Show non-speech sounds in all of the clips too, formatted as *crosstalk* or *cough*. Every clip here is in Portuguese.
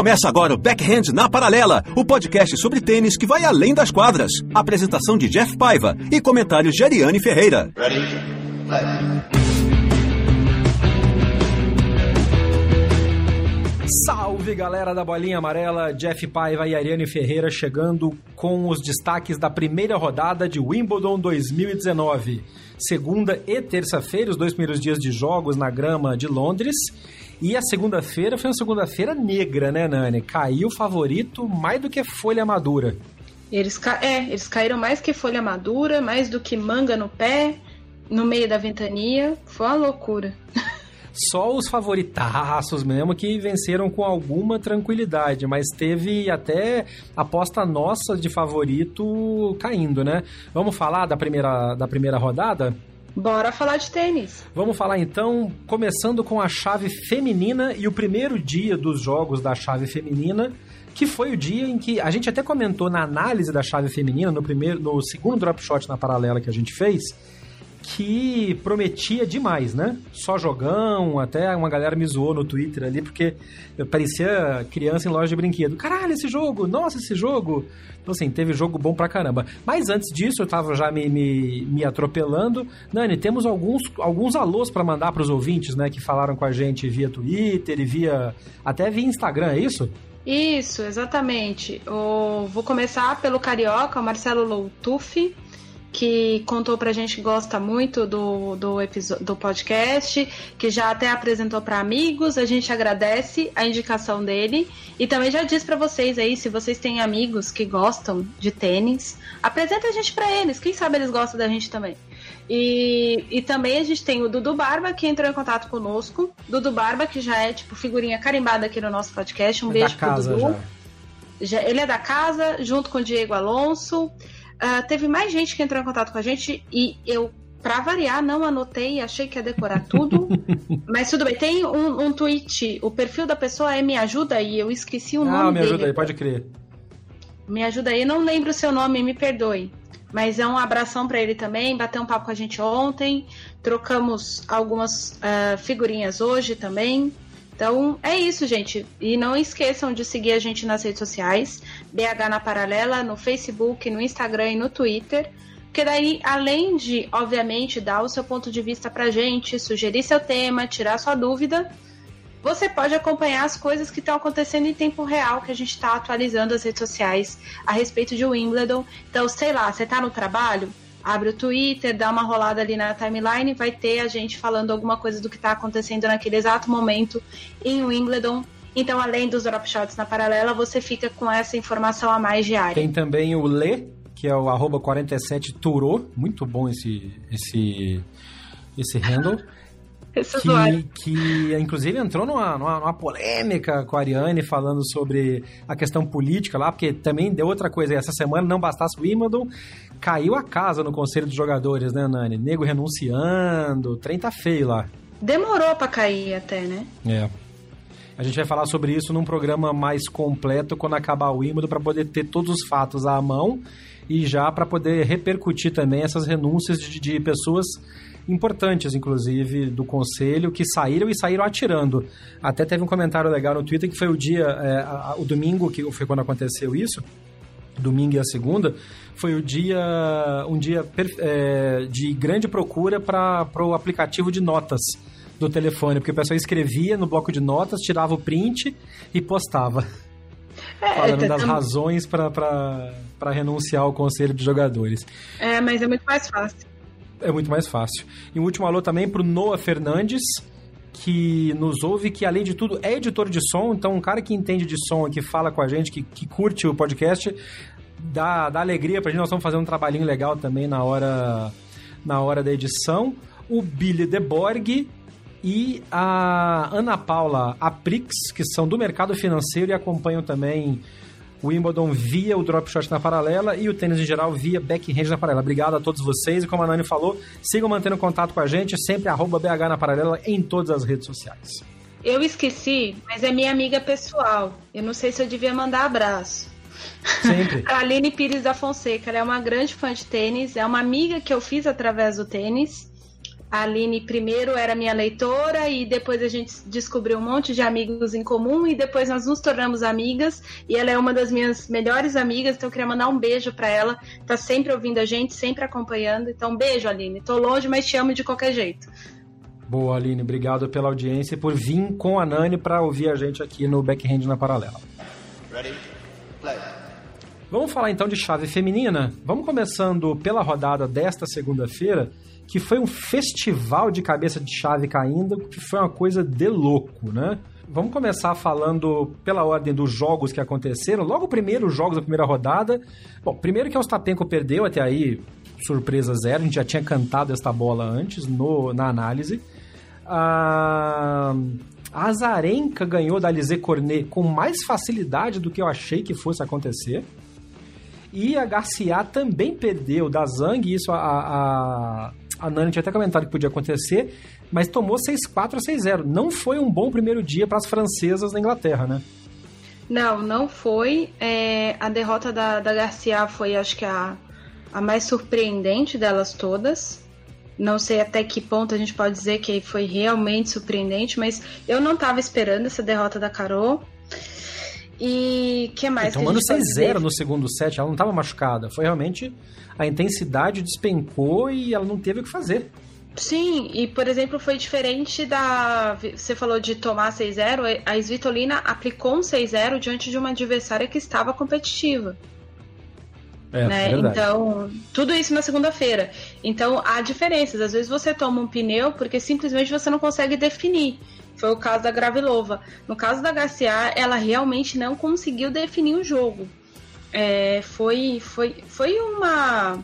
Começa agora o Backhand na Paralela, o podcast sobre tênis que vai além das quadras. Apresentação de Jeff Paiva e comentários de Ariane Ferreira. Ready? Salve galera da Bolinha Amarela, Jeff Paiva e Ariane Ferreira chegando com os destaques da primeira rodada de Wimbledon 2019. Segunda e terça-feira, os dois primeiros dias de jogos na grama de Londres. E a segunda-feira foi uma segunda-feira negra, né, Nani? Caiu o favorito mais do que folha madura. Eles, ca... é, eles caíram mais que folha madura, mais do que manga no pé, no meio da ventania. Foi uma loucura. *laughs* Só os favoritaços mesmo que venceram com alguma tranquilidade, mas teve até aposta nossa de favorito caindo, né? Vamos falar da primeira, da primeira rodada? Bora falar de tênis. Vamos falar então, começando com a chave feminina e o primeiro dia dos jogos da chave feminina, que foi o dia em que a gente até comentou na análise da chave feminina, no primeiro, no segundo drop shot na paralela que a gente fez, que prometia demais, né? Só jogão, até uma galera me zoou no Twitter ali, porque parecia criança em loja de brinquedo. Caralho, esse jogo! Nossa, esse jogo! Então, assim, teve jogo bom pra caramba. Mas antes disso, eu tava já me, me, me atropelando. Nani, temos alguns, alguns alôs para mandar para os ouvintes, né? Que falaram com a gente via Twitter e via. até via Instagram, é isso? Isso, exatamente. Eu vou começar pelo Carioca, o Marcelo Loutufi que contou pra gente que gosta muito do, do, do podcast, que já até apresentou para amigos. A gente agradece a indicação dele e também já diz para vocês aí, se vocês têm amigos que gostam de tênis, apresenta a gente para eles. Quem sabe eles gostam da gente também. E, e também a gente tem o Dudu Barba, que entrou em contato conosco. Dudu Barba, que já é, tipo, figurinha carimbada aqui no nosso podcast. Um é beijo pro Dudu. Já. Já, ele é da casa, junto com o Diego Alonso. Uh, teve mais gente que entrou em contato com a gente e eu, pra variar, não anotei, achei que ia decorar tudo. *laughs* mas tudo bem, tem um, um tweet, o perfil da pessoa é Me Ajuda aí, eu esqueci o ah, nome. Ah, Me Ajuda aí, pode crer. Me Ajuda aí, não lembro o seu nome, me perdoe. Mas é um abração para ele também, bateu um papo com a gente ontem, trocamos algumas uh, figurinhas hoje também. Então é isso, gente. E não esqueçam de seguir a gente nas redes sociais, BH na Paralela, no Facebook, no Instagram e no Twitter. Porque daí, além de, obviamente, dar o seu ponto de vista pra gente, sugerir seu tema, tirar sua dúvida, você pode acompanhar as coisas que estão acontecendo em tempo real, que a gente está atualizando as redes sociais a respeito de Wimbledon. Então, sei lá, você está no trabalho? Abre o Twitter, dá uma rolada ali na timeline, vai ter a gente falando alguma coisa do que está acontecendo naquele exato momento em Wimbledon. Então, além dos drop shots na paralela, você fica com essa informação a mais diária. Tem também o Lê, que é o arroba 47 Turô. Muito bom esse, esse, esse handle. *laughs* que, que inclusive entrou numa, numa, numa, polêmica com a Ariane falando sobre a questão política lá, porque também deu outra coisa. Essa semana não bastasse o Wimbledon, caiu a casa no conselho dos jogadores, né, Nani? Nego renunciando, o trem tá feio lá. Demorou para cair até, né? É. A gente vai falar sobre isso num programa mais completo quando acabar o Wimbledon para poder ter todos os fatos à mão e já para poder repercutir também essas renúncias de, de pessoas importantes, inclusive, do conselho, que saíram e saíram atirando. Até teve um comentário legal no Twitter que foi o dia, é, a, o domingo, que foi quando aconteceu isso, domingo e a segunda, foi o dia, um dia é, de grande procura para o aplicativo de notas do telefone, porque o pessoal escrevia no bloco de notas, tirava o print e postava. É, falando das razões para renunciar ao conselho de jogadores. É, mas é muito mais fácil é muito mais fácil. E um último alô também pro Noah Fernandes, que nos ouve, que além de tudo é editor de som, então um cara que entende de som e que fala com a gente, que, que curte o podcast, dá, dá alegria pra gente. Nós estamos fazendo um trabalhinho legal também na hora na hora da edição, o Billy DeBorg e a Ana Paula Aprix, que são do mercado financeiro e acompanham também o Wimbledon via o drop shot na paralela e o tênis em geral via backhand na paralela. Obrigado a todos vocês e como a Nani falou, sigam mantendo contato com a gente, sempre arroba BH na paralela em todas as redes sociais. Eu esqueci, mas é minha amiga pessoal. Eu não sei se eu devia mandar abraço. Sempre. a *laughs* Aline Pires da Fonseca, ela é uma grande fã de tênis, é uma amiga que eu fiz através do tênis. A Aline primeiro era minha leitora e depois a gente descobriu um monte de amigos em comum e depois nós nos tornamos amigas e ela é uma das minhas melhores amigas, então eu queria mandar um beijo para ela. Tá sempre ouvindo a gente, sempre acompanhando. Então, beijo, Aline. Tô longe, mas te amo de qualquer jeito. Boa, Aline. Obrigado pela audiência e por vir com a Nani para ouvir a gente aqui no Backhand na Paralela. Ready? Vamos falar então de chave feminina? Vamos começando pela rodada desta segunda-feira que foi um festival de cabeça de chave caindo, que foi uma coisa de louco, né? Vamos começar falando pela ordem dos jogos que aconteceram. Logo, primeiro, os jogos da primeira rodada. Bom, primeiro que o Ostapenko perdeu, até aí, surpresa zero. A gente já tinha cantado esta bola antes no, na análise. A, a Azarenka ganhou da Alizé Cornet com mais facilidade do que eu achei que fosse acontecer. E a Garcia também perdeu da Zhang, isso a, a, a Nani tinha até comentado que podia acontecer, mas tomou 6-4 a 6-0. Não foi um bom primeiro dia para as francesas na Inglaterra, né? Não, não foi. É, a derrota da, da Garcia foi, acho que, a, a mais surpreendente delas todas. Não sei até que ponto a gente pode dizer que foi realmente surpreendente, mas eu não estava esperando essa derrota da Carol. E que mais? Tomando 6-0 no segundo set, ela não estava machucada. Foi realmente a intensidade despencou e ela não teve o que fazer. Sim, e por exemplo, foi diferente da. Você falou de tomar 6-0, a Svitolina aplicou um 6-0 diante de uma adversária que estava competitiva. É, né? Então, tudo isso na segunda-feira. Então, há diferenças. Às vezes você toma um pneu porque simplesmente você não consegue definir. Foi o caso da Gravilova. No caso da Garcia, ela realmente não conseguiu definir o jogo. É, foi, foi, foi uma.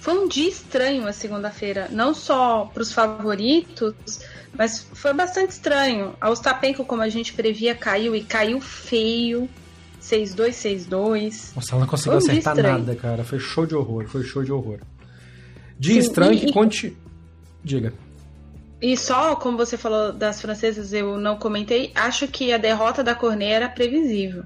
Foi um dia estranho a segunda-feira, não só para os favoritos, mas foi bastante estranho. A Ostapenko, como a gente previa, caiu e caiu feio. 6-2, 6-2. Nossa, ela não conseguiu um acertar nada, cara. Foi show de horror, foi show de horror. Dia Sim, estranho e, que conte. Diga. E só, como você falou das francesas, eu não comentei, acho que a derrota da Cornet era previsível.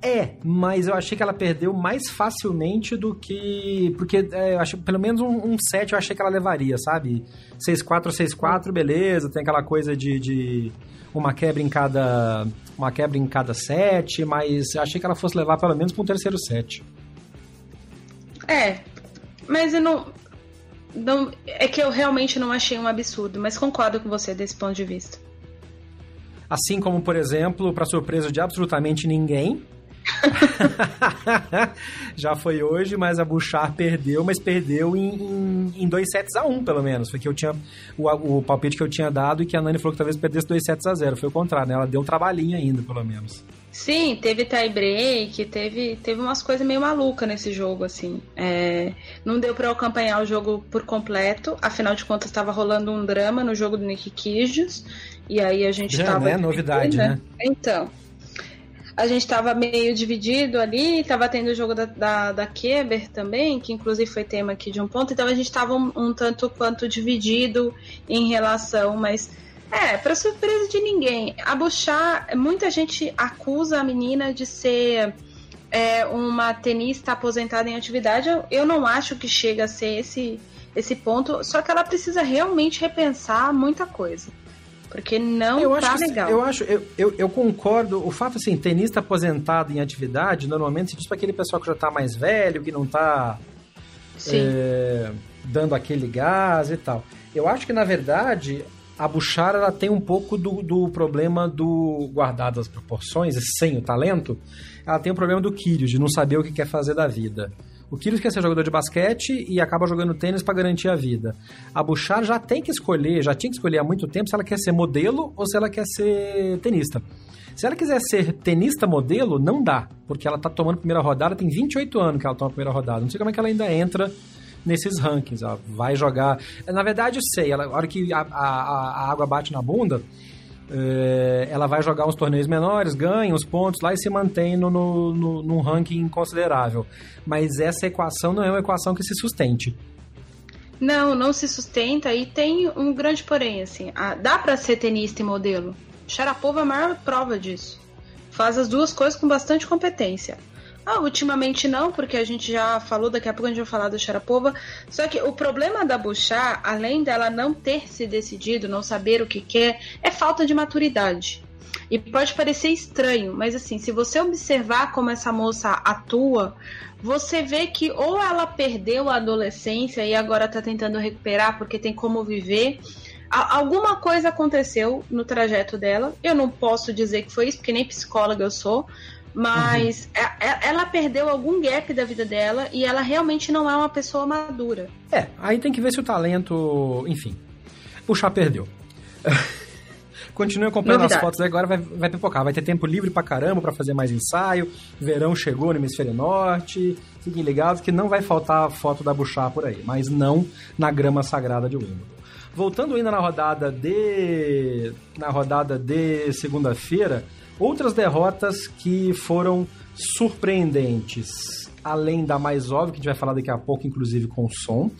É, mas eu achei que ela perdeu mais facilmente do que. Porque é, eu acho pelo menos um, um set eu achei que ela levaria, sabe? 6-4, 6-4, beleza, tem aquela coisa de, de uma quebra em cada. Uma quebra em cada set, mas eu achei que ela fosse levar pelo menos para um terceiro set. É, mas eu não, não. É que eu realmente não achei um absurdo, mas concordo com você desse ponto de vista. Assim como, por exemplo, para surpresa de absolutamente ninguém, *laughs* Já foi hoje, mas a Bouchard perdeu, mas perdeu em, em, em dois sets a um, pelo menos. Foi que eu tinha o, o palpite que eu tinha dado e que a Nani falou que talvez perdesse dois sets a zero. Foi o contrário, né? Ela deu um trabalhinho ainda, pelo menos. Sim, teve tie break, teve, teve umas coisas meio malucas nesse jogo, assim. É, não deu para eu acompanhar o jogo por completo, afinal de contas estava rolando um drama no jogo do Nick Kyrgios, e aí a gente Já, né? Novidade, né? né? Então, a gente estava meio dividido ali, estava tendo o jogo da, da, da Keber também, que inclusive foi tema aqui de um ponto, então a gente estava um, um, tanto quanto dividido em relação, mas é, para surpresa de ninguém, a Bouchard, muita gente acusa a menina de ser é, uma tenista aposentada em atividade, eu, eu não acho que chega a ser esse, esse ponto, só que ela precisa realmente repensar muita coisa. Porque não eu tá acho legal. eu acho, eu, eu, eu, concordo. O fato assim, tenista aposentado em atividade, normalmente se diz para aquele pessoal que já tá mais velho, que não tá é, dando aquele gás e tal. Eu acho que, na verdade, a Buchara ela tem um pouco do, do problema do, guardado as proporções, sem o talento, ela tem o problema do Kyrgios, de não saber o que quer fazer da vida. O Kyrgios quer ser jogador de basquete e acaba jogando tênis para garantir a vida. A Bouchard já tem que escolher, já tinha que escolher há muito tempo se ela quer ser modelo ou se ela quer ser tenista. Se ela quiser ser tenista modelo, não dá, porque ela tá tomando primeira rodada, tem 28 anos que ela toma primeira rodada. Não sei como é que ela ainda entra nesses rankings. Ela vai jogar. Na verdade, eu sei, ela, a hora que a, a, a água bate na bunda, é, ela vai jogar uns torneios menores, ganha os pontos lá e se mantém no, no, no, num ranking considerável. Mas essa equação não é uma equação que se sustente. Não, não se sustenta e tem um grande porém, assim, a, dá para ser tenista e modelo. Sharapova é a maior prova disso. Faz as duas coisas com bastante competência. Ah, ultimamente não, porque a gente já falou, daqui a pouco a gente vai falar do Sharapova. Só que o problema da Bouchard, além dela não ter se decidido, não saber o que quer, é falta de maturidade. E pode parecer estranho, mas assim, se você observar como essa moça atua, você vê que ou ela perdeu a adolescência e agora está tentando recuperar porque tem como viver. Alguma coisa aconteceu no trajeto dela. Eu não posso dizer que foi isso, porque nem psicóloga eu sou, mas uhum. Ela perdeu algum gap da vida dela e ela realmente não é uma pessoa madura. É, aí tem que ver se o talento. Enfim. O chá perdeu. *laughs* Continue acompanhando Novidade. as fotos agora, vai, vai pipocar. Vai ter tempo livre pra caramba pra fazer mais ensaio. Verão chegou no hemisfério norte. Fiquem ligados que não vai faltar foto da Buchá por aí, mas não na grama sagrada de Wimbledon. Voltando ainda na rodada de. Na rodada de segunda-feira, Outras derrotas que foram surpreendentes, além da mais óbvia, que a gente vai falar daqui a pouco, inclusive com som.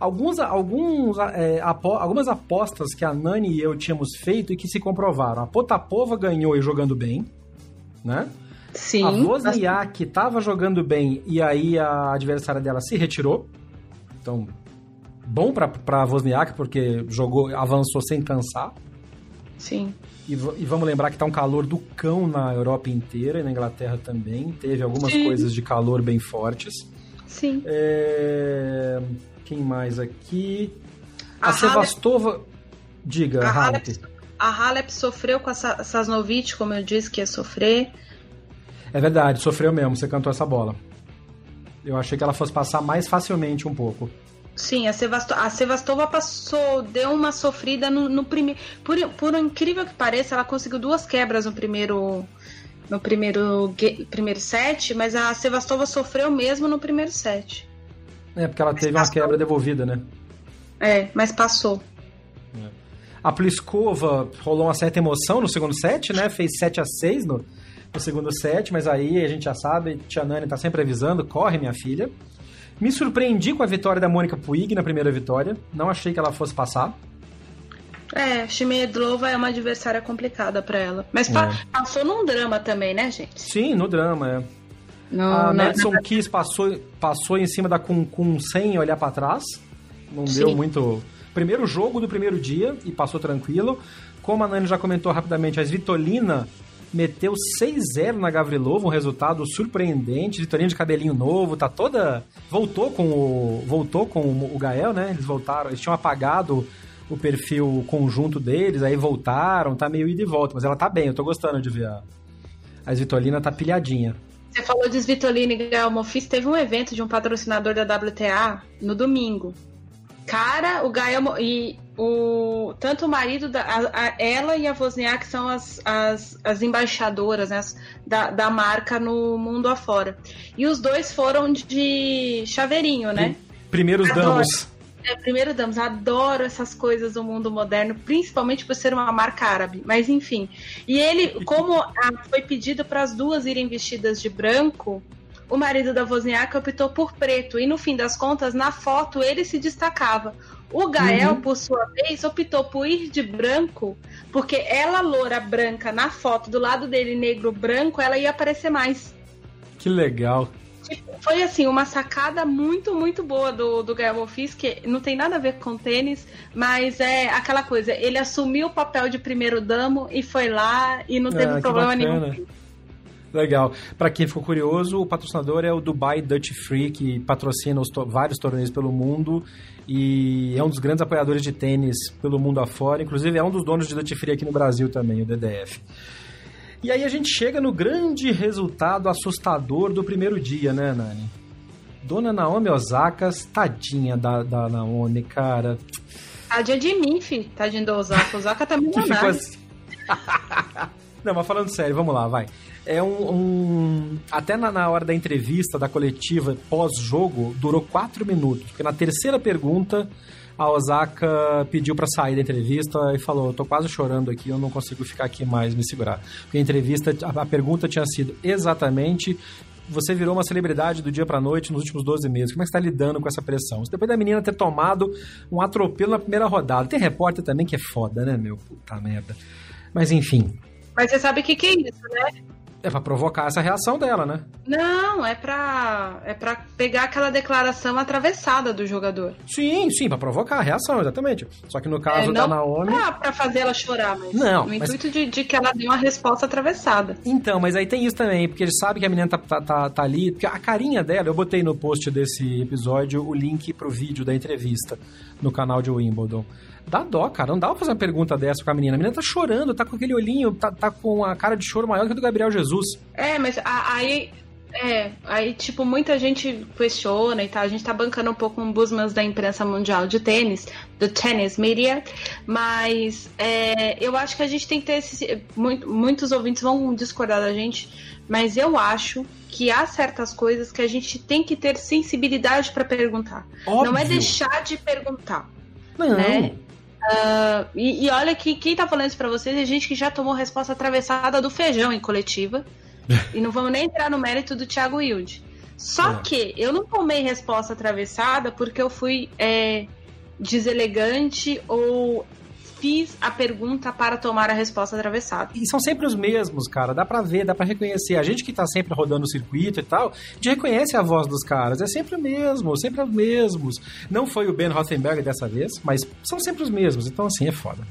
Alguns, alguns, é, apo, algumas apostas que a Nani e eu tínhamos feito e que se comprovaram. A Potapova ganhou e jogando bem, né? Sim. A Wozniak estava jogando bem e aí a adversária dela se retirou. Então, bom para a Wozniak porque jogou, avançou sem cansar. Sim. E, e, vamos lembrar que tá um calor do cão na Europa inteira e na Inglaterra também. Teve algumas Sim. coisas de calor bem fortes. Sim. É... Quem mais aqui? A, a Sevastova. Halep... Diga, a Halep. Halep. A Halep sofreu com a Sasnovich, como eu disse que ia sofrer. É verdade, sofreu mesmo. Você cantou essa bola. Eu achei que ela fosse passar mais facilmente um pouco. Sim, a, Sevastova, a Sevastova passou, deu uma sofrida no, no primeiro. Por, por incrível que pareça, ela conseguiu duas quebras no primeiro no primeiro, primeiro set, mas a Sevastova sofreu mesmo no primeiro set. É, porque ela mas teve passou. uma quebra devolvida, né? É, mas passou. É. A Pliskova rolou uma certa emoção no segundo set, né? Fez 7 a 6 no, no segundo set, mas aí a gente já sabe, Tia Nani tá sempre avisando, corre minha filha. Me surpreendi com a vitória da Mônica Puig na primeira vitória. Não achei que ela fosse passar. É, Shimedlova é uma adversária complicada para ela. Mas é. passou num drama também, né, gente? Sim, no drama, é. No, a Madison na... Kiss passou, passou em cima da Kun Kun sem olhar para trás. Não Sim. deu muito. Primeiro jogo do primeiro dia e passou tranquilo. Como a Nani já comentou rapidamente, a Svitolina meteu 6-0 na Gavrilova, um resultado surpreendente. Vitorino de cabelinho novo, tá toda. Voltou com o. Voltou com o Gael, né? Eles voltaram, eles tinham apagado o perfil conjunto deles, aí voltaram, tá meio ida e volta, mas ela tá bem, eu tô gostando de ver a. A Svitolina tá pilhadinha. Você falou de Svitolina e Gael Monfils, teve um evento de um patrocinador da WTA no domingo. Cara, o Gael e o tanto o marido da a, a, ela e a Wozniak são as, as, as embaixadoras né, as, da, da marca no mundo afora. E os dois foram de chaveirinho, né? Primeiros Adoro. damos. É, primeiro damos. Adoro essas coisas do mundo moderno, principalmente por ser uma marca árabe. Mas enfim. E ele, como foi pedido para as duas irem vestidas de branco, o marido da Wozniak optou por preto. E no fim das contas, na foto, ele se destacava. O Gael, uhum. por sua vez, optou por ir de branco, porque ela, loura branca, na foto, do lado dele, negro branco, ela ia aparecer mais. Que legal. Tipo, foi assim, uma sacada muito, muito boa do, do Gael Monfils, que não tem nada a ver com tênis, mas é aquela coisa, ele assumiu o papel de primeiro damo e foi lá e não teve ah, problema nenhum. Legal. Para quem ficou curioso, o patrocinador é o Dubai Dutch Free, que patrocina to vários torneios pelo mundo e é um dos grandes apoiadores de tênis pelo mundo afora. Inclusive, é um dos donos de Dutch Free aqui no Brasil também, o DDF. E aí a gente chega no grande resultado assustador do primeiro dia, né, Nani? Dona Naomi Osaka, tadinha da, da Naomi, cara. Tadinha de mim, filho. Tadinha da Osaka. Osaka tá *laughs* milionária. Assim... *laughs* Não, mas falando sério, vamos lá, vai. É um. um até na, na, hora da entrevista, da coletiva pós-jogo, durou quatro minutos. Porque na terceira pergunta, a Osaka pediu para sair da entrevista e falou: tô quase chorando aqui, eu não consigo ficar aqui mais, me segurar. Porque a entrevista, a, pergunta tinha sido exatamente você virou uma celebridade do dia pra noite nos últimos 12 meses. Como é que você tá lidando com essa pressão? Depois da menina ter tomado um atropelo na primeira rodada. Tem repórter também que é foda, né, meu? Puta merda. Mas enfim. Mas você sabe o que, que é isso, né? É pra provocar essa reação dela, né? Não, é pra, é pra pegar aquela declaração atravessada do jogador. Sim, sim, pra provocar a reação, exatamente. Só que no caso é, da Naomi. Não pra fazer ela chorar, mas. Não. No mas... intuito de, de, que ela dê uma resposta atravessada. Então, mas aí tem isso também, porque ele sabe que a menina tá, tá, tá, tá ali. Porque a carinha dela, eu botei no post desse episódio o link pro vídeo da entrevista no canal de Wimbledon. Dá dó, cara. Não dá pra fazer uma pergunta dessa pra menina. A menina tá chorando, tá com aquele olhinho, tá, tá com a cara de choro maior que a do Gabriel Jesus. É, mas aí. É, aí, tipo, muita gente questiona e tal. A gente tá bancando um pouco um busmans da imprensa mundial de tênis, do tennis media, mas é, eu acho que a gente tem que ter esse. Muito, muitos ouvintes vão discordar da gente, mas eu acho que há certas coisas que a gente tem que ter sensibilidade para perguntar. Óbvio. Não é deixar de perguntar. Não. Né? Uh, e, e, olha que quem tá falando isso pra vocês é gente que já tomou resposta atravessada do feijão em coletiva. *laughs* e não vamos nem entrar no mérito do Thiago Wilde. Só é. que eu não tomei resposta atravessada porque eu fui é, deselegante ou fiz a pergunta para tomar a resposta atravessada. E são sempre os mesmos, cara. Dá pra ver, dá pra reconhecer. A gente que tá sempre rodando o circuito e tal, a gente reconhece a voz dos caras. É sempre o mesmo, sempre os mesmos. Não foi o Ben Rothenberg dessa vez, mas são sempre os mesmos. Então, assim, é foda.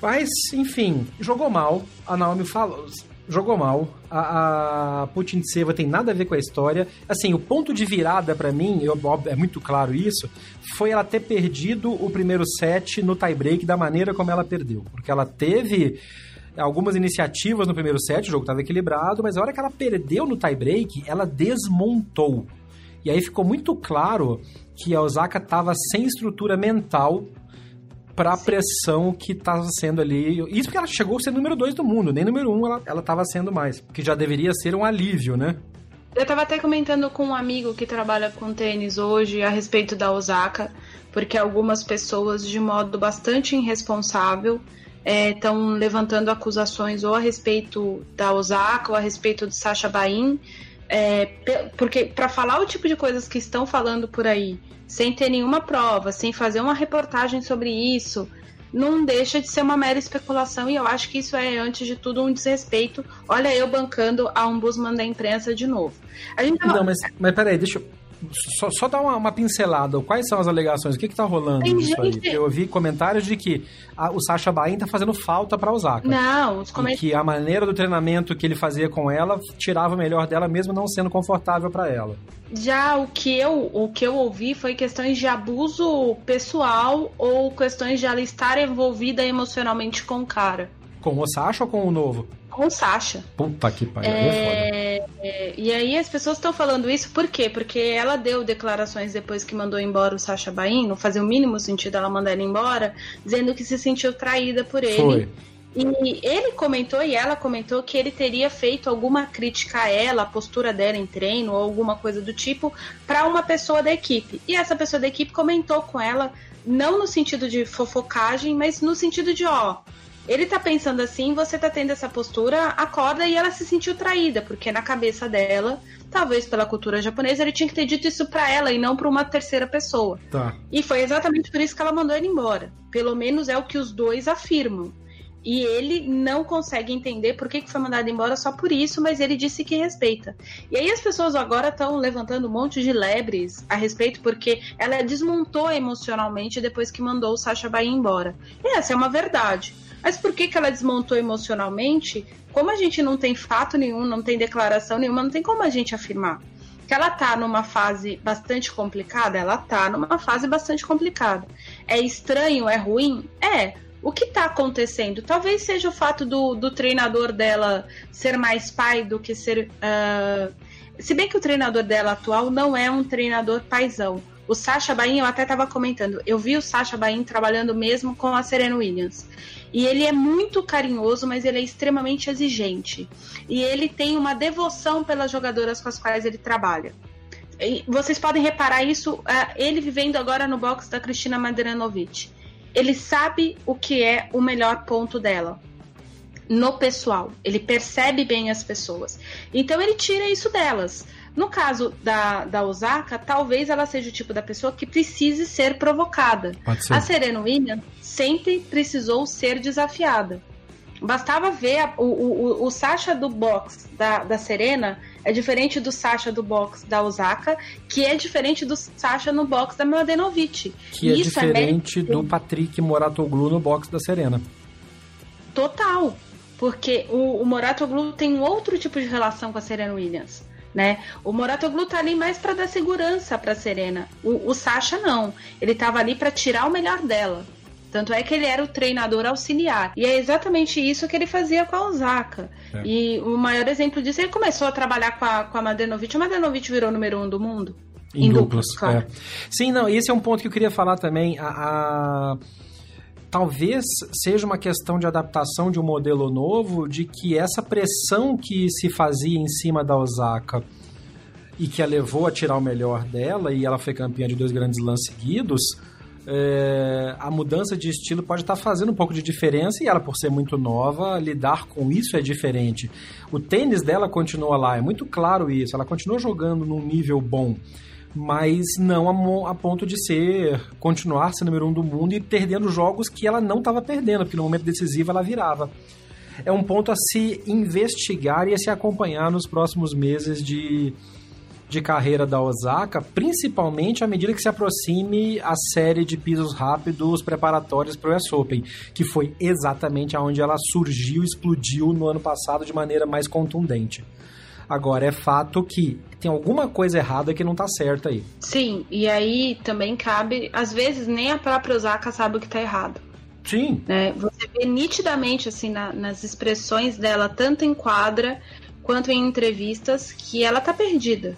Mas, enfim, jogou mal. A Naomi falou jogou mal. A, a Seva tem nada a ver com a história. Assim, o ponto de virada para mim, eu, é muito claro isso, foi ela ter perdido o primeiro set no tie-break da maneira como ela perdeu. Porque ela teve algumas iniciativas no primeiro set, o jogo estava equilibrado, mas a hora que ela perdeu no tie-break, ela desmontou. E aí ficou muito claro que a Osaka estava sem estrutura mental para a pressão que estava sendo ali. Isso porque ela chegou a ser número 2 do mundo, nem número 1 um ela, ela tava sendo mais. Que já deveria ser um alívio, né? Eu estava até comentando com um amigo que trabalha com tênis hoje a respeito da Osaka, porque algumas pessoas, de modo bastante irresponsável, estão é, levantando acusações ou a respeito da Osaka ou a respeito de Sasha Bain, é, porque para falar o tipo de coisas que estão falando por aí sem ter nenhuma prova, sem fazer uma reportagem sobre isso, não deixa de ser uma mera especulação e eu acho que isso é, antes de tudo, um desrespeito. Olha, eu bancando a ombudsman da imprensa de novo. A gente Não, mas, mas peraí, deixa eu. Só, só dar uma, uma, pincelada. Quais são as alegações? O que, que tá rolando Tem nisso gente... aí? Eu ouvi comentários de que a, o Sacha Bain tá fazendo falta pra Osaka. Não, os comentários. que a maneira do treinamento que ele fazia com ela tirava o melhor dela, mesmo não sendo confortável para ela. Já o que eu o que eu ouvi foi questões de abuso pessoal ou questões de ela estar envolvida emocionalmente com o cara. Com o Sasha ou com o novo? Com o Sasha. Puta que pariu, é, é, é, E aí as pessoas estão falando isso por quê? Porque ela deu declarações depois que mandou embora o Sasha Bain, não fazia o mínimo sentido ela mandar ele embora, dizendo que se sentiu traída por ele. Foi e ele comentou e ela comentou que ele teria feito alguma crítica a ela, a postura dela em treino ou alguma coisa do tipo, para uma pessoa da equipe. E essa pessoa da equipe comentou com ela, não no sentido de fofocagem, mas no sentido de, ó, ele tá pensando assim, você tá tendo essa postura, acorda e ela se sentiu traída, porque na cabeça dela, talvez pela cultura japonesa, ele tinha que ter dito isso para ela e não para uma terceira pessoa. Tá. E foi exatamente por isso que ela mandou ele embora. Pelo menos é o que os dois afirmam. E ele não consegue entender por que, foi mandado embora só por isso, mas ele disse que respeita. E aí as pessoas agora estão levantando um monte de lebres a respeito, porque ela desmontou emocionalmente depois que mandou o Sacha Bahia embora. E essa é uma verdade. Mas por que, que ela desmontou emocionalmente? Como a gente não tem fato nenhum, não tem declaração nenhuma, não tem como a gente afirmar. Que ela tá numa fase bastante complicada? Ela tá numa fase bastante complicada. É estranho, é ruim? É o que está acontecendo? Talvez seja o fato do, do treinador dela ser mais pai do que ser. Uh... Se bem que o treinador dela atual não é um treinador paisão. O Sacha Bain, eu até estava comentando, eu vi o Sacha Bain trabalhando mesmo com a Serena Williams. E ele é muito carinhoso, mas ele é extremamente exigente. E ele tem uma devoção pelas jogadoras com as quais ele trabalha. E vocês podem reparar isso, uh, ele vivendo agora no box da Cristina Maderanovic. Ele sabe o que é o melhor ponto dela no pessoal. Ele percebe bem as pessoas. Então ele tira isso delas. No caso da, da Osaka, talvez ela seja o tipo da pessoa que precise ser provocada. A Serena Williams sempre precisou ser desafiada. Bastava ver a, o, o, o Sasha do box da, da Serena é diferente do Sasha do box da Osaka, que é diferente do Sasha no box da Mladenovic. Que é Isso é diferente é do Patrick Moratoglu no box da Serena. Total. Porque o, o Moratoglu tem um outro tipo de relação com a Serena Williams né? O Moratoglu tá ali mais para dar segurança para Serena. O, o Sasha não. Ele tava ali para tirar o melhor dela. Tanto é que ele era o treinador auxiliar. E é exatamente isso que ele fazia com a Osaka. É. E o maior exemplo disso, ele começou a trabalhar com a, com a Madenovic. A Madenovic virou número um do mundo. Em, em claro. é. Sim, não, esse é um ponto que eu queria falar também. a... a talvez seja uma questão de adaptação de um modelo novo, de que essa pressão que se fazia em cima da Osaka e que a levou a tirar o melhor dela, e ela foi campeã de dois grandes lãs seguidos, é, a mudança de estilo pode estar fazendo um pouco de diferença e ela, por ser muito nova, lidar com isso é diferente. O tênis dela continua lá, é muito claro isso, ela continua jogando num nível bom mas não a, a, ponto de ser continuar sendo número um do mundo e perdendo jogos que ela não estava perdendo, porque no momento decisivo ela virava. É um ponto a se investigar e a se acompanhar nos próximos meses de, de carreira da Osaka, principalmente à medida que se aproxime a série de pisos rápidos preparatórios para o US Open, que foi exatamente aonde ela surgiu, explodiu no ano passado de maneira mais contundente. Agora, é fato que tem alguma coisa errada que não tá certa aí. Sim, e aí também cabe, às vezes nem a própria Osaka sabe o que tá errado. Sim. Né? Você vê nitidamente, assim, na, nas expressões dela, tanto em quadra quanto em entrevistas, que ela tá perdida.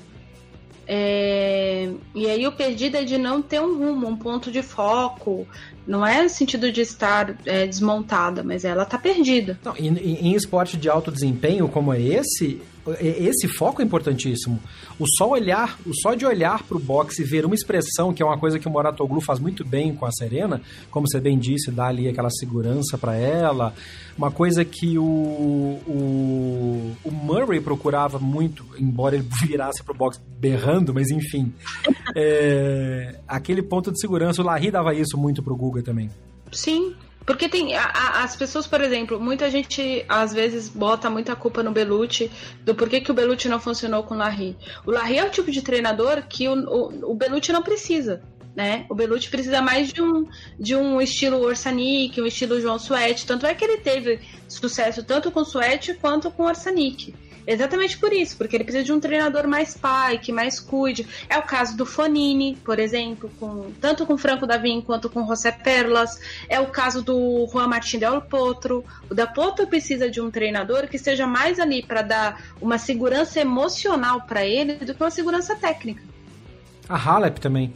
É... E aí o perdido é de não ter um rumo, um ponto de foco. Não é no sentido de estar é, desmontada, mas ela tá perdida. Não, em, em esporte de alto desempenho como é esse, esse foco é importantíssimo. O só olhar, o só de olhar para o boxe e ver uma expressão, que é uma coisa que o Moratoglu faz muito bem com a Serena, como você bem disse, dá ali aquela segurança para ela. Uma coisa que o, o, o, Murray procurava muito, embora ele *laughs* virasse para o boxe berrando, mas enfim. é, aquele ponto de segurança, o Larry dava isso muito pro Guga também. Sim, porque tem a, as pessoas, por exemplo, muita gente às vezes bota muita culpa no Belucci do porquê que o Belucci não funcionou com o Larry. O Larry é o tipo de treinador que o, o, o Belucci não precisa. Né? O Belucci precisa mais de um, de um estilo Orsanic, um estilo João Suete. Tanto é que ele teve sucesso tanto com Suete quanto com Orsanic. Exatamente por isso, porque ele precisa de um treinador mais pai, que mais cuide. É o caso do Fonini, por exemplo, com, tanto com Franco Davin quanto com José Perlas. É o caso do Juan Martín Del Potro. O Del Potro precisa de um treinador que esteja mais ali para dar uma segurança emocional para ele do que uma segurança técnica. A Halep também.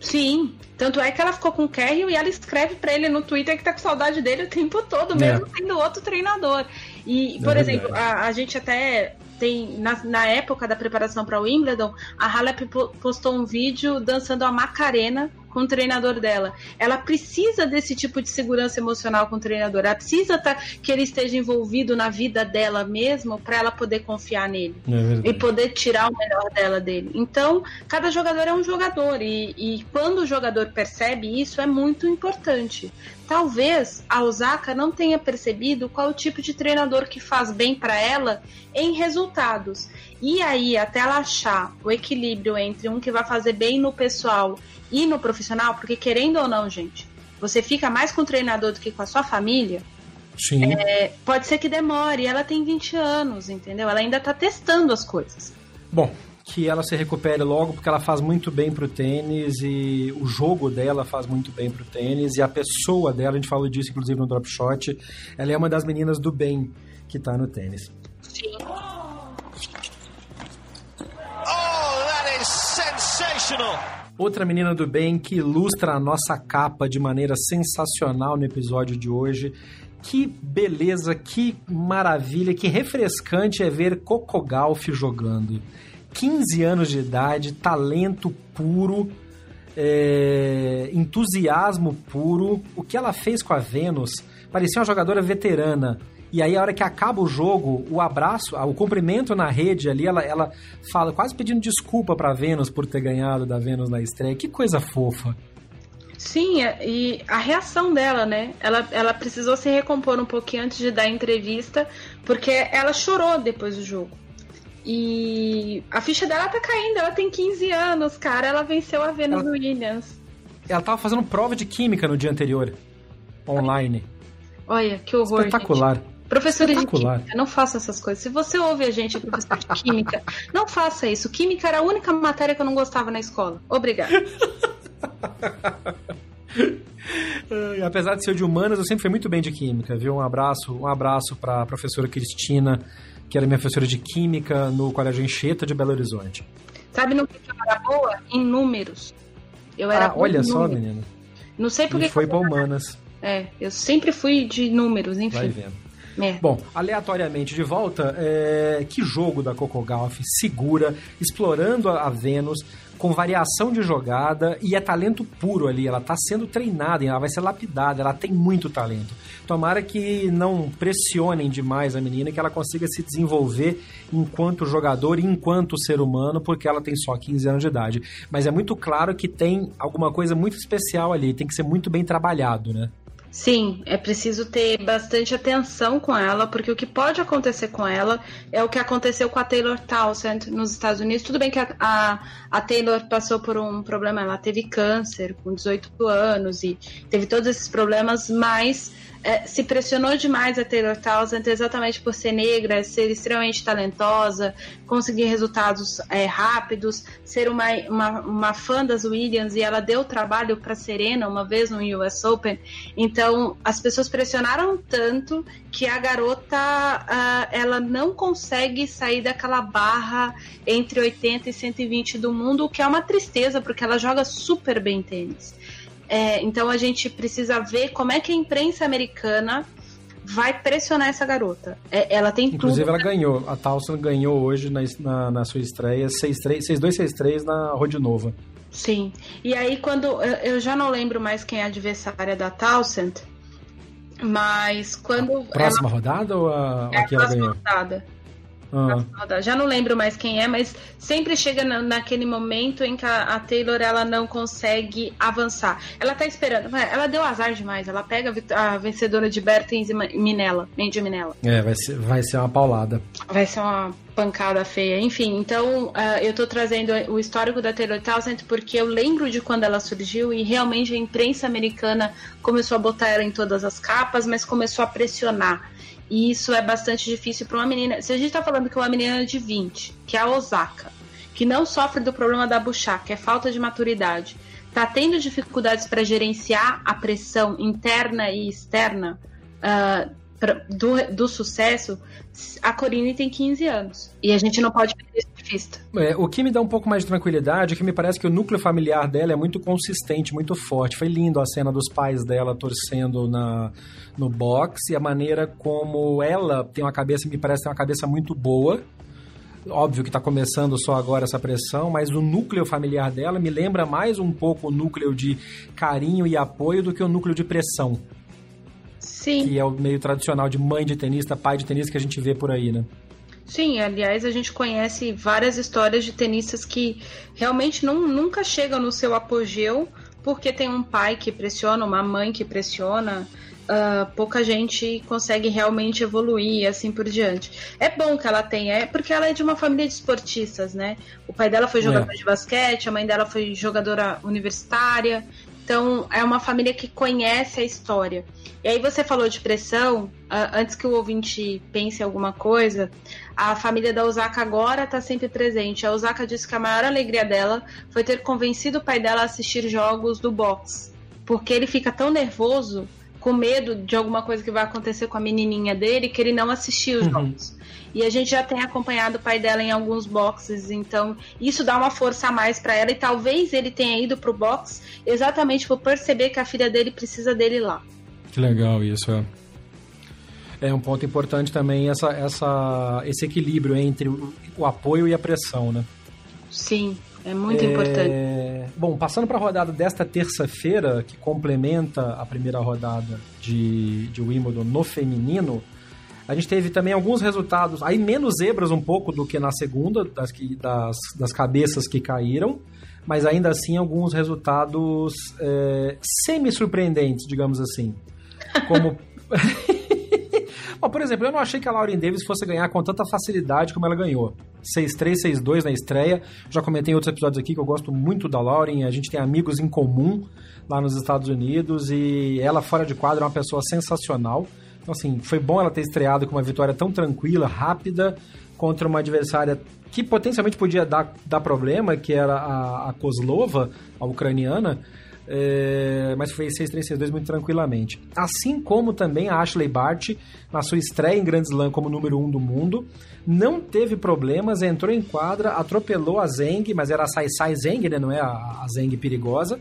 Sim, tanto é que ela ficou com o Kerry e ela escreve para ele no Twitter que tá com saudade dele o tempo todo, mesmo é. sendo outro treinador. E, por é exemplo, a, a, gente até tem, na, na época da preparação para o Wimbledon, a Halep postou um vídeo dançando a Macarena com o treinador dela. Ela precisa desse tipo de segurança emocional com o treinador. Ela precisa tá, que ele esteja envolvido na vida dela mesmo para ela poder confiar nele é e poder tirar o melhor dela dele. Então, cada jogador é um jogador e, e quando o jogador percebe isso é muito importante. Talvez a Osaka não tenha percebido qual o tipo de treinador que faz bem para ela em resultados. E aí, até ela achar o equilíbrio entre um que vai fazer bem no pessoal e no profissional, porque querendo ou não, gente, você fica mais com o treinador do que com a sua família. Sim. É, pode ser que demore. Ela tem 20 anos, entendeu? Ela ainda tá testando as coisas. Bom, que ela se recupere logo, porque ela faz muito bem pro tênis e o jogo dela faz muito bem pro tênis e a pessoa dela, a gente falou disso inclusive no Drop Shot, ela é uma das meninas do bem que tá no tênis. Sim. Oh, that is sensational! Outra menina do bem que ilustra a nossa capa de maneira sensacional no episódio de hoje. Que beleza, que maravilha, que refrescante é ver Coco Gauff jogando. 15 anos de idade, talento puro, é, entusiasmo puro. O que ela fez com a Vênus parecia uma jogadora veterana. E aí, a hora que acaba o jogo, o abraço, o cumprimento na rede ali, ela, ela fala, quase pedindo desculpa pra Vênus por ter ganhado da Vênus na estreia. Que coisa fofa. Sim, e a reação dela, né? Ela, ela precisou se recompor um pouquinho antes de dar a entrevista, porque ela chorou depois do jogo. E a ficha dela tá caindo, ela tem 15 anos, cara. Ela venceu a Venus ela... Williams. Ela tava fazendo prova de química no dia anterior, online. Olha, que horror. Espetacular. Gente. Professora de química, não faça essas coisas. Se você ouve a gente, professor de química, *laughs* não faça isso. Química era a única matéria que eu não gostava na escola. Obrigada. Apesar de ser de humanas, eu sempre fui muito bem de química, viu? Um abraço, um abraço para a professora Cristina, que era minha professora de química no Colégio Encheta de Belo Horizonte. Sabe no que eu era boa? Em números. Eu era ah, olha só, menina. Não sei por que. foi para humanas. É, eu sempre fui de números, enfim. Vai vendo. É. Bom, aleatoriamente de volta, é... que jogo da Coco Golf segura, explorando a Vênus, com variação de jogada e é talento puro ali. Ela está sendo treinada, ela vai ser lapidada, ela tem muito talento. Tomara que não pressionem demais a menina, que ela consiga se desenvolver enquanto jogador e enquanto ser humano, porque ela tem só 15 anos de idade. Mas é muito claro que tem alguma coisa muito especial ali, tem que ser muito bem trabalhado, né? Sim, é preciso ter bastante atenção com ela, porque o que pode acontecer com ela é o que aconteceu com a Taylor Townsend nos Estados Unidos. Tudo bem que a, a, a Taylor passou por um problema, ela teve câncer com 18 anos e teve todos esses problemas, mas é, se pressionou demais a Taylor Townsend exatamente por ser negra, ser extremamente talentosa, conseguir resultados é, rápidos, ser uma, uma, uma, fã das Williams e ela deu trabalho para Serena uma vez no US Open. Então as pessoas pressionaram tanto que a garota uh, ela não consegue sair daquela barra entre 80 e 120 do mundo, o que é uma tristeza porque ela joga super bem tênis. É, então a gente precisa ver como é que a imprensa americana vai pressionar essa garota. É, ela tem Inclusive, tudo. ela ganhou. A Towson ganhou hoje na, na, na sua estreia 6-2-6-3 na Rode Nova. Sim. E aí, quando. Eu, eu, já não lembro mais quem é a adversária da Towson, mas quando. A próxima ela... rodada ou a, é a que ela ganhou? Rodada. Ah. Já não lembro mais quem é, mas sempre chega na, naquele momento em que a, a, Taylor ela não consegue avançar. Ela tá esperando. Ela deu azar demais. Ela pega a vencedora de Bertens e Minella, Mandy Minella. É, vai ser, vai ser uma paulada. Vai ser uma pancada feia. Enfim, então uh, eu tô trazendo o histórico da Taylor Townsend porque eu lembro de quando ela surgiu e realmente a imprensa americana começou a botar ela em todas as capas, mas começou a pressionar. E isso é bastante difícil para uma menina. Se a gente está falando que uma menina de 20, que é a Osaka, que não sofre do problema da buchá, que é falta de maturidade, está tendo dificuldades para gerenciar a pressão interna e externa uh, pra, do, do sucesso, a Corine tem 15 anos. E a gente não pode perder É, o que me dá um pouco mais de tranquilidade é que me parece que o núcleo familiar dela é muito consistente, muito forte. Foi lindo a cena dos pais dela torcendo na, no box e a maneira como ela tem uma cabeça, me parece ter uma cabeça muito boa. Óbvio que está começando só agora essa pressão, mas o núcleo familiar dela me lembra mais um pouco o núcleo de carinho e apoio do que o núcleo de pressão. Sim. Que é o meio tradicional de mãe de tenista, pai de tenista que a gente vê por aí, né? Sim, aliás, a gente conhece várias histórias de tenistas que realmente não, nunca chegam no seu apogeu porque tem um pai que pressiona, uma mãe que pressiona. Uh, pouca gente consegue realmente evoluir e assim por diante. É bom que ela tenha, é porque ela é de uma família de esportistas, né? O pai dela foi jogador é. de basquete, a mãe dela foi jogadora universitária, então, é uma família que conhece a história. E aí você falou de pressão, uh, antes que o ouvinte pense em alguma coisa, a família da Osaka agora está sempre presente. A Osaka disse que a maior alegria dela foi ter convencido o pai dela a assistir jogos do boxe, porque ele fica tão nervoso com medo de alguma coisa que vai acontecer com a menininha dele, que ele não assistiu os uhum. jogos. E a gente já tem acompanhado o pai dela em alguns boxes, então isso dá uma força a mais para ela e talvez ele tenha ido pro box exatamente por perceber que a filha dele precisa dele lá. Que legal isso, é. É um ponto importante também essa, essa, esse equilíbrio entre o, o apoio e a pressão, né? Sim, é muito é... importante. Bom, passando para a rodada desta terça-feira, que complementa a primeira rodada de, de Wimbledon no feminino, a gente teve também alguns resultados, aí menos zebras um pouco do que na segunda, das, das, das cabeças que caíram, mas ainda assim alguns resultados é, semi-surpreendentes, digamos assim. Como. *laughs* Bom, por exemplo, eu não achei que a Lauren Davis fosse ganhar com tanta facilidade como ela ganhou. 6-3, 6-2 na estreia. Já comentei em outros episódios aqui que eu gosto muito da Lauren. A gente tem amigos em comum lá nos Estados Unidos e ela fora de quadro é uma pessoa sensacional. Então, assim, foi bom ela ter estreado com uma vitória tão tranquila, rápida, contra uma adversária que potencialmente podia dar, dar problema, que era a, a Kozlova, a ucraniana, é, mas foi 6-3-6-2 muito tranquilamente. Assim como também a Ashley Bart, na sua estreia em Grand Slam como número 1 um do mundo, não teve problemas, entrou em quadra, atropelou a Zeng, mas era a Sai Sai Zeng, né? não é a, a Zeng perigosa.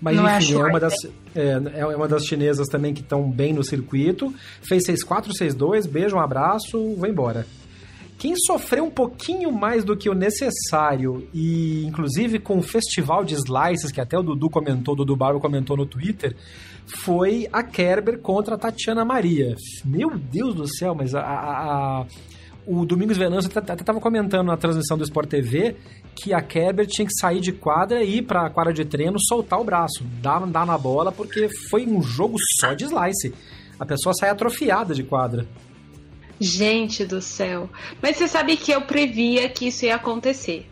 Mas não é enfim, é, é, uma das, é, é, uma das chinesas também que estão bem no circuito. Fez 6-4, 6-2, beijo, um abraço, vai embora. Quem sofreu um pouquinho mais do que o necessário, e inclusive com o festival de slices, que até o Dudu comentou, o Dudu Barro comentou no Twitter, foi a Kerber contra a Tatiana Maria. Meu Deus do céu, mas a, a, a o Domingos Venâncio até estava comentando na transmissão do Sport TV que a Kerber tinha que sair de quadra e ir para a quadra de treino soltar o braço, dar, dar na bola, porque foi um jogo só de slice. A pessoa sai atrofiada de quadra. Gente do céu. Mas você sabe que eu previa que isso ia acontecer,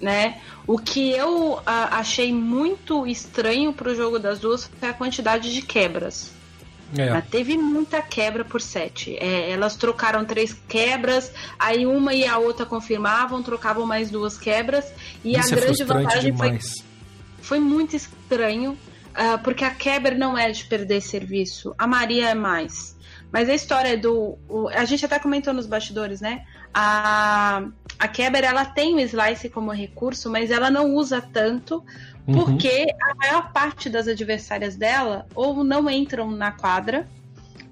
né? O que eu a, ah, achei muito estranho para o jogo das duas foi a quantidade de quebras. É. Teve muita quebra por sete. É, elas trocaram três quebras, aí uma e a outra confirmavam, trocavam mais duas quebras. E Isso a é grande vantagem foi, foi muito estranho, uh, porque a quebra não é de perder serviço, a Maria é mais. Mas a história do. O, a gente até comentou nos bastidores, né? A, a Keber ela tem o slice como recurso, mas ela não usa tanto Uhum. Porque a maior parte das adversárias dela ou não entram na quadra.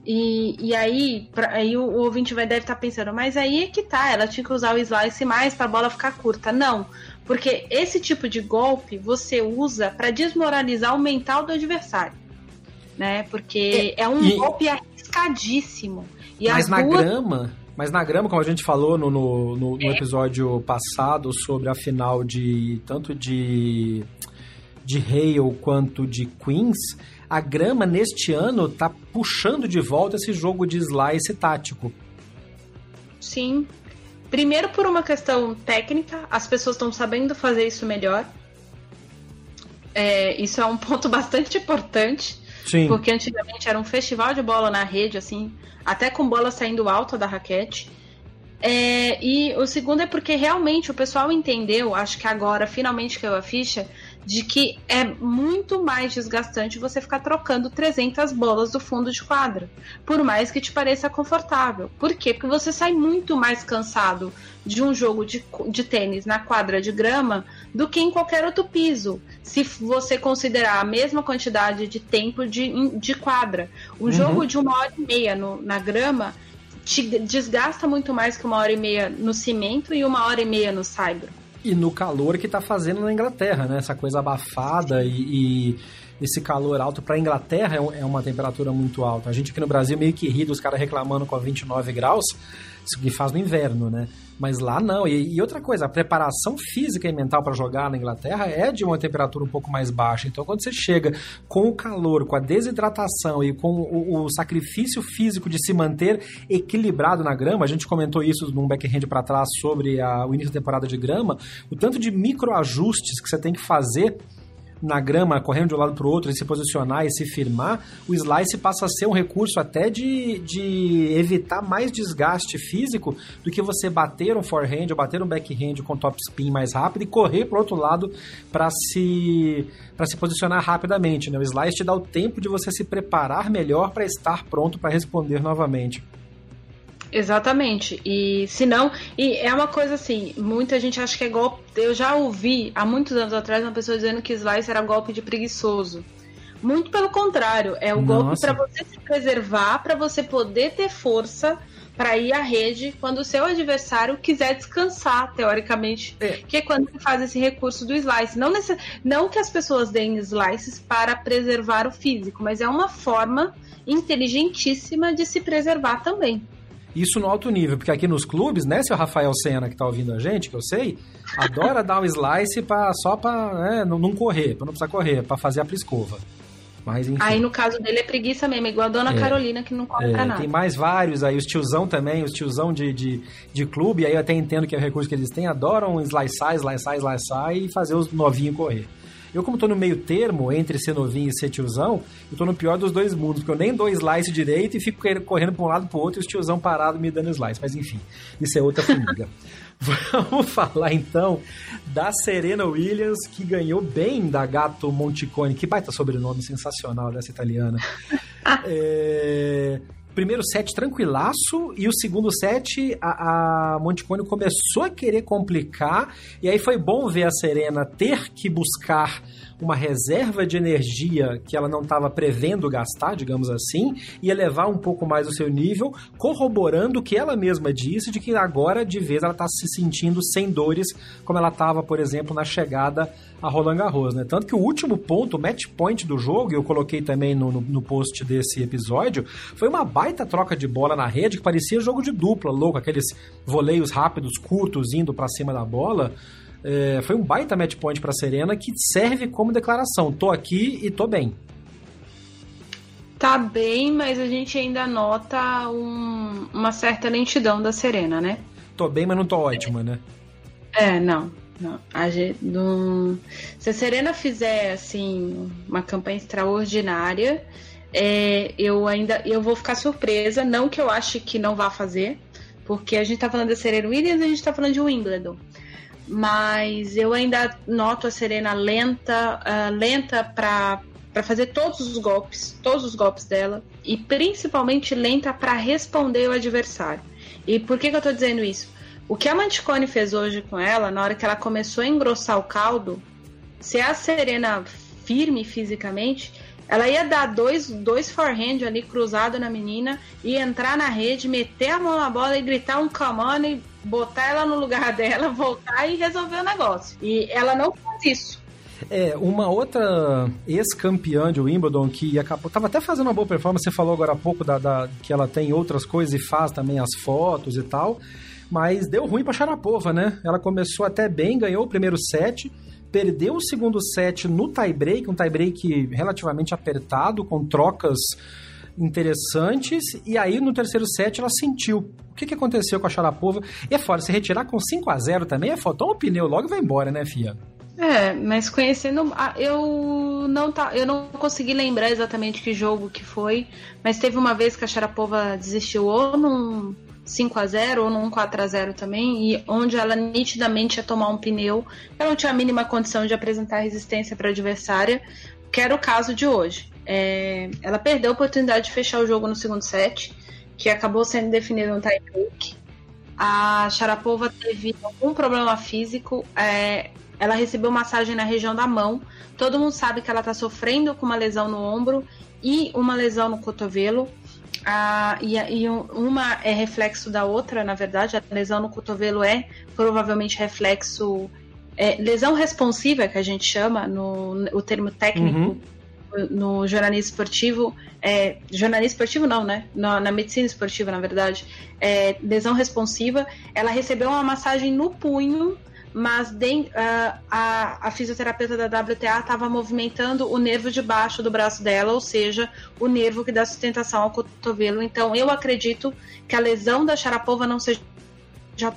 E, e aí, pra, aí o, o, ouvinte vai deve estar tá pensando, mas aí é que tá, ela tinha que usar o slice mais para a bola ficar curta. Não, porque esse tipo de golpe você usa para desmoralizar o mental do adversário, né? Porque é, é um e... golpe E mas na duas... grama, mas na grama, como a gente falou no, no, no, no é. episódio passado sobre a final de tanto de de Hale quanto de Queens, a grama neste ano tá puxando de volta esse jogo de slice tático. Sim. Primeiro por uma questão técnica, as pessoas estão sabendo fazer isso melhor. É, isso é um *laughs* ponto bastante importante. Sim. Porque antigamente era um festival de bola na rede, assim, até com bola saindo alta da raquete. É, e o segundo é porque realmente o pessoal entendeu, acho que agora finalmente caiu a ficha, de que é muito mais desgastante você ficar trocando 300 bolas do fundo de quadra, por mais que te pareça confortável. Por quê? Porque você sai muito mais cansado de um jogo de, de tênis na quadra de grama do que em qualquer outro piso, se você considerar a mesma quantidade de tempo de, de quadra. Um uhum. jogo de uma hora e meia no, na grama te desgasta muito mais que uma hora e meia no cimento e uma hora e meia no saibro e no calor que está fazendo na Inglaterra, né? Essa coisa abafada e, e esse calor alto para a Inglaterra é, é, uma temperatura muito alta. A gente aqui no Brasil meio que ri dos caras reclamando com 29 graus, que faz no inverno, né? Mas lá não. E, e outra coisa, a preparação física e mental para jogar na Inglaterra é de uma temperatura um pouco mais baixa. Então, quando você chega com o calor, com a desidratação e com o, o sacrifício físico de se manter equilibrado na grama, a gente comentou isso num backhand para trás sobre a, o início da temporada de grama, o tanto de microajustes que você tem que fazer na grama, correndo de um lado para o outro e se posicionar e se firmar, o slice passa a ser um recurso até de, de evitar mais desgaste físico do que você bater um forehand ou bater um backhand com top spin mais rápido e correr para o outro lado para se para se posicionar rapidamente. Né? O slice te dá o tempo de você se preparar melhor para estar pronto para responder novamente. Exatamente. E se não, e é uma coisa assim, muita gente acha que é golpe. Eu já ouvi há muitos anos atrás uma pessoa dizendo que slice era golpe de preguiçoso. Muito pelo contrário, é o Nossa. golpe para você se preservar, para você poder ter força para ir à rede quando o seu adversário quiser descansar, teoricamente, é. que é quando ele faz esse recurso do slice. Não, necess... não que as pessoas deem slices para preservar o físico, mas é uma forma inteligentíssima de se preservar também. Isso no alto nível, porque aqui nos clubes, né, seu Rafael Senna que tá ouvindo a gente, que eu sei, adora dar um slice pra, só pra né, não, não correr, pra não precisar correr, pra fazer a priscova. Mas, enfim. Aí no caso dele é preguiça mesmo, igual a dona é, Carolina que não corre é, pra nada. Tem mais vários aí, os tiozão também, os tiozão de, de, de clube, aí eu até entendo que é o recurso que eles têm, adoram slicear, slicear, slicear e fazer os novinhos correr. Eu, como tô no meio termo entre ser novinho e ser tiozão, eu tô no pior dos dois mundos, porque eu nem dou slice direito e fico correndo pra um lado pro outro e os tiozão parado me dando slice. Mas enfim, isso é outra formiga. *laughs* Vamos falar então da Serena Williams, que ganhou bem da Gato Monticone. Que baita sobrenome sensacional dessa italiana. *laughs* é, primeiro set tranquilaço e o segundo set a, a Monticone começou a querer complicar. E aí foi bom ver a Serena ter que buscar uma reserva de energia que ela não estava prevendo gastar, digamos assim, e elevar um pouco mais o seu nível, corroborando o que ela mesma disse de que agora de vez ela está se sentindo sem dores, como ela estava, por exemplo, na chegada a Roland Garros, né? Tanto que o último ponto, o match point do jogo, eu coloquei também no, no, no, post desse episódio, foi uma baita troca de bola na rede que parecia jogo de dupla, louco, aqueles voleios rápidos, curtos, indo para cima da bola. É, foi um baita match point para Serena que serve como declaração: tô aqui e tô bem. Tá bem, mas a gente ainda nota um, uma certa lentidão da Serena, né? Tô bem, mas não tô ótima, né? É, não. não. A gente, não... Se a Serena fizer assim uma campanha extraordinária, é, eu ainda eu vou ficar surpresa. Não que eu ache que não vá fazer, porque a gente tá falando da Serena Williams e a gente tá falando de Wimbledon mas eu ainda noto a Serena lenta, uh, lenta para para fazer todos os golpes, todos os golpes dela e principalmente lenta para responder o adversário. E por que, que eu estou dizendo isso? O que a Manticone fez hoje com ela, na hora que ela começou a engrossar o caldo, se a Serena firme fisicamente, ela ia dar dois, dois forehand ali cruzado na menina, e entrar na rede, meter a mão na bola e gritar um come on e botar ela no lugar *laughs* dela, voltar e resolver o negócio. E ela não faz isso. É, uma outra ex-campeã de Wimbledon que acabou. Tava até fazendo uma boa performance, você falou agora há pouco da, da, que ela tem outras coisas e faz também as fotos e tal. Mas deu ruim pra Sharapova, né? Ela começou até bem, ganhou o primeiro set, perdeu o segundo set no tie-break, um tie-break relativamente apertado, com trocas interessantes, e aí no terceiro set ela sentiu. O que, que aconteceu com a Sharapova? E é fora, se retirar com 5 a 0 também é foda. Toma o pneu logo vai embora, né, Fia? É, mas conhecendo. Eu não, tá, eu não consegui lembrar exatamente que jogo que foi, mas teve uma vez que a Sharapova desistiu ou num 5 a 0 ou num 4 a 0 também, e onde ela nitidamente ia tomar um pneu. Ela não tinha a mínima condição de apresentar resistência para a adversária, que era o caso de hoje. É, ela perdeu a oportunidade de fechar o jogo no segundo set, que acabou sendo definido no tie break. A Sharapova teve algum problema físico, é, ela recebeu massagem na região da mão. Todo mundo sabe que ela está sofrendo com uma lesão no ombro e uma lesão no cotovelo. Ah, e, e, uma é reflexo da outra, na verdade, a lesão no cotovelo é provavelmente reflexo. É, lesão responsiva, que a gente chama, no o termo técnico uhum no jornalismo esportivo, é, jornalismo esportivo não, né? Na, na, medicina esportiva, na verdade, é, lesão responsiva, ela recebeu uma massagem no punho, mas de, uh, a, a fisioterapeuta da WTA estava movimentando o nervo de baixo do braço dela, ou seja, o nervo que dá sustentação ao cotovelo. Então, eu acredito que a lesão da Sharapova não seja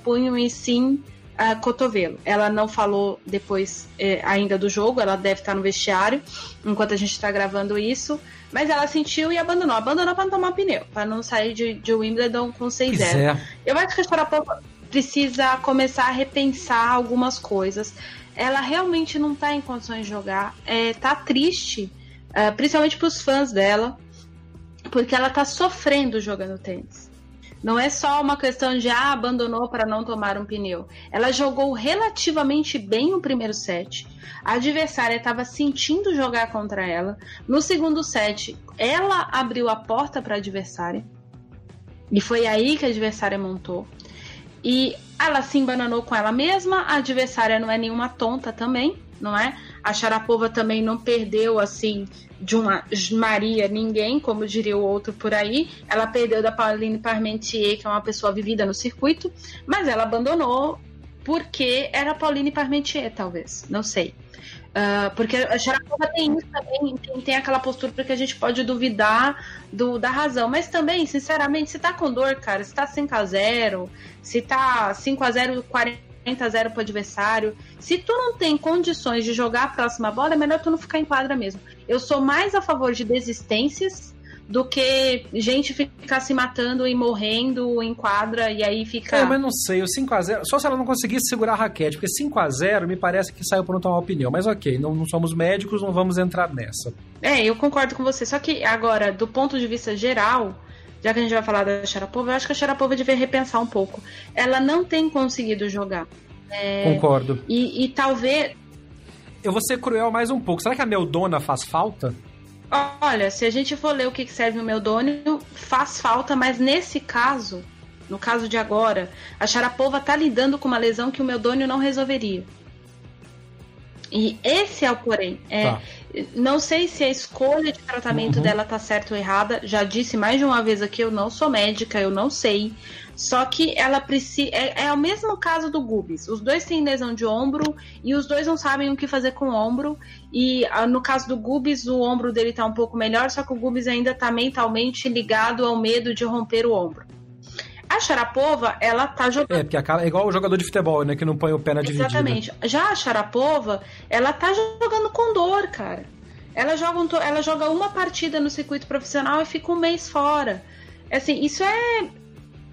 punho e sim uh, cotovelo. Ela não falou depois eh, ainda do jogo, ela deve estar no vestiário enquanto a gente está gravando isso. Mas ela sentiu e abandonou. Abandonou para não tomar pneu, para não sair de, de Wimbledon com 6-0. É. Eu acho que a Sharapova precisa começar a repensar algumas coisas. Ela realmente não está em condições de jogar. É, tá triste, uh, principalmente para os fãs dela, porque ela está sofrendo jogando tênis. Não é só uma questão de ah, abandonou para não tomar um pneu. Ela jogou relativamente bem o primeiro set. A adversária estava sentindo jogar contra ela. No segundo set, ela abriu a porta para a adversária. E foi aí que a adversária montou. E ela se embananou com ela mesma. A adversária não é nenhuma tonta também, não é? A Sharapova também não perdeu assim de uma Maria ninguém, como diria o outro por aí. Ela perdeu da Pauline Parmentier, que é uma pessoa vivida no circuito, mas ela abandonou porque era Pauline Parmentier, talvez. Não sei. Uh, porque a Sharapova tem isso também, tem, tem, aquela postura que a gente pode duvidar do, da razão. Mas também, sinceramente, se tá com dor, cara, se tá 5x0, se tá 5x0, 40 a 0 pro adversário. Se tu não tem condições de jogar a próxima bola, é melhor tu não ficar em quadra mesmo. Eu sou mais a favor de desistências do que gente ficar se matando e morrendo em quadra e aí fica. É, mas não sei, o 5x0. Só se ela não conseguisse segurar a raquete, porque 5x0 me parece que saiu por não tomar opinião. Mas ok, não, não somos médicos, não vamos entrar nessa. É, eu concordo com você. Só que agora, do ponto de vista geral, já que a gente vai falar da Sharapova, eu acho que a Sharapova devia repensar um pouco. Ela não tem conseguido jogar. É, Concordo. E, e talvez, eu vou ser cruel mais um pouco. Será que a Meldona faz falta? Olha, se a gente for ler o que serve o Meldônio, faz falta, mas nesse caso, no caso de agora, a Sharapova tá lidando com uma lesão que o Meldônio não resolveria. E esse é o porém. É, tá. Não sei se a escolha de tratamento uhum. dela tá certa ou errada. Já disse mais de uma vez aqui, eu não sou médica, eu não sei. Só que ela precisa. É, é o mesmo caso do Gubis. Os dois têm lesão de ombro e os dois não sabem o que fazer com o ombro. E ah, no caso do Gubis, o ombro dele tá um pouco melhor, só que o Gubis ainda tá mentalmente ligado ao medo de romper o ombro. A Sharapova, ela tá jogando. É, porque acaba, é igual o jogador de futebol, né? Que não põe o pé na dividida. Exatamente. Já a Sharapova, ela tá jogando com dor, cara. Ela joga, um, ela joga uma partida no circuito profissional e fica um mês fora. Assim, isso é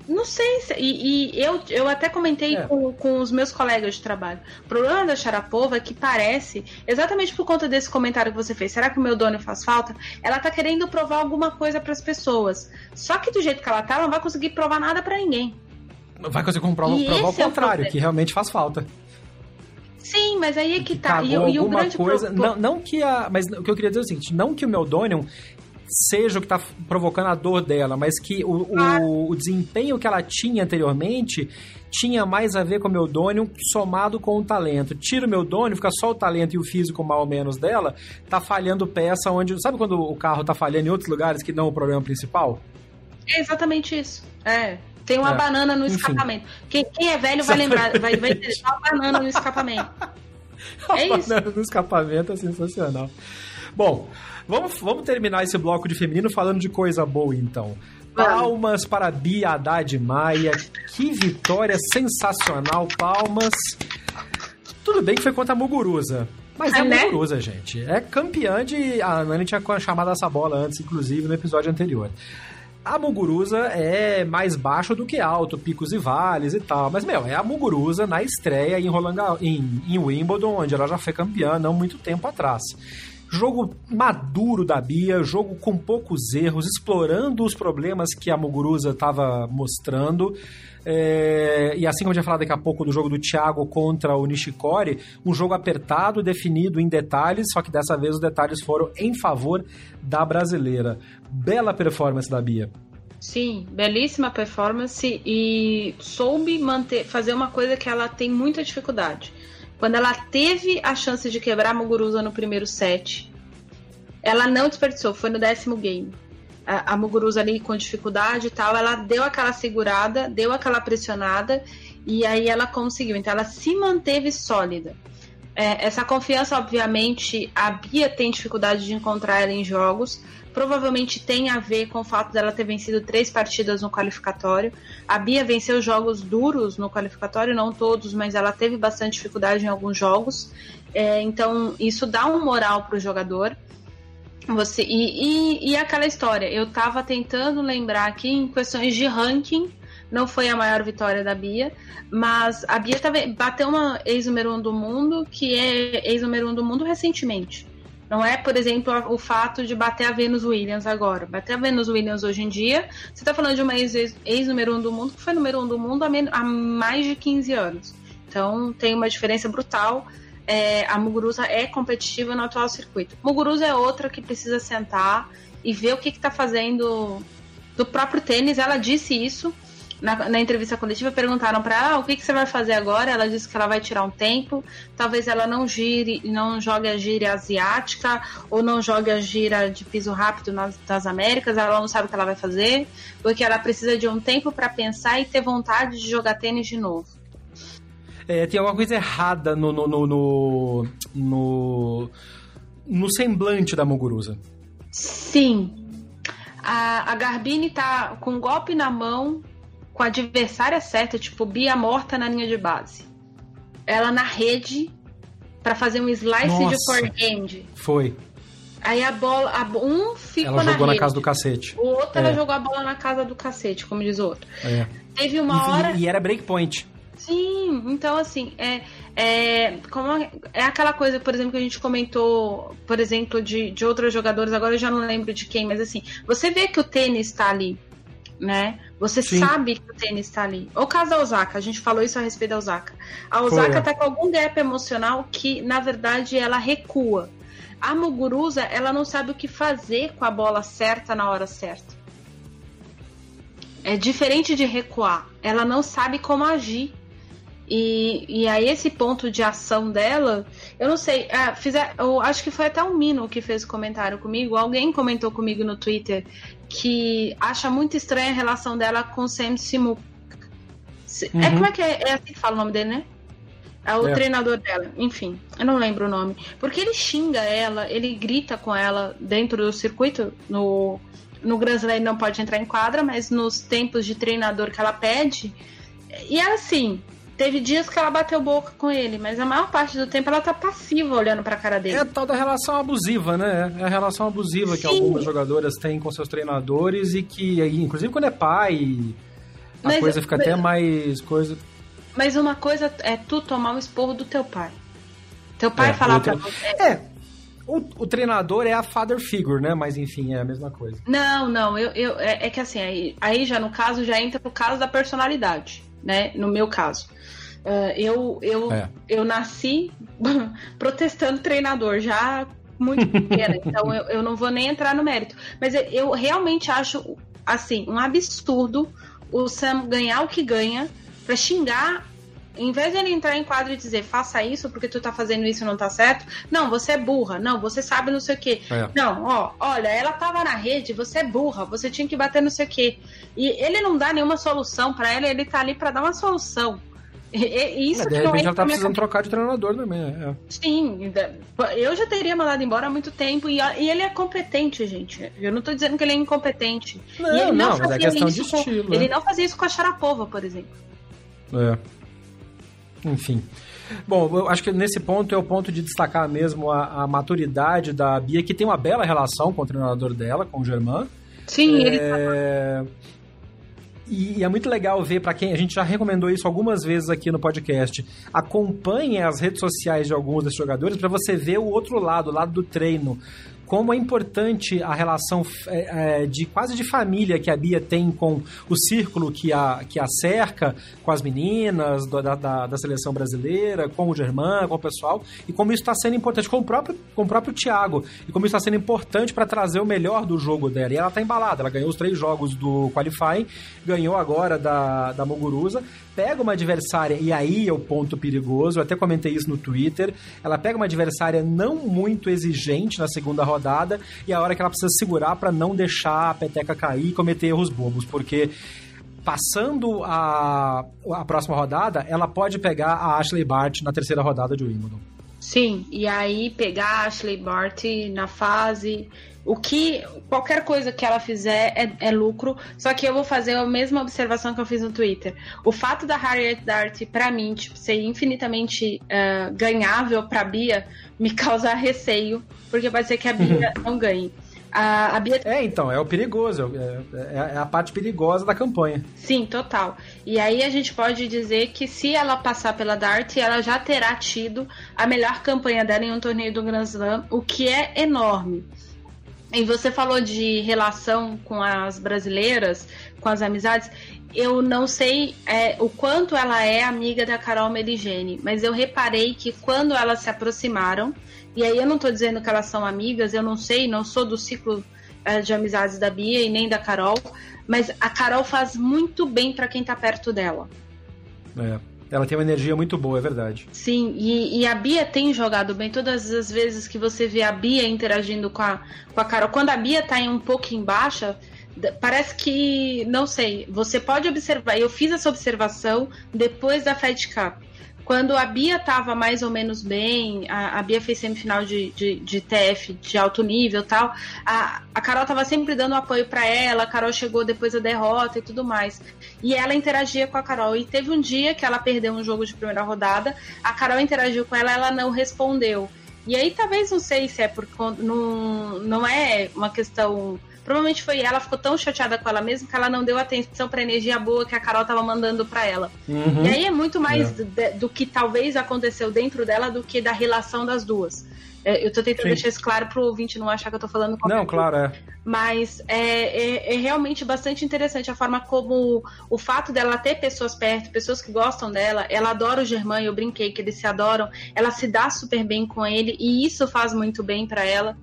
não sei, se, e, e, eu, eu até comentei é. com, com os meus colegas de trabalho. O problema da Sharapova é que parece, exatamente por conta desse comentário que você fez, será que o meu dono faz falta? Ela tá querendo provar alguma coisa para as pessoas. Só que do jeito que ela tá, ela não vai conseguir provar nada para ninguém. Vai conseguir provar, provar o é contrário, o que realmente faz falta. Sim, mas aí é que, que tá. E, e, o grande coisa, pro... não, não que a, mas o que eu queria dizer é o seguinte, não que o Meldonium seja o que está provocando a dor dela, mas que o, o, o, desempenho que ela tinha anteriormente tinha mais a ver com o Meldônio somado com o talento. Tira o Meldônio, fica só o talento e o físico mal ou menos dela, tá falhando peça onde... Sabe quando o carro tá falhando em outros lugares que não é o problema principal? É exatamente isso. É, tem uma é. banana no Enfim. escapamento. Quem, quem, é velho vai lembrar, vai, vai ter uma banana no escapamento. *laughs* É isso. banana no escapamento é sensacional. Bom, Vamos, vamos terminar esse bloco de feminino falando de coisa boa, então. Palmas para Bia Haddad Maia. Que vitória sensacional. Palmas. Tudo bem que foi contra a Muguruza. Mas é, é né? Muguruza, gente. É campeã de. A Nani tinha chamado essa bola antes, inclusive, no episódio anterior. A Muguruza é mais baixo do que alto, picos e vales e tal. Mas, meu, é a Muguruza na estreia em, Roland, em, em Wimbledon, onde ela já foi campeã não muito tempo atrás. Jogo maduro da Bia, jogo com poucos erros, explorando os problemas que a Muguruza estava mostrando. É, e assim como gente vai falar daqui a pouco do jogo do Thiago contra o Nishikori, um jogo apertado, definido em detalhes, só que dessa vez os detalhes foram em favor da brasileira. Bela performance da Bia. Sim, belíssima performance e soube manter, fazer uma coisa que ela tem muita dificuldade quando ela teve a chance de quebrar a Muguruza no primeiro set, ela não desperdiçou, foi no décimo game. A, a Muguruza ali com dificuldade e tal, ela deu aquela segurada, deu aquela pressionada e aí ela conseguiu. Então ela se manteve sólida. É, essa confiança, obviamente, a Bia tem dificuldade de encontrar ela em jogos. Provavelmente tem a ver com o fato dela ter vencido três partidas no qualificatório. A Bia venceu jogos duros no qualificatório, não todos, mas ela teve bastante dificuldade em alguns jogos. É, então, isso dá um moral para o jogador. Você, e, e, e aquela história, eu tava tentando lembrar aqui em questões de ranking, não foi a maior vitória da Bia, mas a Bia bateu uma ex-número 1 um do mundo, que é ex-número 1 um do mundo recentemente. Não é, por exemplo, o fato de bater a Venus Williams agora. Bater a Venus Williams hoje em dia, você está falando de uma ex-número 1 um do mundo que foi número 1 um do mundo há, há mais de 15 anos. Então tem uma diferença brutal é, a Muguruza é competitiva no atual circuito. Muguruza é outra que precisa sentar e ver o que está fazendo do próprio tênis. Ela disse isso na, na entrevista coletiva. Perguntaram para ela ah, o que, que, você vai fazer agora. Ela disse que ela vai tirar um tempo. Talvez ela não gire, não jogue a gira asiática ou não jogue a gira de piso rápido nas, das Américas. Ela não sabe o que ela vai fazer porque ela precisa de um tempo para pensar e ter vontade de jogar tênis de novo é, tem alguma coisa errada no, no, no, no, no, no semblante da Muguruza. Sim. A, Garbine tá com um golpe na mão, com a adversária certa, tipo Bia morta na linha de base. Ela na rede para fazer um slice Nossa, de forehand. Foi. Aí a bola, a, um ficou ela na jogou rede. na casa do cacete. O outro, é. ela jogou a bola na casa do cacete, como diz o outro. É. Teve uma e, hora. E era breakpoint. Sim, então assim, é, é, como é aquela coisa, por exemplo, que a gente comentou, por exemplo, de, de outros jogadores, agora eu já não lembro de quem, mas assim, você vê que o tênis está ali, né? Você Sim. sabe que o tênis está ali. O caso da Osaka, a gente falou isso a respeito da Osaka. A Osaka tá com algum gap emocional que, na verdade, ela recua. A Muguruza, ela não sabe o que fazer com a bola certa na hora certa. É diferente de recuar. Ela não sabe como agir. E, e aí esse ponto de ação dela, eu não sei, é, fizer, eu acho que foi até o Mino que fez o comentário comigo, alguém comentou comigo no Twitter que acha muito estranha a relação dela com o Sam Simuk. É, uhum. É como é que é, é assim que fala o nome dele, né? É o é. treinador dela, enfim, eu não lembro o nome. Porque ele xinga ela, ele grita com ela dentro do circuito, no, no Grand Slam não pode entrar em quadra, mas nos tempos de treinador que ela pede. E é assim, Teve dias que ela bateu boca com ele, mas a maior parte do tempo ela tá passiva olhando pra cara dele. É a tal da relação abusiva, né? É a relação abusiva Sim. que algumas jogadoras têm com seus treinadores e que, inclusive quando é pai, a mas, coisa fica mas, até mais coisa. Mas uma coisa é tu tomar o esporro do teu pai. Teu pai é, falar pra você. É. O, o, treinador é a father figure, né? Mas enfim, é a mesma coisa. Não, não, eu, eu é, é que assim, aí, aí já no caso já entra pro caso da personalidade, né? No meu caso. Uh, eu, eu, é. eu nasci *laughs* protestando treinador já muito *laughs* pequena, então eu, eu não vou nem entrar no mérito. Mas eu, eu realmente acho assim um absurdo o Sam ganhar o que ganha para xingar em vez de ele entrar em quadro e dizer faça isso porque tu tá fazendo isso e não tá certo, não, você é burra, não, você sabe não sei o quê. É. Não, ó, olha, ela tava na rede, você é burra, você tinha que bater não sei o quê. E ele não dá nenhuma solução para ela, ele tá ali para dar uma solução. E, isso é, de repente ela tá precisando trocar de treinador também. É. Sim, eu já teria mandado embora há muito tempo e, e, ele é competente, gente. Eu não tô dizendo que ele é incompetente. Não, e ele não, não mas é questão de estilo. Com, Ele não fazia isso com a Sharapova, por exemplo. É. Enfim. Bom, eu acho que nesse ponto é o ponto de destacar mesmo a, a maturidade da Bia, que tem uma bela relação com o treinador dela, com o Germain. Sim, é... ele tá... E, é muito legal ver para quem a gente já recomendou isso algumas vezes aqui no podcast. Acompanhe as redes sociais de alguns desses jogadores para você ver o outro lado, o lado do treino como é importante a relação é, é, de quase de família que a Bia tem com o círculo que a, que a cerca, com as meninas do, da, da, da, seleção brasileira, com o Germán, com o pessoal, e como isso está sendo importante, com o próprio, com o próprio Thiago, e como isso está sendo importante para trazer o melhor do jogo dela. E ela está embalada, ela ganhou os três jogos do Qualifying, ganhou agora da, da Muguruza, pega uma adversária, e aí é o ponto perigoso, eu até comentei isso no Twitter, ela pega uma adversária não muito exigente na segunda rodada, e é a hora que ela precisa segurar para não deixar a peteca cair e cometer erros bobos, porque passando a, a próxima rodada, ela pode pegar a Ashley Bart na terceira rodada de Wimbledon. Sim, e aí pegar a Ashley Barty na fase. O que. Qualquer coisa que ela fizer é, é, lucro. Só que eu vou fazer a mesma observação que eu fiz no Twitter. O fato da Harriet Dart, para mim, tipo, ser infinitamente uh, ganhável pra Bia, me *laughs* causa receio. Porque pode ser que a Bia não ganhe. A, a Bia... É, então, é o perigoso, é, é, é, a parte perigosa da campanha. Sim, total. E aí a gente pode dizer que se ela passar pela Dart, ela já terá tido a melhor campanha dela em um torneio do Grand Slam, o que é enorme. E você falou de relação com as brasileiras, com as amizades. Eu não sei é, o quanto ela é amiga da Carol Meligene, mas eu reparei que quando elas se aproximaram, e aí eu não tô dizendo que elas são amigas, eu não sei, não sou do ciclo é, de amizades da Bia e nem da Carol, mas a Carol faz muito bem para quem tá perto dela. É. Ela tem uma energia muito boa, é verdade. Sim, e, e, a Bia tem jogado bem. Todas as vezes que você vê a Bia interagindo com a, com a Carol, quando a Bia tá em um pouco em baixa, parece que, não sei, você pode observar. Eu fiz essa observação depois da Fed Cup. Quando a Bia estava mais ou menos bem, a, a Bia fez semifinal de, de, de, TF de alto nível tal, a, a Carol estava sempre dando apoio para ela, a Carol chegou depois da derrota e tudo mais. E ela interagia com a Carol. E teve um dia que ela perdeu um jogo de primeira rodada, a Carol interagiu com ela, ela não respondeu. E aí talvez não sei se é por não, não é uma questão Provavelmente foi ela, ficou tão chateada com ela mesma que ela não deu atenção pra energia boa que a Carol tava mandando pra ela. Uhum. E aí é muito mais é. Do, do, que talvez aconteceu dentro dela do que da relação das duas. É, eu tô tentando Sim. deixar isso claro pro ouvinte não achar que eu tô falando com Não, claro, é. Mas é, é, é, realmente bastante interessante a forma como o fato dela ter pessoas perto, pessoas que gostam dela, ela adora o Germán, eu brinquei que eles se adoram, ela se dá super bem com ele e isso faz muito bem para ela.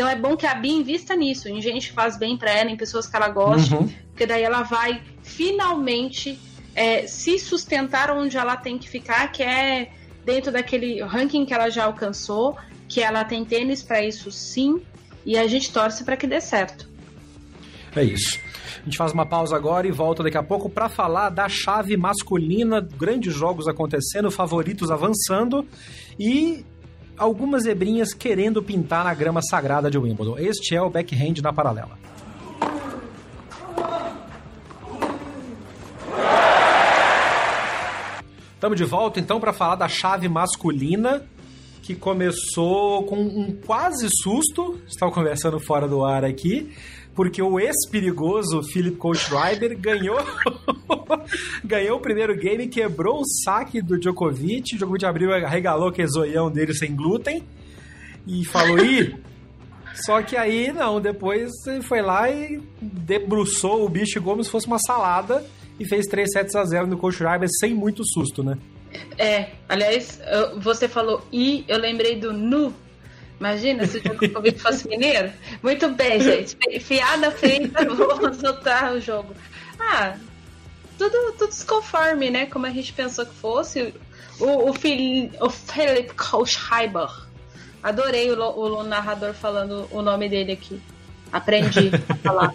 Então é bom que a Bia invista nisso, em gente que faz bem para ela, em pessoas que ela gosta, uhum. porque daí ela vai finalmente é, se sustentar onde ela tem que ficar, que é dentro daquele ranking que ela já alcançou, que ela tem tênis para isso sim, e a gente torce para que dê certo. É isso. A gente faz uma pausa agora e volta daqui a pouco para falar da chave masculina, grandes jogos acontecendo, favoritos avançando e algumas zebrinhas querendo pintar na grama sagrada de Wimbledon. Este é o backhand na paralela. Estamos de volta então para falar da chave masculina que começou com um quase susto. Estava conversando fora do ar aqui porque o ex-perigoso Philip Kohlschreiber ganhou *laughs* ganhou o primeiro game, quebrou o saque do Djokovic. O Djokovic abriu, regalou aquele zoião dele sem glúten e falou: ih. *laughs* Só que aí, não, depois foi lá e debruçou o bicho como se fosse uma salada e fez 3 sets a 0 no Kohlschreiber sem muito susto, né? É, aliás, você falou i, eu lembrei do nu Imagina se o Djokovic fosse mineiro. Muito bem, gente. Fiada feita, vou soltar o jogo. Ah, tudo, tudo desconforme, né? Como a gente pensou que fosse. O, o, Phil, o Philip Kohlschreiber. Adorei o, o, narrador falando o nome dele aqui. Aprendi a falar.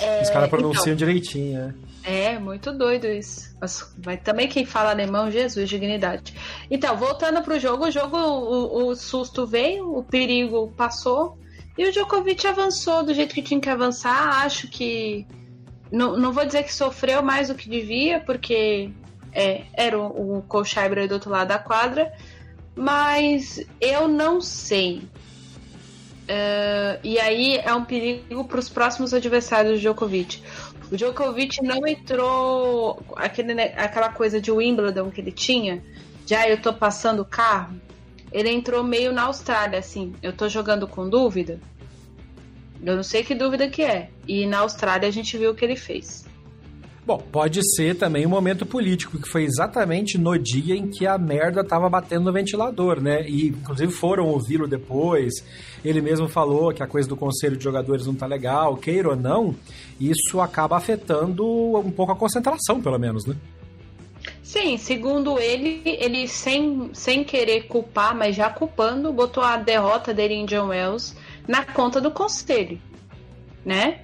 É, Os caras pronunciam então, direitinho, né? É, muito doido isso. Mas, mas, também quem fala alemão, Jesus, dignidade. Então, voltando pro jogo, o jogo, o, o, susto veio, o perigo passou e o Djokovic avançou do jeito que tinha que avançar. Acho que. Não, não vou dizer que sofreu mais do que devia, porque é, era o, o do outro lado da quadra, mas eu não sei. Uh, e aí é um perigo para os próximos adversários do Djokovic. O Djokovic não entrou aquele, aquela coisa de Wimbledon que ele tinha, já ah, eu tô passando o carro. Ele entrou meio na Austrália, assim, eu tô jogando com dúvida. Eu não sei que dúvida que é. E na Austrália a gente viu o que ele fez. Bom, pode ser também um momento político, que foi exatamente no dia em que a merda tava batendo no ventilador, né? E inclusive foram ouvi-lo depois. Ele mesmo falou que a coisa do conselho de jogadores não tá legal, queira ou não, isso acaba afetando um pouco a concentração, pelo menos, né? Sim, segundo ele, ele sem, sem querer culpar, mas já culpando, botou a derrota dele em John Wells na conta do conselho, né?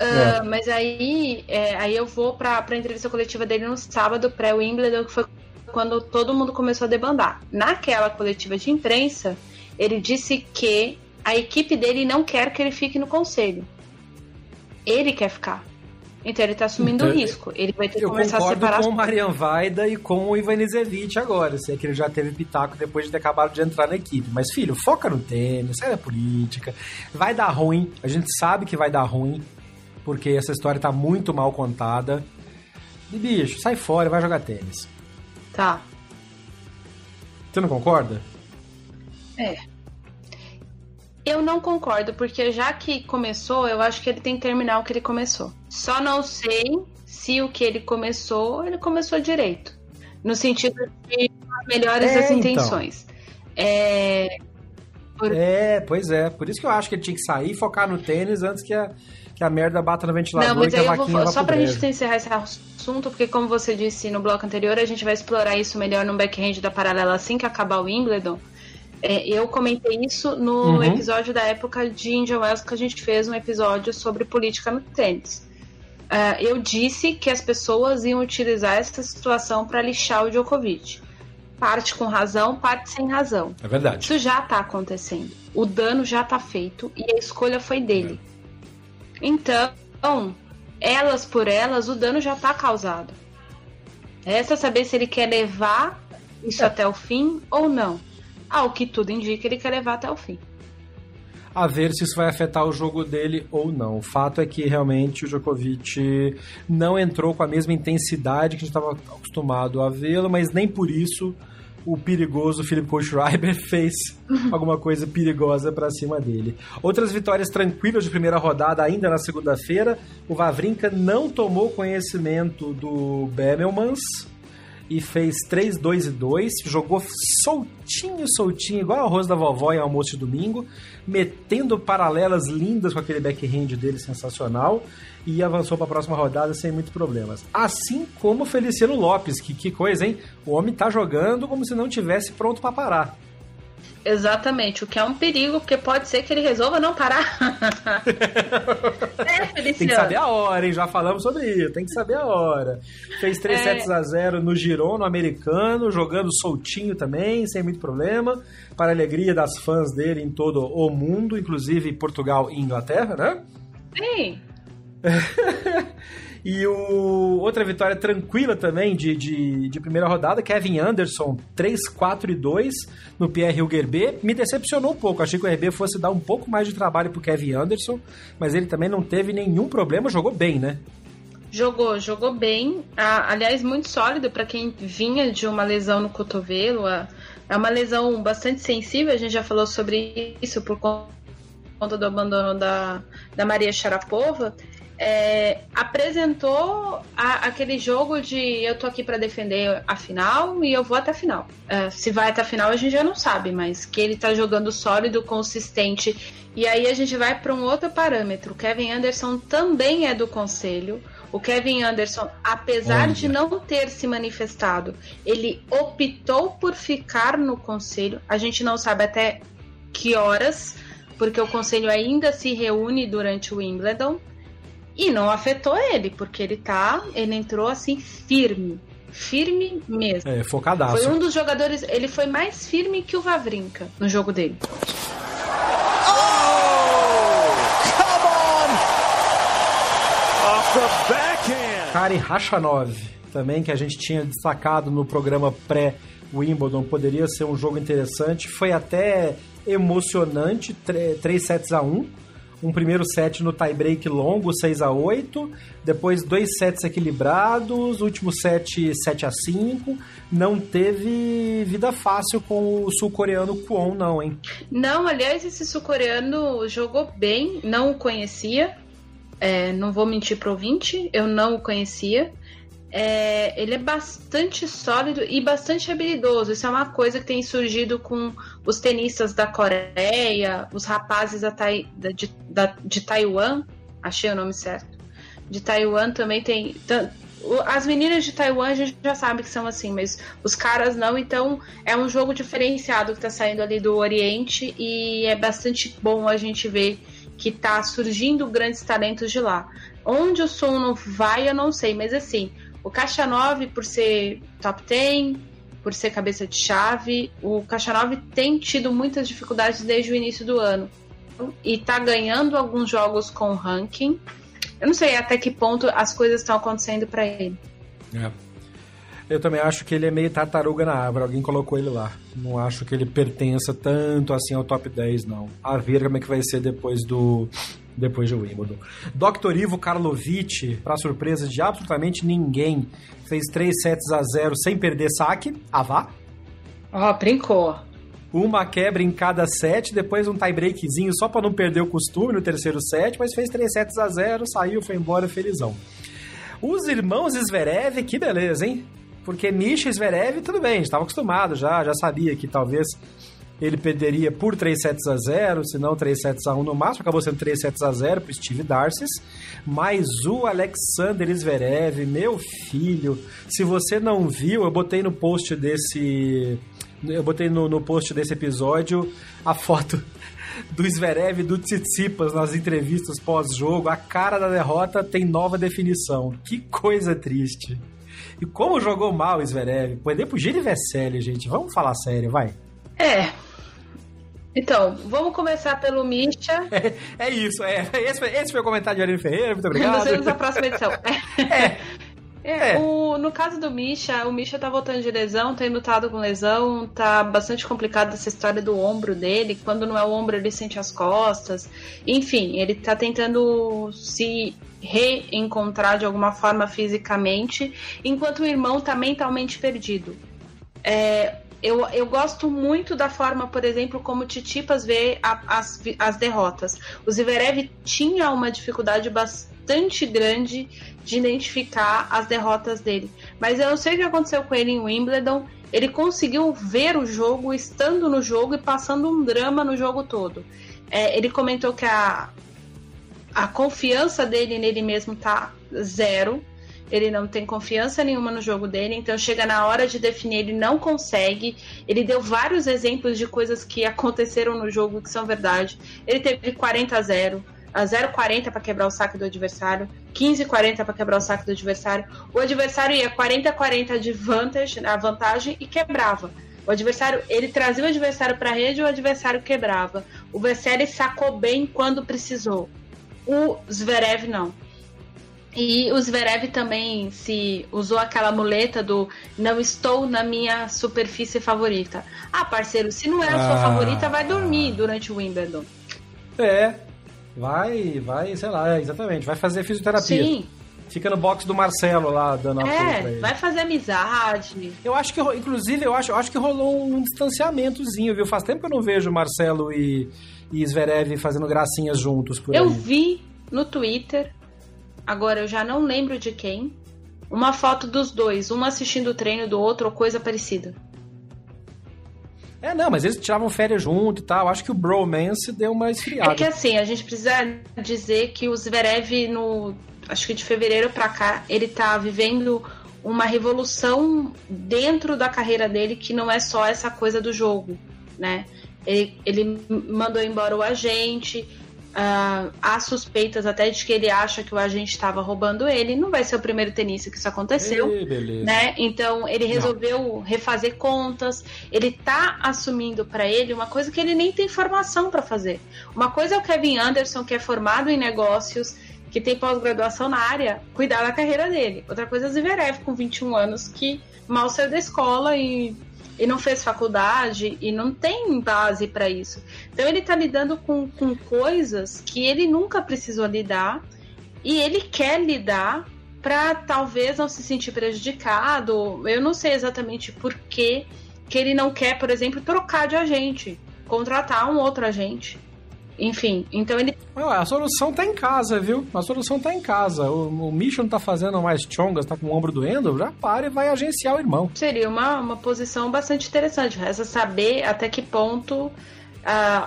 Uh, mas aí, é, aí eu vou pra, pra entrevista coletiva dele no sábado, pré-Wimbledon, que foi quando todo mundo começou a debandar. Naquela coletiva de imprensa, ele disse que a equipe dele não quer que ele fique no conselho. Ele quer ficar. Então ele tá assumindo então, o risco. Ele vai ter que começar a separar. com o Marian Vaida e com o Ivanisevic agora. Se é que ele já teve pitaco depois de ter acabado de entrar na equipe. Mas, filho, foca no tênis, sai da política. Vai dar ruim. A gente sabe que vai dar ruim. Porque essa história tá muito mal contada. E, bicho, sai fora vai jogar tênis. Tá. Você não concorda? É. Eu não concordo, porque já que começou, eu acho que ele tem que terminar o que ele começou. Só não sei se o que ele começou, ele começou direito. No sentido de melhores é, das então. intenções. É... Por... é, pois é. Por isso que eu acho que ele tinha que sair e focar no tênis antes que a, que a merda bata no ventilador não, mas e aí a eu vou, Só pra brejo. gente encerrar esse assunto, porque como você disse no bloco anterior, a gente vai explorar isso melhor no backhand da paralela assim que acabar o Wimbledon. É, eu comentei isso no uhum. episódio da época de Indian Wells que a gente fez um episódio sobre política no tênis. Uh, eu disse que as pessoas iam utilizar essa situação para lixar o Djokovic. Parte com razão, parte sem razão. É verdade. Isso já está acontecendo. O dano já está feito e a escolha foi dele. Então, elas por elas, o dano já está causado. Resta saber se ele quer levar isso é. até o fim ou não. Ao que tudo indica, ele quer levar até o fim. A ver se isso vai afetar o jogo dele ou não. O fato é que realmente o Djokovic não entrou com a mesma intensidade que a gente estava acostumado a vê-lo, mas nem por isso o perigoso Philip Kohlschreiber *laughs* fez alguma coisa perigosa para cima dele. Outras vitórias tranquilas de primeira rodada ainda na segunda-feira. O Vavrinka não tomou conhecimento do Bemelmans e fez 3, 2 e 2. Jogou soltinho, soltinho, igual arroz da vovó em almoço de domingo, metendo paralelas lindas com aquele backhand dele sensacional e avançou para a próxima rodada sem muitos problemas. Assim como Feliciano Lopes, que, que coisa, hein? O homem tá jogando como se não tivesse pronto para parar. Exatamente, o que é um perigo, porque pode ser que ele resolva não parar. *laughs* é, Feliciano. Tem que saber a hora, hein? Já falamos sobre isso, tem que saber a hora. Fez 3 é... sets a 0 no Girona, no americano, jogando soltinho também, sem muito problema, para a alegria das fãs dele em todo o mundo, inclusive Portugal e Inglaterra, né? Sim. *laughs* E o, outra vitória tranquila também de, de, de primeira rodada, Kevin Anderson, 3, 4 e 2 no Pierre Huguerbet. Me decepcionou um pouco, achei que o RB fosse dar um pouco mais de trabalho pro Kevin Anderson, mas ele também não teve nenhum problema, jogou bem, né? Jogou, jogou bem. Ah, aliás, muito sólido para quem vinha de uma lesão no cotovelo. É uma lesão bastante sensível, a gente já falou sobre isso por conta do abandono da, da Maria Sharapova é, apresentou a, aquele jogo de eu tô aqui para defender a final e eu vou até a final. É, se vai até a final a gente já não sabe, mas que ele tá jogando sólido, consistente. E aí a gente vai para um outro parâmetro. O Kevin Anderson também é do conselho. O Kevin Anderson, apesar Olha. de não ter se manifestado, ele optou por ficar no conselho. A gente não sabe até que horas, porque o conselho ainda se reúne durante o Wimbledon. E não afetou ele, porque ele tá. Ele entrou assim firme. Firme mesmo. É, focadaço. Foi um dos jogadores. Ele foi mais firme que o Vavrinka no jogo dele. Oh! Come on! Off the backhand! Kari Rachanov, também, que a gente tinha destacado no programa pré-Wimbledon, poderia ser um jogo interessante. Foi até emocionante 3 sets a 1 um primeiro set no tie-break longo, 6 a 8 depois dois sets equilibrados, último set 7 a 5 Não teve vida fácil com o sul-coreano Kwon, não, hein? Não, aliás, esse sul-coreano jogou bem, não o conhecia. É, não vou mentir pro ouvinte, eu não o conhecia. É, ele é bastante sólido e bastante habilidoso. Isso é uma coisa que tem surgido com os tenistas da Coreia, os rapazes da, da, de, da, de Taiwan, achei o nome certo. De Taiwan também tem. As meninas de Taiwan a gente já sabe que são assim, mas os caras não. Então é um jogo diferenciado que está saindo ali do Oriente e é bastante bom a gente ver que está surgindo grandes talentos de lá. Onde o som não vai, eu não sei, mas assim, o Caixa 9, por ser top 10, por ser cabeça de chave. O Kachanov tem tido muitas dificuldades desde o início do ano e está ganhando alguns jogos com ranking. Eu não sei até que ponto as coisas estão acontecendo para ele. É. Eu também acho que ele é meio tartaruga na árvore. Alguém colocou ele lá. Não acho que ele pertença tanto assim ao top 10, não. A ver como é que vai ser depois do. Depois de Wimbledon. Dr. Ivo Karlovic, para surpresa de absolutamente ninguém, fez 3 sets a 0 sem perder saque. Ah, vá. Ó, oh, brincou. Uma quebra em cada set, depois um tie-breakzinho só para não perder o costume no terceiro set, mas fez 3 sets a 0, saiu, foi embora felizão. Os irmãos Zverev, que beleza, hein? Porque Misha e Zverev, tudo bem, estava acostumado já, já sabia que talvez ele perderia por 3 sets a 0, se não 3 sets a 1 no máximo, acabou sendo 3 sets a 0 para Steve Darcis. Mas o Alexander Zverev, meu filho, se você não viu, eu botei no post desse eu botei no, no post desse episódio a foto *laughs* do Zverev e do Tsitsipas nas entrevistas pós-jogo. A cara da derrota tem nova definição. Que coisa triste. E como jogou mal o Zverev. Perder pro Giri Vesely, gente. Vamos falar sério, vai. É. Então, vamos começar pelo Misha. É, *laughs* é isso, é. Esse, foi, esse foi o comentário de Aline Ferreira, muito obrigado. Nos vemos na próxima edição. *laughs* É. É, é. O, no caso do Misha, o Misha tá voltando de lesão, tem lutado com lesão, tá bastante complicado essa história do ombro dele. Quando não é o ombro, ele sente as costas. Enfim, ele tá tentando se reencontrar de alguma forma fisicamente, enquanto o irmão tá mentalmente perdido. É, eu, eu gosto muito da forma, por exemplo, como o Titipas vê a, as, as derrotas. O Zverev tinha uma dificuldade bastante grande de identificar as derrotas dele. Mas eu sei o que aconteceu com ele em Wimbledon. Ele conseguiu ver o jogo, estando no jogo e passando um drama no jogo todo. É, ele comentou que a, a confiança dele nele mesmo tá zero. Ele não tem confiança nenhuma no jogo dele, então chega na hora de definir, ele não consegue. Ele deu vários exemplos de coisas que aconteceram no jogo que são verdade. Ele teve 40 a 0, a 0,40 para quebrar o saque do adversário, 15,40 para quebrar o saque do adversário. O adversário ia 40-40 de vantagem, a vantagem e quebrava. O adversário, ele trazia o adversário para a rede e o adversário quebrava. O Vesely sacou bem quando precisou. O Zverev não. E o Zverev também se usou aquela muleta do não estou na minha superfície favorita. Ah, parceiro, se não é a sua ah. favorita, vai dormir durante o Wimbledon. É, vai, vai, sei lá, exatamente, vai fazer fisioterapia. Sim. Fica no box do Marcelo lá, dando é, pra ele. vai fazer amizade. Eu acho que, inclusive, eu acho, eu acho que rolou um distanciamentozinho, viu? Faz tempo que eu não vejo Marcelo e e Zverev fazendo gracinhas juntos por Eu aí. vi no Twitter, agora eu já não lembro de quem, uma foto dos dois, um assistindo o treino do outro ou coisa parecida. É, não, mas eles tiravam férias junto e tal. Acho que o bromance deu uma esfriada. É que assim, a gente precisa dizer que o Zverev, no, acho que de fevereiro pra cá, ele tá vivendo uma revolução dentro da carreira dele que não é só essa coisa do jogo, né? Ele, ele mandou embora o agente. Uh, há suspeitas até de que ele acha que o agente estava roubando ele. Não vai ser o primeiro tenista que isso aconteceu. Ei, né? Então ele resolveu Não. refazer contas. Ele tá assumindo para ele uma coisa que ele nem tem formação para fazer. Uma coisa é o Kevin Anderson, que é formado em negócios, que tem pós-graduação na área, cuidar da carreira dele. Outra coisa é o Zverev, com 21 anos, que mal saiu da escola e e não fez faculdade e não tem base para isso. Então ele está lidando com, com coisas que ele nunca precisou lidar e ele quer lidar para talvez não se sentir prejudicado. Eu não sei exatamente por que, que ele não quer, por exemplo, trocar de agente, contratar um outro agente. Enfim, então ele. a solução tá em casa, viu? A solução tá em casa. O, o não tá fazendo mais chongas, tá com o ombro doendo, já para e vai agenciar o irmão. Seria uma, uma posição bastante interessante. Resta saber até que ponto uh,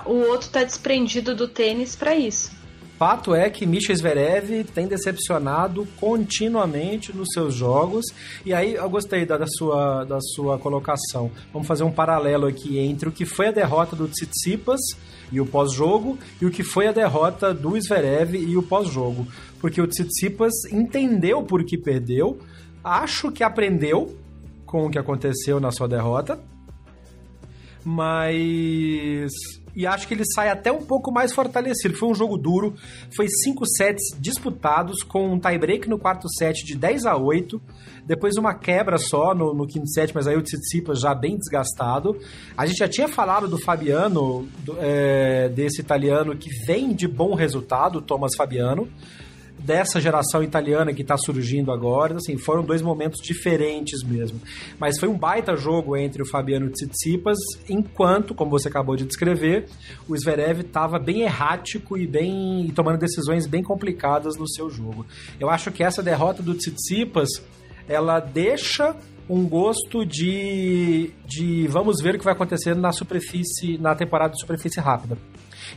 o outro tá desprendido do tênis para isso. Fato é que Misha Zverev tem decepcionado continuamente nos seus jogos. E aí eu gostei da, da, sua, da sua colocação. Vamos fazer um paralelo aqui entre o que foi a derrota do Tsitsipas e o pós-jogo, e o que foi a derrota do Zverev e o pós-jogo. Porque o Tsitsipas entendeu por que perdeu, acho que aprendeu com o que aconteceu na sua derrota. Mas. E acho que ele sai até um pouco mais fortalecido. Foi um jogo duro, foi cinco sets disputados, com um tie-break no quarto set de 10 a 8 depois uma quebra só no, no quinto set, mas aí o Tsitsipas já bem desgastado. A gente já tinha falado do Fabiano, do, é, desse italiano que vem de bom resultado, Thomas Fabiano dessa geração italiana que está surgindo agora, assim, foram dois momentos diferentes mesmo. Mas foi um baita jogo entre o Fabiano Tsitsipas, enquanto, como você acabou de descrever, o Zverev estava bem errático e bem e tomando decisões bem complicadas no seu jogo. Eu acho que essa derrota do Tsitsipas ela deixa um gosto de, de vamos ver o que vai acontecer na superfície, na temporada de superfície rápida.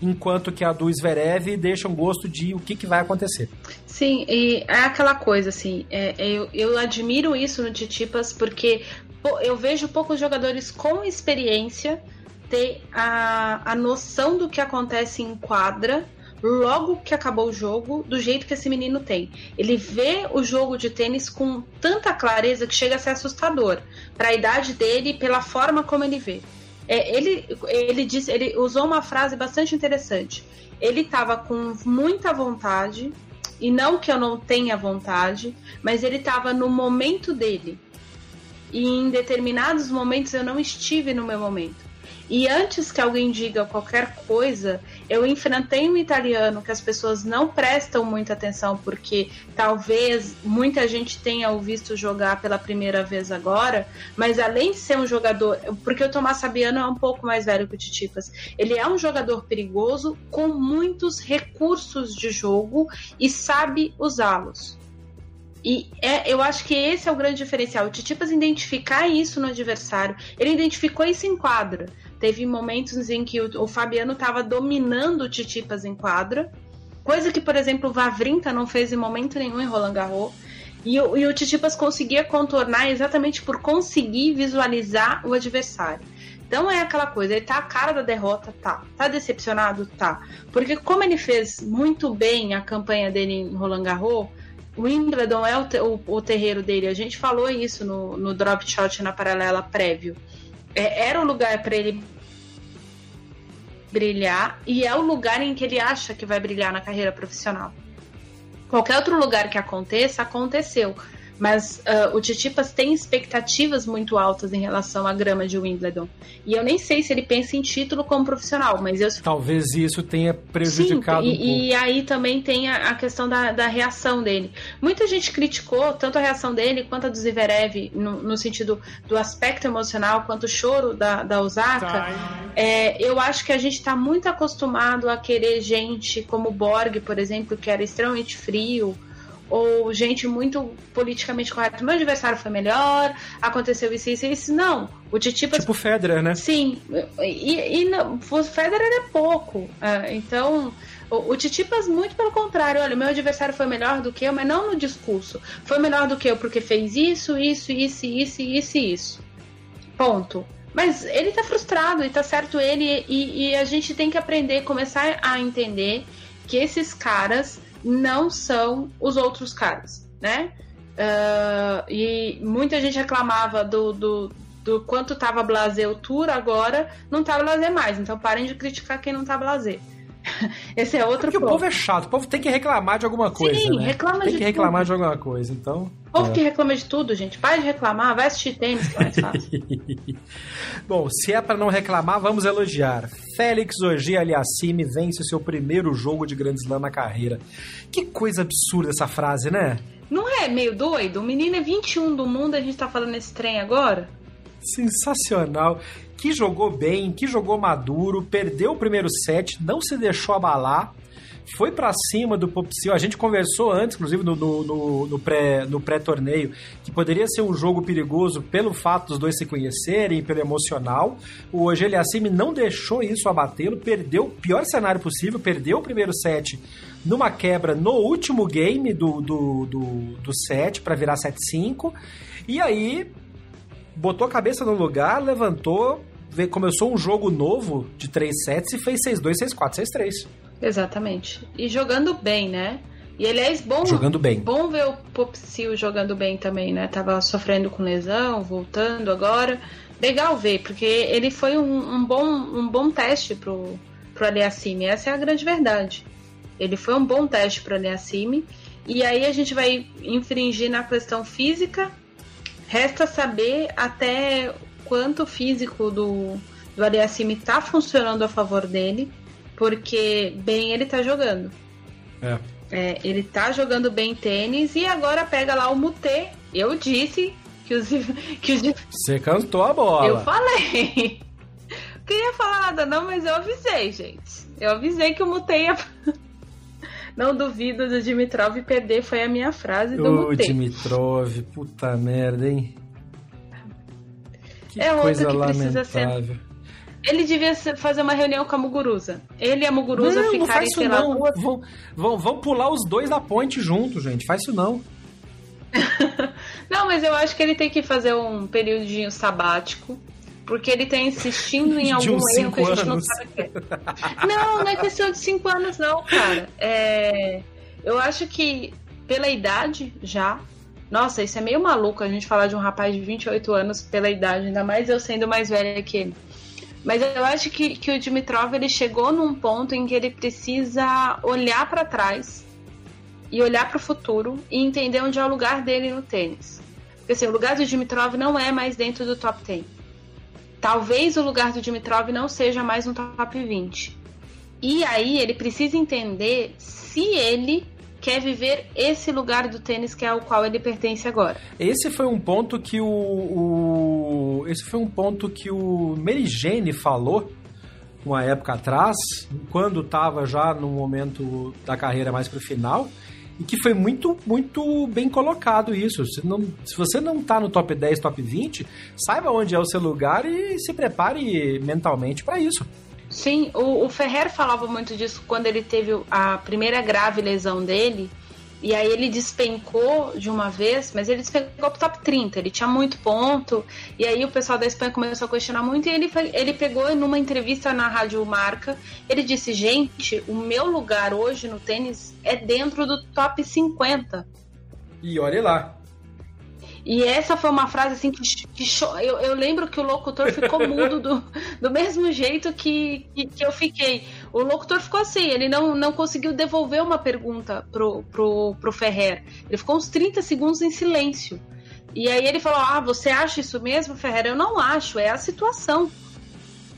Enquanto que a do Zverev deixa um gosto de o que, que vai acontecer. Sim, e é aquela coisa, assim, é, é eu, eu admiro isso no Titipas porque eu vejo poucos jogadores com experiência ter a, a noção do que acontece em quadra logo que acabou o jogo, do jeito que esse menino tem. Ele vê o jogo de tênis com tanta clareza que chega a ser assustador para a idade dele e pela forma como ele vê. É, ele, ele, disse, ele usou uma frase bastante interessante. Ele estava com muita vontade, e não que eu não tenha vontade, mas ele estava no momento dele. E em determinados momentos eu não estive no meu momento. E antes que alguém diga qualquer coisa, eu enfrentei um italiano que as pessoas não prestam muita atenção, porque talvez muita gente tenha o visto jogar pela primeira vez agora, mas além de ser um jogador. Porque o Tomás Sabiano é um pouco mais velho que o Titipas. Ele é um jogador perigoso com muitos recursos de jogo e sabe usá-los. E é, eu acho que esse é o grande diferencial. O Titipas identificar isso no adversário, ele identificou isso em quadra. Teve momentos em que o, o Fabiano estava dominando o Titipas em quadra, coisa que, por exemplo, o Vavrinta não fez em momento nenhum em Roland Garros. E, e o Titipas conseguia contornar exatamente por conseguir visualizar o adversário. Então é aquela coisa, ele tá a cara da derrota, tá. Tá decepcionado, tá. Porque como ele fez muito bem a campanha dele em Roland Garros, o Wimbledon é o, o, o, terreiro dele. A gente falou isso no, no drop shot na paralela prévio. É, era o lugar para ele brilhar e é o lugar em que ele acha que vai brilhar na carreira profissional. Qualquer outro lugar que aconteça, aconteceu. Mas uh, o Titipas tem expectativas muito altas em relação à grama de Wimbledon. E eu nem sei se ele pensa em título como profissional, mas eu. Talvez isso tenha prejudicado. Sim, e, um e aí também tem a, a questão da, da, reação dele. Muita gente criticou tanto a reação dele quanto a do Zverev, no, no sentido do aspecto emocional, quanto o choro da, da Osaka. É, eu acho que a gente está muito acostumado a querer gente como Borg, por exemplo, que era extremamente frio ou gente muito politicamente correta. Meu adversário foi melhor, aconteceu isso, isso, isso. Não, o Titipas... Tipo o Federer, né? Sim, e, e não, o Federer é pouco. É, então, o, o Titipas, muito pelo contrário, olha, meu adversário foi melhor do que eu, mas não no discurso. Foi melhor do que eu porque fez isso, isso, isso, isso, isso e isso. Ponto. Mas ele tá frustrado e tá certo ele, e, e a gente tem que aprender, começar a entender que esses caras não são os outros caras, né? Uh, e muita gente reclamava do, do, do quanto tava blazer o tour, agora não tá blazer mais. Então parem de criticar quem não tá blazer. *laughs* Esse é outro Porque ponto. o povo é chato, o povo tem que reclamar de alguma coisa. Sim, né? reclama tem de que reclamar tudo. de alguma coisa, então. O povo é. que reclama de tudo, gente, para de reclamar, vai assistir tênis, que é mais fácil. *laughs* Bom, se é para não reclamar, vamos elogiar. Félix Ogier Aliassime vence o seu primeiro jogo de Grand Slam na carreira. Que coisa absurda essa frase, né? Não é meio doido? O menino é 21 do mundo, a gente tá falando esse trem agora? Sensacional que jogou bem, que jogou maduro, perdeu o primeiro set, não se deixou abalar, foi para cima do Popsil. A gente conversou antes, inclusive no, no, no, pré, no pré-torneio, que poderia ser um jogo perigoso pelo fato dos dois se conhecerem, pelo emocional. O Ogeliassime não deixou isso abatê-lo, perdeu o pior cenário possível, perdeu o primeiro set numa quebra no último game do, do, do, do set para virar 7-5. E aí botou a cabeça no lugar, levantou, começou um jogo novo de 3 sets e fez 6-2, 6-4, 6-3. Exatamente. E jogando bem, né? E aliás, bom, jogando bem. Bom ver o Popsil jogando bem também, né? Tava sofrendo com lesão, voltando agora. Legal ver, porque ele foi um, um bom, um bom teste pro, pro Aliassime. Essa é a grande verdade. Ele foi um bom teste pro Aliassime. E aí a gente vai infringir na questão física. Resta saber até quanto o físico do, do Aliassime tá funcionando a favor dele. Porque bem ele tá jogando. É. É, ele tá jogando bem tênis e agora pega lá o Mutê. Eu disse que os. *laughs* Que os... Você cantou a bola. Eu falei. *laughs* Não queria falar nada, não, mas eu avisei, gente. Eu avisei que o Mutê ia. *laughs* Não duvido do Dimitrov perder, foi a minha frase do Ô, Mutê. Dimitrov, puta merda, hein? Que É outro coisa que precisa ser-. Ele devia fazer uma reunião com a Muguruza. Ele e a Muguruza Não, não ficarem, faz isso lá, não. duas Vão, vão, vão pular os dois da ponte junto, gente. Faz isso não. *laughs* Não, mas eu acho que ele tem que fazer um período sabático. Porque ele tá insistindo em *laughs* algum erro que a gente não anos. sabe o que é. Não, não é questão de cinco anos, não, cara. É, eu acho que pela idade já. Nossa, isso é meio maluco a gente falar de um rapaz de 28 anos pela idade, ainda mais eu sendo mais velha que ele. Mas eu acho que, que o Dimitrov ele chegou num ponto em que ele precisa olhar pra trás e olhar para o futuro e entender onde é o lugar dele no tênis. Porque assim, o lugar do Dimitrov não é mais dentro do top 10. Talvez o lugar do Dimitrov não seja mais no top 20. E aí ele precisa entender se ele quer viver esse lugar do tênis que é ao qual ele pertence agora. Esse foi um ponto que o, o- esse foi um ponto que o Merigene falou uma época atrás, quando estava já no momento da carreira mais pro final, e que foi muito muito bem colocado isso. Se, não, se você não tá no top 10, top 20, saiba onde é o seu lugar e se prepare mentalmente para isso. Sim, o, o Ferrer falava muito disso quando ele teve a primeira grave lesão dele. E aí ele despencou de uma vez, mas ele despencou pro top 30. Ele tinha muito ponto. E aí o pessoal da Espanha começou a questionar muito. E ele, ele pegou numa entrevista na Rádio Marca. Ele disse: Gente, o meu lugar hoje no tênis é dentro do top 50. E olhe lá. E essa foi uma frase assim que, que eu, eu lembro que o locutor ficou mudo do, *laughs* do mesmo jeito que, que, que eu fiquei. O locutor ficou assim, ele não, não conseguiu devolver uma pergunta pro, pro, pro Ferrer. Ele ficou uns 30 segundos em silêncio. E aí ele falou: Ah, você acha isso mesmo, Ferrer? Eu não acho, é a situação.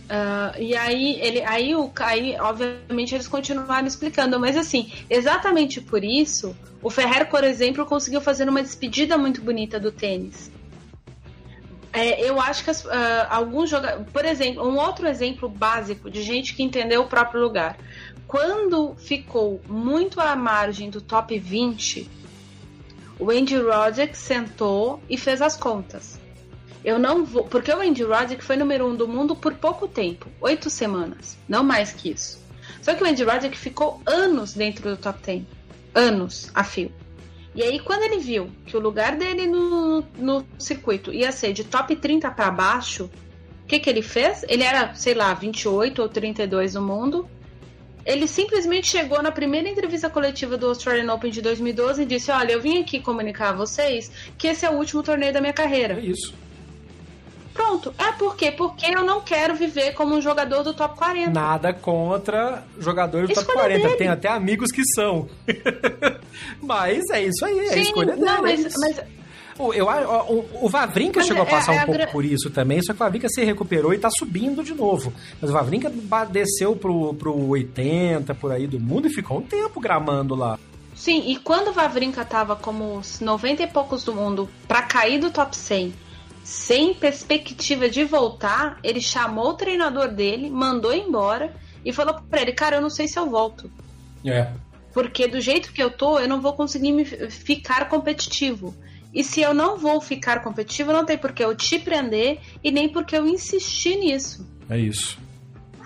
Ah, e aí, ele, aí, o, aí, obviamente, eles continuaram explicando, mas assim, exatamente por isso, o Ferrer, por exemplo, conseguiu fazer uma despedida muito bonita do tênis. É, eu acho que as- ah, alguns jogadores. Por exemplo, um outro exemplo básico de gente que entendeu o próprio lugar. Quando ficou muito à margem do top 20, o Andy Roddick sentou e fez as contas. Eu não vou. Porque o Andy Roddick foi número um do mundo por pouco tempo oito semanas. Não mais que isso. Só que o Andy Roddick ficou anos dentro do top 10. Anos a fio. E aí, quando ele viu que o lugar dele no, no circuito ia ser de top 30 para baixo, o que, que ele fez? Ele era, sei lá, 28 ou 32 no mundo. Ele simplesmente chegou na primeira entrevista coletiva do Australian Open de 2012 e disse: Olha, eu vim aqui comunicar a vocês que esse é o último torneio da minha carreira. É isso. Pronto. É por quê? Porque eu não quero viver como um jogador do top 40. Nada contra jogador do top Escolha 40. dele. Tem até amigos que são. *laughs* mas é isso aí, é a Sim, escolha dele. não, é mas, mas O, eu, o, o- Vavrinka Mas chegou a é- passar é um a pouco gra- por isso também, só que o Vavrinka se recuperou e tá subindo de novo. Mas o Vavrinka ba- desceu pro, pro 80 por aí do mundo e ficou um tempo gramando lá. Sim, e quando o Vavrinka tava como os 90 e poucos do mundo pra cair do top 100, sem perspectiva de voltar, ele chamou o treinador dele, mandou embora e falou pra ele: Cara, eu não sei se eu volto. É. Porque do jeito que eu tô, eu não vou conseguir me ficar competitivo. E se eu não vou ficar competitivo, não tem por que eu te prender e nem porque eu insistir nisso. É isso.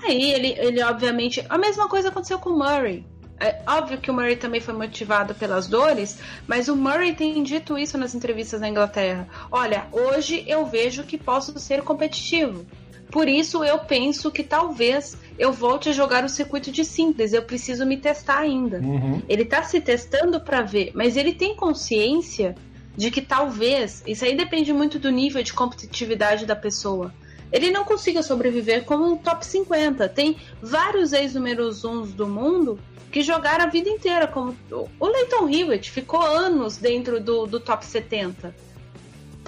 Aí ele, ele obviamente. A mesma coisa aconteceu com o Murray. É óbvio que o Murray também foi motivado pelas dores, mas o Murray tem dito isso nas entrevistas na Inglaterra. Olha, hoje eu vejo que posso ser competitivo. Por isso eu penso que talvez eu volte a jogar o circuito de simples, eu preciso me testar ainda. Uhum. Ele tá se testando para ver, mas ele tem consciência de que talvez, isso aí depende muito do nível de competitividade da pessoa. Ele não consiga sobreviver como um top 50. Tem vários ex-números 1 do mundo que jogaram a vida inteira, como o Leighton Hewitt ficou anos dentro do, do top 70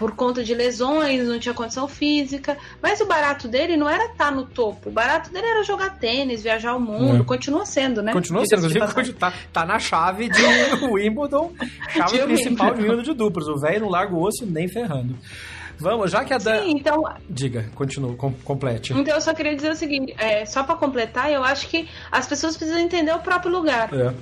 por conta de lesões, não tinha condição física. Mas o barato dele não era estar tá no topo. O barato dele era jogar tênis, viajar o mundo. É. Continua sendo, né? Continua sendo. Inclusive, tá, tá na chave de *laughs* Wimbledon, chave de principal Wimbledon. de Wimbledon de duplos. O velho não larga o osso nem ferrando. Vamos, já que a Dan. Sim, então. Diga, continua, com, complete. Então eu só queria dizer o seguinte: é, só para completar, eu acho que as pessoas precisam entender o próprio lugar. É.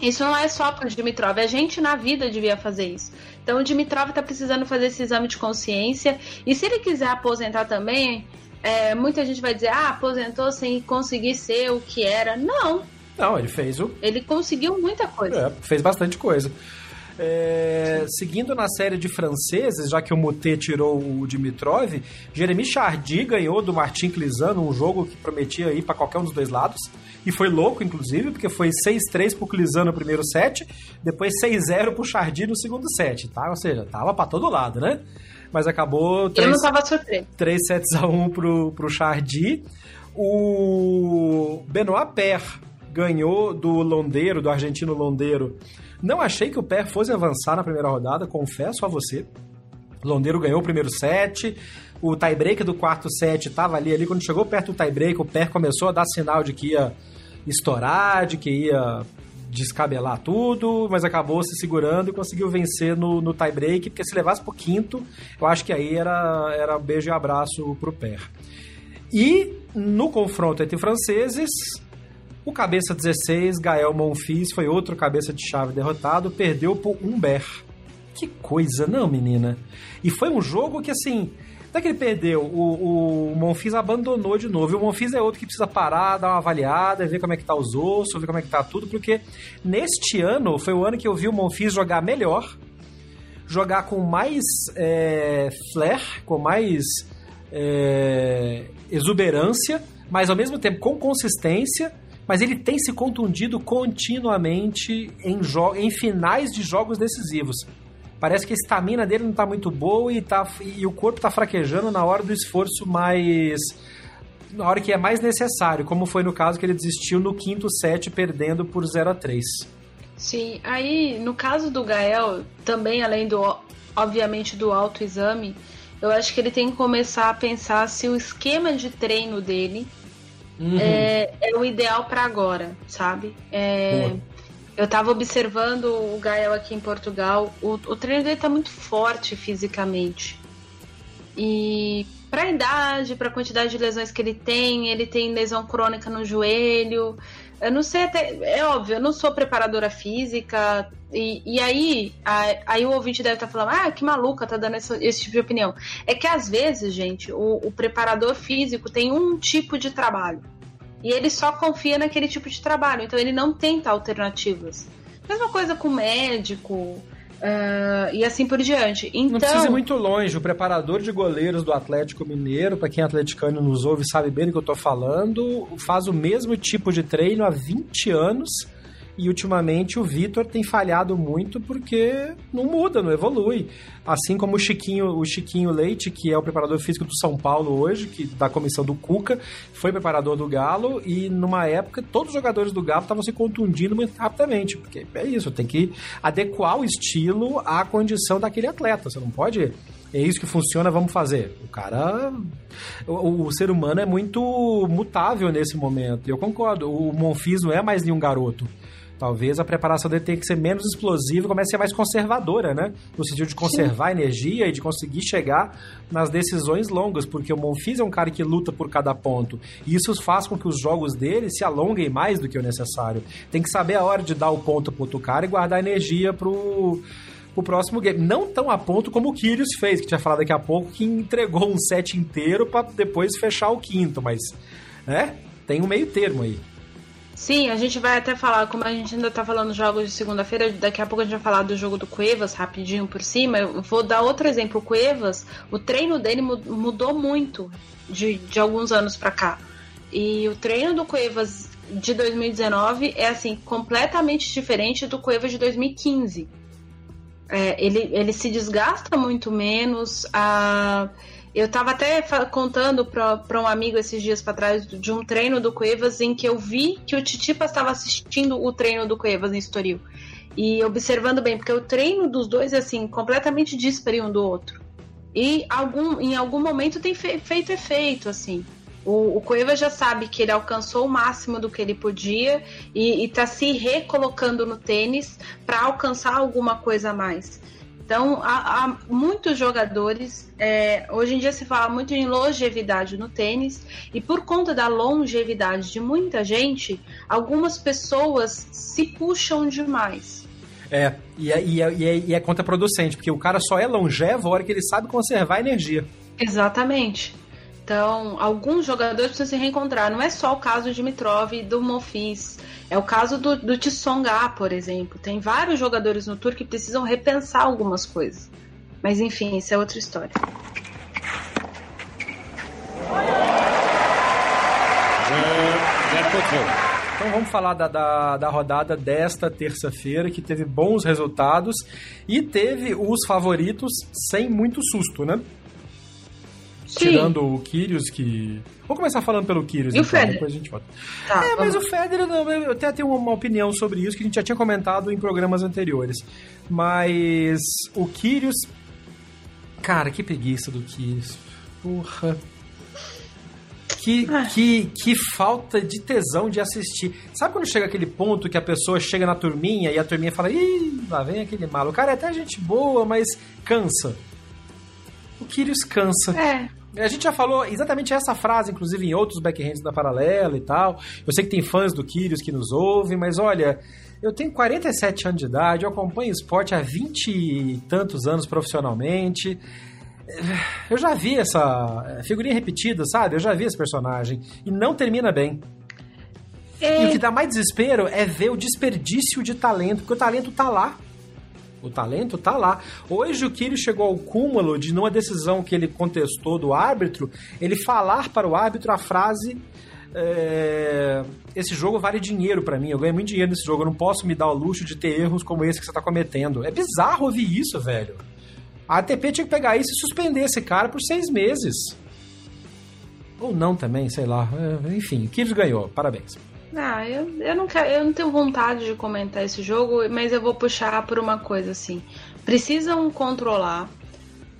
Isso não é só para o Dimitrov, a gente na vida devia fazer isso. Então o Dimitrov está precisando fazer esse exame de consciência. E se ele quiser aposentar também, é, muita gente vai dizer, ah, aposentou sem conseguir ser o que era. Não. Não, ele fez o. Ele conseguiu muita coisa. É, fez bastante coisa. É, seguindo na série de franceses, já que o Moutet tirou o Dimitrov, Jeremy Chardy ganhou do Martin Clisano um jogo que prometia ir para qualquer um dos dois lados. E foi louco, inclusive, porque foi 6-3 pro Clisano no primeiro set, depois 6-0 pro Chardy no segundo set, tá? Ou seja, tava para todo lado, né? Mas acabou 3, Eu não tava surpreso. 3 sets a 1 pro, pro Chardy. O Benoit Per ganhou do Londeiro, do argentino Londeiro, não achei que o Pé fosse avançar na primeira rodada, confesso a você. O Londeiro ganhou o primeiro set. O tiebreak do quarto set estava ali, ali. Quando chegou perto do tiebreak, o Pé começou a dar sinal de que ia estourar, de que ia descabelar tudo, mas acabou se segurando e conseguiu vencer no, no tiebreak, porque se levasse pro quinto, eu acho que aí era, era beijo e abraço pro Pé. E no confronto entre franceses, o cabeça 16, Gael Monfils, foi outro cabeça de chave derrotado, perdeu por Umber. Que coisa, não, menina? E foi um jogo que, assim, até que ele perdeu, o, o abandonou de novo. E o Monfils é outro que precisa parar, dar uma avaliada, ver como é que tá os ossos, ver como é que tá tudo, porque neste ano foi o ano que eu vi o Monfils jogar melhor, jogar com mais é, flair, com mais é, exuberância, mas ao mesmo tempo com consistência mas ele tem se contundido continuamente em, em finais de jogos decisivos. Parece que a estamina dele não está muito boa e, tá, e o corpo está fraquejando na hora do esforço mais. na hora que é mais necessário, como foi no caso que ele desistiu no quinto set, perdendo por 0 a 3 Sim, aí no caso do Gael, também além do, obviamente, do autoexame, eu acho que ele tem que começar a pensar se o esquema de treino dele uhum. é, é, o ideal para agora, sabe? É, eu tava observando o Gael aqui em Portugal, o, o treino dele tá muito forte fisicamente. E para a idade, para a quantidade de lesões que ele tem, ele tem lesão crônica no joelho. Eu não sei até. É óbvio, eu não sou preparadora física. E, e aí, a, aí o ouvinte deve estar tá falando, ah, que maluca, tá dando esse, esse tipo de opinião. É que às vezes, gente, o, o preparador físico tem um tipo de trabalho. E ele só confia naquele tipo de trabalho. Então ele não tenta alternativas. Mesma coisa com médico. Uh, e assim por diante. Então, não precisa ir muito longe. O preparador de goleiros do Atlético Mineiro, para quem é atleticano nos ouve, sabe bem do que eu estou falando, faz o mesmo tipo de treino há 20 anos e ultimamente o Vitor tem falhado muito porque não muda, não evolui. Assim como o Chiquinho, o Chiquinho Leite, que é o preparador físico do São Paulo hoje, que da comissão do Cuca, foi preparador do Galo e numa época todos os jogadores do Galo estavam se contundindo muito rapidamente, porque é isso, tem que adequar o estilo à condição daquele atleta. Você não pode é isso que funciona, vamos fazer. O cara. O, o, ser humano é muito mutável nesse momento. Eu concordo. O Monfis não é mais nenhum garoto. Talvez a preparação dele tenha que ser menos explosiva e comece a ser mais conservadora, né? No sentido de conservar Sim. energia e de conseguir chegar nas decisões longas, porque o Monfils é um cara que luta por cada ponto. E isso faz com que os jogos dele se alonguem mais do que o necessário. Tem que saber a hora de dar o ponto pro outro cara e guardar energia pro pro próximo game. Não tão a ponto como o Kyrgios fez, que tinha falado daqui a pouco, que entregou um set inteiro para depois fechar o quinto, mas, né? Tem um meio termo aí. Sim, a gente vai até falar, como a gente ainda tá falando jogos de segunda-feira, daqui a pouco a gente vai falar do jogo do Cuevas rapidinho por cima. Eu vou dar outro exemplo. O Cuevas, o treino dele mudou muito de, de alguns anos para cá. E o treino do Cuevas de 2019 é assim completamente diferente do Cuevas de 2015. É, ele, ele se desgasta muito menos. A... Eu estava até contando para um amigo esses dias para trás de um treino do Cuevas em que eu vi que o Titipas estava assistindo o treino do Cuevas em Estoril. E observando bem, porque o treino dos dois é assim, completamente díspare um do outro. E algum, em algum momento tem fe feito efeito, assim. O, o já sabe que ele alcançou o máximo do que ele podia e está se recolocando no tênis para alcançar alguma coisa a mais. Então, há, há muitos jogadores. É, hoje em dia se fala muito em longevidade no tênis, e por conta da longevidade de muita gente, algumas pessoas se puxam demais. É, e é, e é, e é, e é contraproducente, porque o cara só é longevo a hora que ele sabe conservar a energia. Exatamente. Então, alguns jogadores precisam se reencontrar. Não é só o caso de Mitrov e do Monfils. É o caso do, do Tsonga, por exemplo. Tem vários jogadores no Tour que precisam repensar algumas coisas. Mas enfim, isso é outra história. Então vamos falar da, da, da rodada desta terça-feira, que teve bons resultados e teve os favoritos sem muito susto, né? Sim. Tirando o Kyrios, que. Vamos começar falando pelo Kyrios, e então, o Federer? depois a gente volta. Tá, é, mas o Federer, eu até tenho uma opinião sobre isso que a gente já tinha comentado em programas anteriores. Mas o Kyrios. Cara, que preguiça do Kyrios. Porra. Que, ah. que, que falta de tesão de assistir. Sabe quando chega aquele ponto que a pessoa chega na turminha e a turminha fala, ih, lá vem aquele malo. O cara é até gente boa, mas cansa. O Kyrios cansa. É. A gente já falou exatamente essa frase, inclusive, em outros backhands da Paralela e tal. Eu sei que tem fãs do Kyrios que nos ouvem, mas olha, eu tenho 47 anos de idade, eu acompanho esporte há 20 e tantos anos profissionalmente. Eu já vi essa figurinha repetida, sabe? Eu já vi esse personagem. E não termina bem. É... E o que dá mais desespero é ver o desperdício de talento, porque o talento tá lá. O talento tá lá. Hoje o Kyrgios chegou ao cúmulo de, numa decisão que ele contestou do árbitro, ele falar para o árbitro a frase é, esse jogo vale dinheiro para mim, eu ganho muito dinheiro nesse jogo, eu não posso me dar o luxo de ter erros como esse que você tá cometendo. É bizarro ouvir isso, velho. A ATP tinha que pegar isso e suspender esse cara por seis meses. Ou não também, sei lá. É, enfim, Kyrgios ganhou, parabéns. Ah, eu, eu, não quero, eu não tenho vontade de comentar esse jogo, mas eu vou puxar por uma coisa assim. Precisam controlar,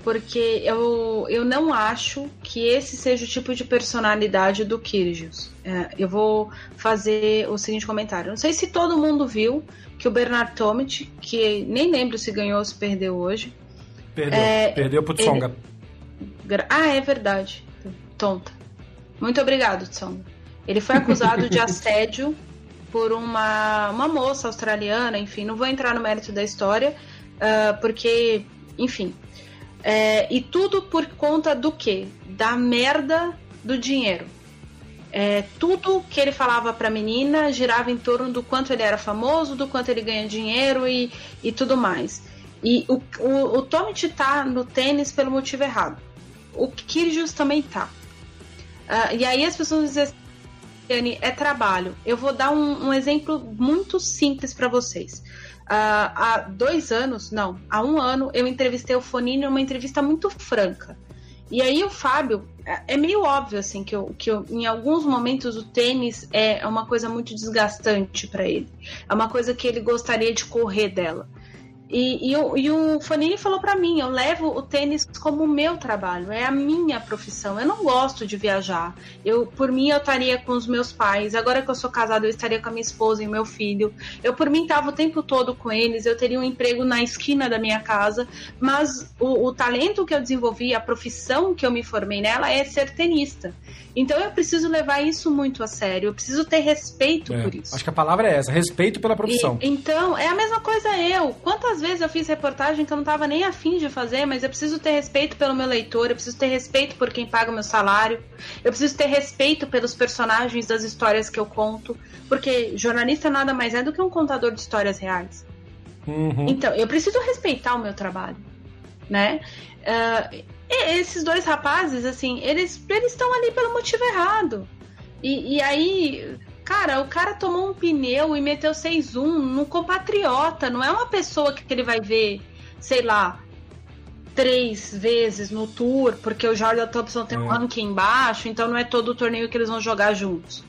porque eu, eu não acho que esse seja o tipo de personalidade do Kyrgios. É, eu vou fazer o seguinte comentário. Não sei se todo mundo viu que o Bernard Tomic, que nem lembro se ganhou ou se perdeu hoje. Perdeu, é, perdeu pro Tsonga. Ele... Ah, é verdade. Tonta. Muito obrigado, Tsonga. Ele foi acusado de *laughs* assédio por uma, uma moça australiana, enfim, não vou entrar no mérito da história, uh, porque, enfim. É, e tudo por conta do quê? Da merda do dinheiro. É, tudo que ele falava pra menina girava em torno do quanto ele era famoso, do quanto ele ganha dinheiro e, e tudo mais. E o, o, o Tomit tá no tênis pelo motivo errado. O Kyrgios também tá. Uh, e aí as pessoas dizem É trabalho. Eu vou dar um, um exemplo muito simples para vocês. Uh, há dois anos, não, há um ano, eu entrevistei o Fonini uma entrevista muito franca. E aí o Fábio, é, é meio óbvio assim que, eu, que eu, em alguns momentos o tênis é uma coisa muito desgastante para ele. É uma coisa que ele gostaria de correr dela. E, e, o, e o Fanini falou para mim: eu levo o tênis como meu trabalho, é a minha profissão. Eu não gosto de viajar. Eu, por mim, eu estaria com os meus pais. Agora que eu sou casado, eu estaria com a minha esposa e meu filho. Eu, por mim, estava o tempo todo com eles. Eu teria um emprego na esquina da minha casa. Mas o, o talento que eu desenvolvi, a profissão que eu me formei nela é ser tenista. Então eu preciso levar isso muito a sério. Eu preciso ter respeito é, por isso. Acho que a palavra é essa: respeito pela profissão. E, então, é a mesma coisa eu. Quantas Quantas vezes eu fiz reportagem que eu não estava nem afim de fazer, mas eu preciso ter respeito pelo meu leitor, eu preciso ter respeito por quem paga o meu salário, eu preciso ter respeito pelos personagens das histórias que eu conto, porque jornalista nada mais é do que um contador de histórias reais. Uhum. Então, eu preciso respeitar o meu trabalho, né? Uh, esses dois rapazes, assim, eles eles estão ali pelo motivo errado. E, e aí, cara, o cara tomou um pneu e meteu 6-1 no compatriota. Não é uma pessoa que ele vai ver, sei lá, três vezes no tour, porque o Jordan Thompson tem um é. ranking baixo, então não é todo o torneio que eles vão jogar juntos.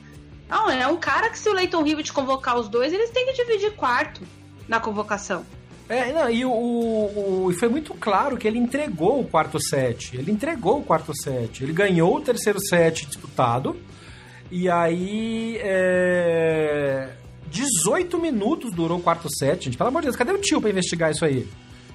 Não, é um cara que se o Leighton Hewitt convocar os dois, eles têm que dividir quarto na convocação. É, não, e o, o, o, foi muito claro que ele entregou o quarto set. Ele entregou o quarto set. Ele ganhou o terceiro set disputado. E aí. É, 18 minutos durou o quarto set, gente. Pelo amor de Deus, cadê o tio pra investigar isso aí?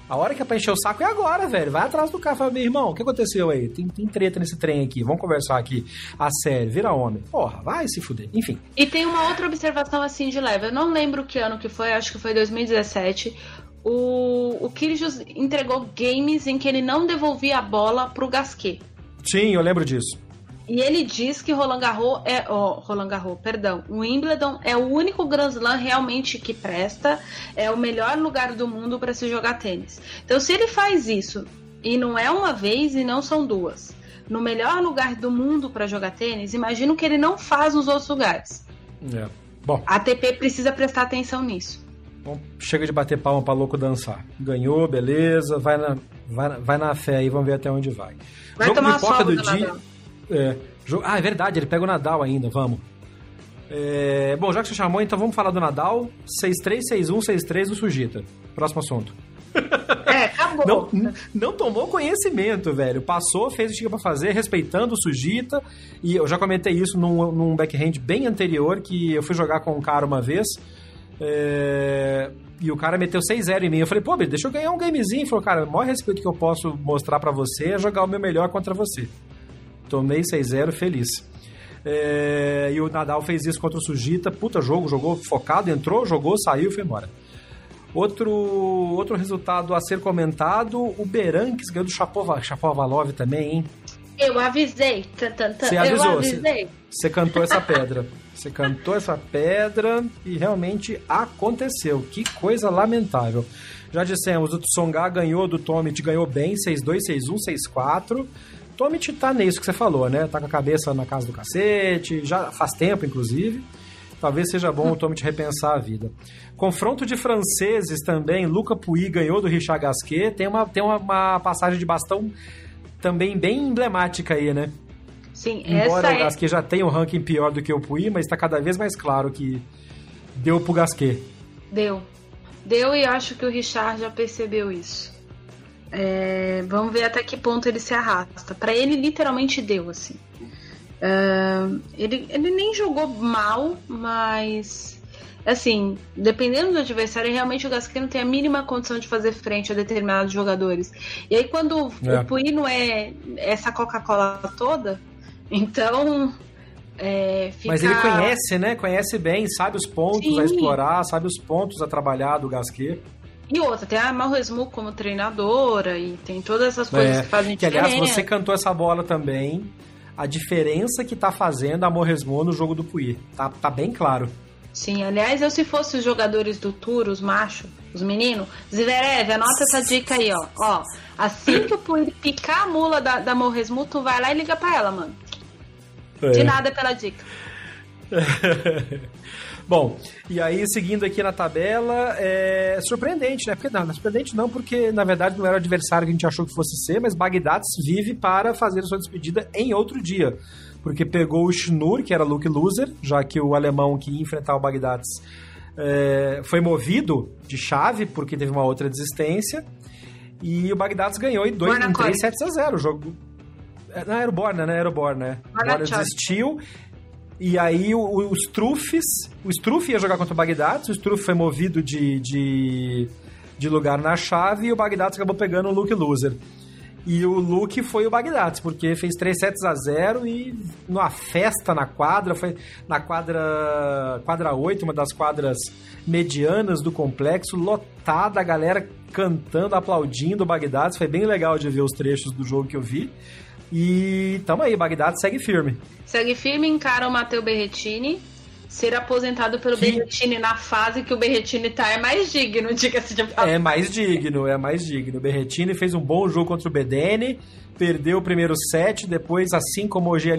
A hora que é pra encher o saco é agora, velho. Vai atrás do carro. Fala, meu irmão, o que aconteceu aí? Tem, tem treta nesse trem aqui. Vamos conversar aqui. A sério, vira homem. Porra, vai se fuder. Enfim. E tem uma outra observação assim de leve. Eu não lembro que ano que foi, acho que foi 2017. O, o Kyrgios entregou games em que ele não devolvia a bola pro Gasquet. Sim, eu lembro disso. E ele diz que Roland Garros é. Oh, Roland Garros, perdão. O Wimbledon é o único Grand Slam realmente que presta, é o melhor lugar do mundo para se jogar tênis. Então, se ele faz isso, e não é uma vez e não são duas, no melhor lugar do mundo para jogar tênis, imagino que ele não faz nos outros lugares. É. Bom. A ATP precisa prestar atenção nisso. Bom, chega de bater palma para louco dançar. Ganhou, beleza, vai na, vai, vai na fé aí, vamos ver até onde vai. Vai Jogo tomar pipoca do dia. É, ah, é verdade, ele pega o Nadal ainda, vamos. É, bom, já que você chamou, então vamos falar do Nadal. 6-3, 6-1, 6-3 do Sujita. Próximo assunto. *laughs* É, acabou. Não, não tomou conhecimento, velho. Passou, fez o que tinha pra fazer, respeitando o Sujita. E eu já comentei isso num, num backhand bem anterior, que eu fui jogar com um cara uma vez. É, e o cara meteu 6-0 em mim. Eu falei, pô, deixa eu ganhar um gamezinho. Ele falou, cara, o maior respeito que eu posso mostrar para você é jogar o meu melhor contra você. Tomei 6-0, feliz. É, e o Nadal fez isso contra o Sujita. Puta jogo, jogou focado, entrou, jogou, saiu e foi embora. Outro, outro resultado a ser comentado, o Beranques ganhou do Chapovalov também, hein? Eu avisei. Você avisou. Eu avisei. Você cantou essa pedra. *laughs* Você cantou essa pedra e realmente aconteceu. Que coisa lamentável. Já dissemos, o Tsonga ganhou do Tomit, ganhou bem, 6-2, 6-1, 6-4. Tomit tá nisso que você falou, né? Tá com a cabeça na casa do cacete, já faz tempo, inclusive. Talvez seja bom o Tomit repensar a vida. Confronto de franceses também, Luca Pui ganhou do Richard Gasquet. Tem uma, tem uma, uma passagem de bastão também bem emblemática aí, né? Sim, Embora essa o Gasquet é... já tenha um ranking pior do que o Pui, mas está cada vez mais claro que deu pro Gasquet. Deu. Deu e acho que o Richard já percebeu isso. É, vamos ver até que ponto ele se arrasta. Para ele, literalmente deu, assim. Uh, ele, ele nem jogou mal, mas assim, dependendo do adversário, realmente o Gasquet não tem a mínima condição de fazer frente a determinados jogadores. E aí, quando é. o Pui não é essa Coca-Cola toda, então. É, fica... Mas ele conhece, né? Conhece bem, sabe os pontos Sim. a explorar, sabe os pontos a trabalhar do Gasquet. E outra, tem a Malresmu como treinadora e tem todas essas coisas é, que fazem que, diferença. aliás, você cantou essa bola também. A diferença que tá fazendo a Morresmo no jogo do Puyi. Tá, tá bem claro. Sim, aliás, eu se fosse os jogadores do Tour, os machos, os meninos, Zverev, anota essa dica aí, ó. Ó, assim que o Puyi picar a mula da, da Morresmu, tu vai lá e liga pra ela, mano. É. De nada pela dica. *laughs* Bom, e aí seguindo aqui na tabela, é surpreendente, né? Porque não, não é surpreendente não, porque na verdade não era o adversário que a gente achou que fosse ser, mas Bagdad vive para fazer a sua despedida em outro dia. Porque pegou o Schnur, que era Luke Loser, já que o alemão que ia enfrentar o Bagdad é, foi movido de chave, porque teve uma outra desistência. E o Bagdad ganhou em 2 em 3 sets a 0. O jogo. É, não, era o Borna, né? Era o Borna, né? Borna desistiu. E aí o, o Struffes, o Struff ia jogar contra o Bagdad, o Struff foi movido de, de, de lugar na chave e o Bagdad acabou pegando o Luke Loser. E o Luke foi o Bagdad, porque fez 3 sets a 0 e numa festa na quadra, foi na quadra quadra 8, uma das quadras medianas do complexo, lotada, a galera cantando, aplaudindo o Bagdad. Foi bem legal de ver os trechos do jogo que eu vi. E tamo aí, Bagdad segue firme. Segue firme, encara o Matteo Berretini. Ser aposentado pelo que... Berretini na fase que o Berretini tá é mais digno, *laughs* diga-se de passagem. É mais digno, é mais digno. O Berretini fez um bom jogo contra o Bedene, perdeu o primeiro set, depois, assim como o G.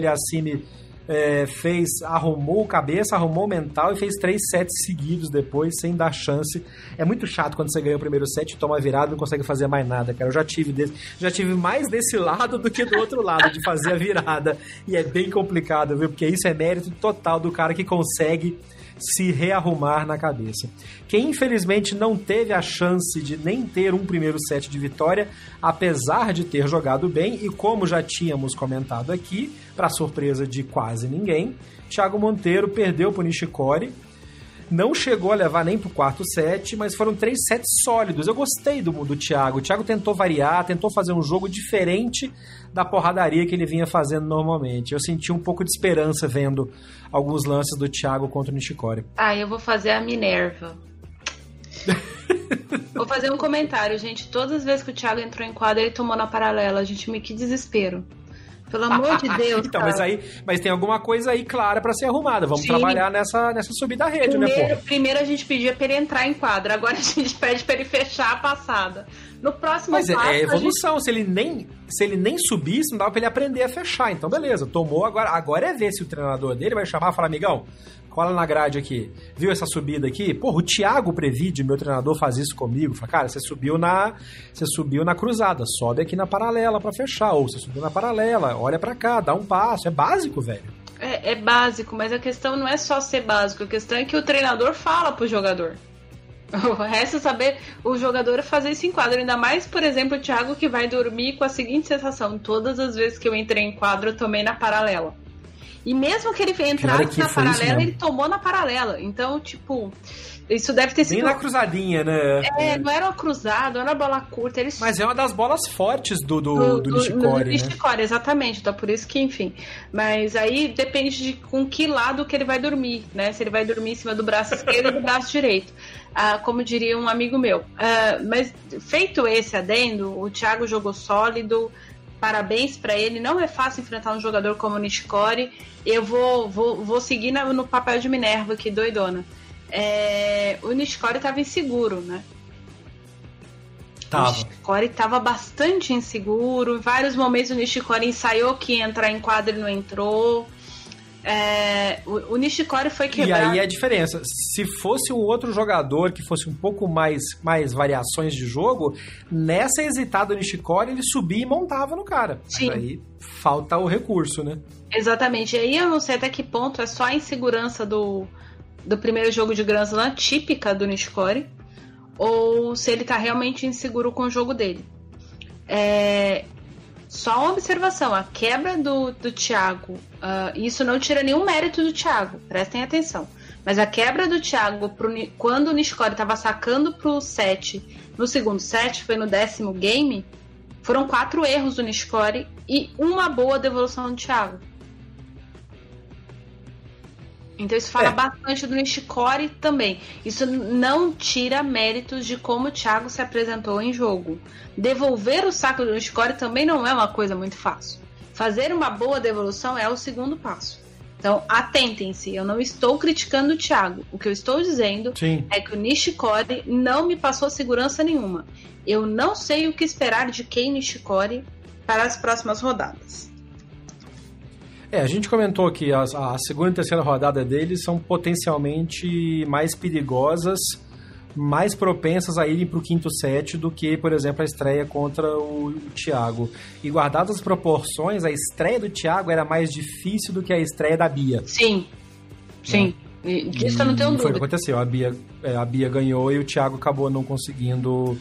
É, fez, arrumou cabeça, arrumou mental e fez três sets seguidos depois, sem dar chance. É muito chato quando você ganha o primeiro set, toma virada e não consegue fazer mais nada, cara. Eu já tive desse, já tive mais desse lado do que do outro lado, de fazer a virada. E é bem complicado, viu? Porque isso é mérito total do cara que consegue se rearrumar na cabeça. Quem infelizmente não teve a chance de nem ter um primeiro set de vitória, apesar de ter jogado bem, e como já tínhamos comentado aqui, para surpresa de quase ninguém, Thiago Monteiro perdeu para o Nishikori não chegou a levar nem pro quarto set, mas foram três sets sólidos. Eu gostei do, do Thiago. O Thiago tentou variar, tentou fazer um jogo diferente da porradaria que ele vinha fazendo normalmente. Eu senti um pouco de esperança vendo alguns lances do Thiago contra o Nishikori. Ah, eu vou fazer a Minerva. *laughs* vou fazer um comentário, gente. Todas as vezes que o Thiago entrou em quadra, ele tomou na paralela. Gente, me que desespero. Pelo amor de *laughs* Deus. então, cara. mas aí, mas tem alguma coisa aí clara para ser arrumada. Vamos Sim. trabalhar nessa, nessa subida da rede, né, primeiro, né, pô? Primeiro a gente pedia para ele entrar em quadra, agora a gente pede para ele fechar a passada. No próximo Mas passo, é, é evolução. Gente... Se ele nem se ele nem subisse, não dava pra ele aprender a fechar. Então, beleza, tomou. Agora, agora é ver se o treinador dele vai chamar e falar, amigão, cola na grade aqui. Viu essa subida aqui? Porra, o Thiago Previde, meu treinador, faz isso comigo. Fala, cara, você subiu na. Você subiu na cruzada, sobe aqui na paralela para fechar. Ou você subiu na paralela, olha para cá, dá um passo. É básico, velho. É, é, básico, mas a questão não é só ser básico, a questão é que o treinador fala pro jogador. *laughs* O resto é saber o jogador fazer isso em quadro. Ainda mais, por exemplo, o Thiago que vai dormir com a seguinte sensação: todas as vezes que eu entrei em quadro, eu tomei na paralela. E mesmo que ele entrasse na paralela, ele tomou na paralela. Então, tipo, isso deve ter sido. Nem na cruzadinha, né? É, não era uma cruzada, não era bola curta. Eles... Mas é uma das bolas fortes do, do, do, do Nishikori. Do, do né? Nishikori, exatamente. Então, por isso que, enfim. Mas aí depende de com que lado que ele vai dormir, né? Se ele vai dormir em cima do braço esquerdo ou do braço direito. Ah, como diria um amigo meu. Ah, mas feito esse adendo, o Thiago jogou sólido parabéns para ele. Não é fácil enfrentar um jogador como o Nishikori. Eu vou, vou, vou seguir no papel de Minerva aqui, doidona. É, o Nishikori estava inseguro, né? Tava. O Nishikori estava bastante inseguro. Em vários momentos o Nishikori ensaiou que ia entrar em quadro e não entrou. É, o, o Nishikori foi quebrado. E aí é a diferença. Se fosse um outro jogador que fosse um pouco mais, mais variações de jogo, nessa hesitada do Nishikori, ele subia e montava no cara. Sim. Mas aí falta o recurso, né? Exatamente. E aí eu não sei até que ponto é só a insegurança do, do primeiro jogo de Grand Slam típica do Nishikori, ou se ele tá realmente inseguro com o jogo dele. É, só uma observação, a quebra do, do Thiago, uh, isso não tira nenhum mérito do Thiago, prestem atenção. Mas a quebra do Thiago pro, quando o Nishikori estava sacando pro set no segundo set, foi no décimo game, foram quatro erros do Nishikori e uma boa devolução do Thiago. Então isso fala é. bastante do Nishikori também. Isso não tira méritos de como o Thiago se apresentou em jogo. Devolver o saco do Nishikori também não é uma coisa muito fácil. Fazer uma boa devolução é o segundo passo. Então, atentem-se, eu não estou criticando o Thiago. O que eu estou dizendo Sim. é que o Nishikori não me passou segurança nenhuma. Eu não sei o que esperar de Kei Nishikori para as próximas rodadas. É, a gente comentou que a, a segunda e terceira rodada deles são potencialmente mais perigosas, mais propensas a irem para o quinto set do que, por exemplo, a estreia contra o, o Thiago. E guardadas as proporções, a estreia do Thiago era mais difícil do que a estreia da Bia. Sim, sim. Né? Disso eu não tenho dúvida. Foi o que aconteceu. A Bia, é, a Bia ganhou e o Thiago acabou não conseguindo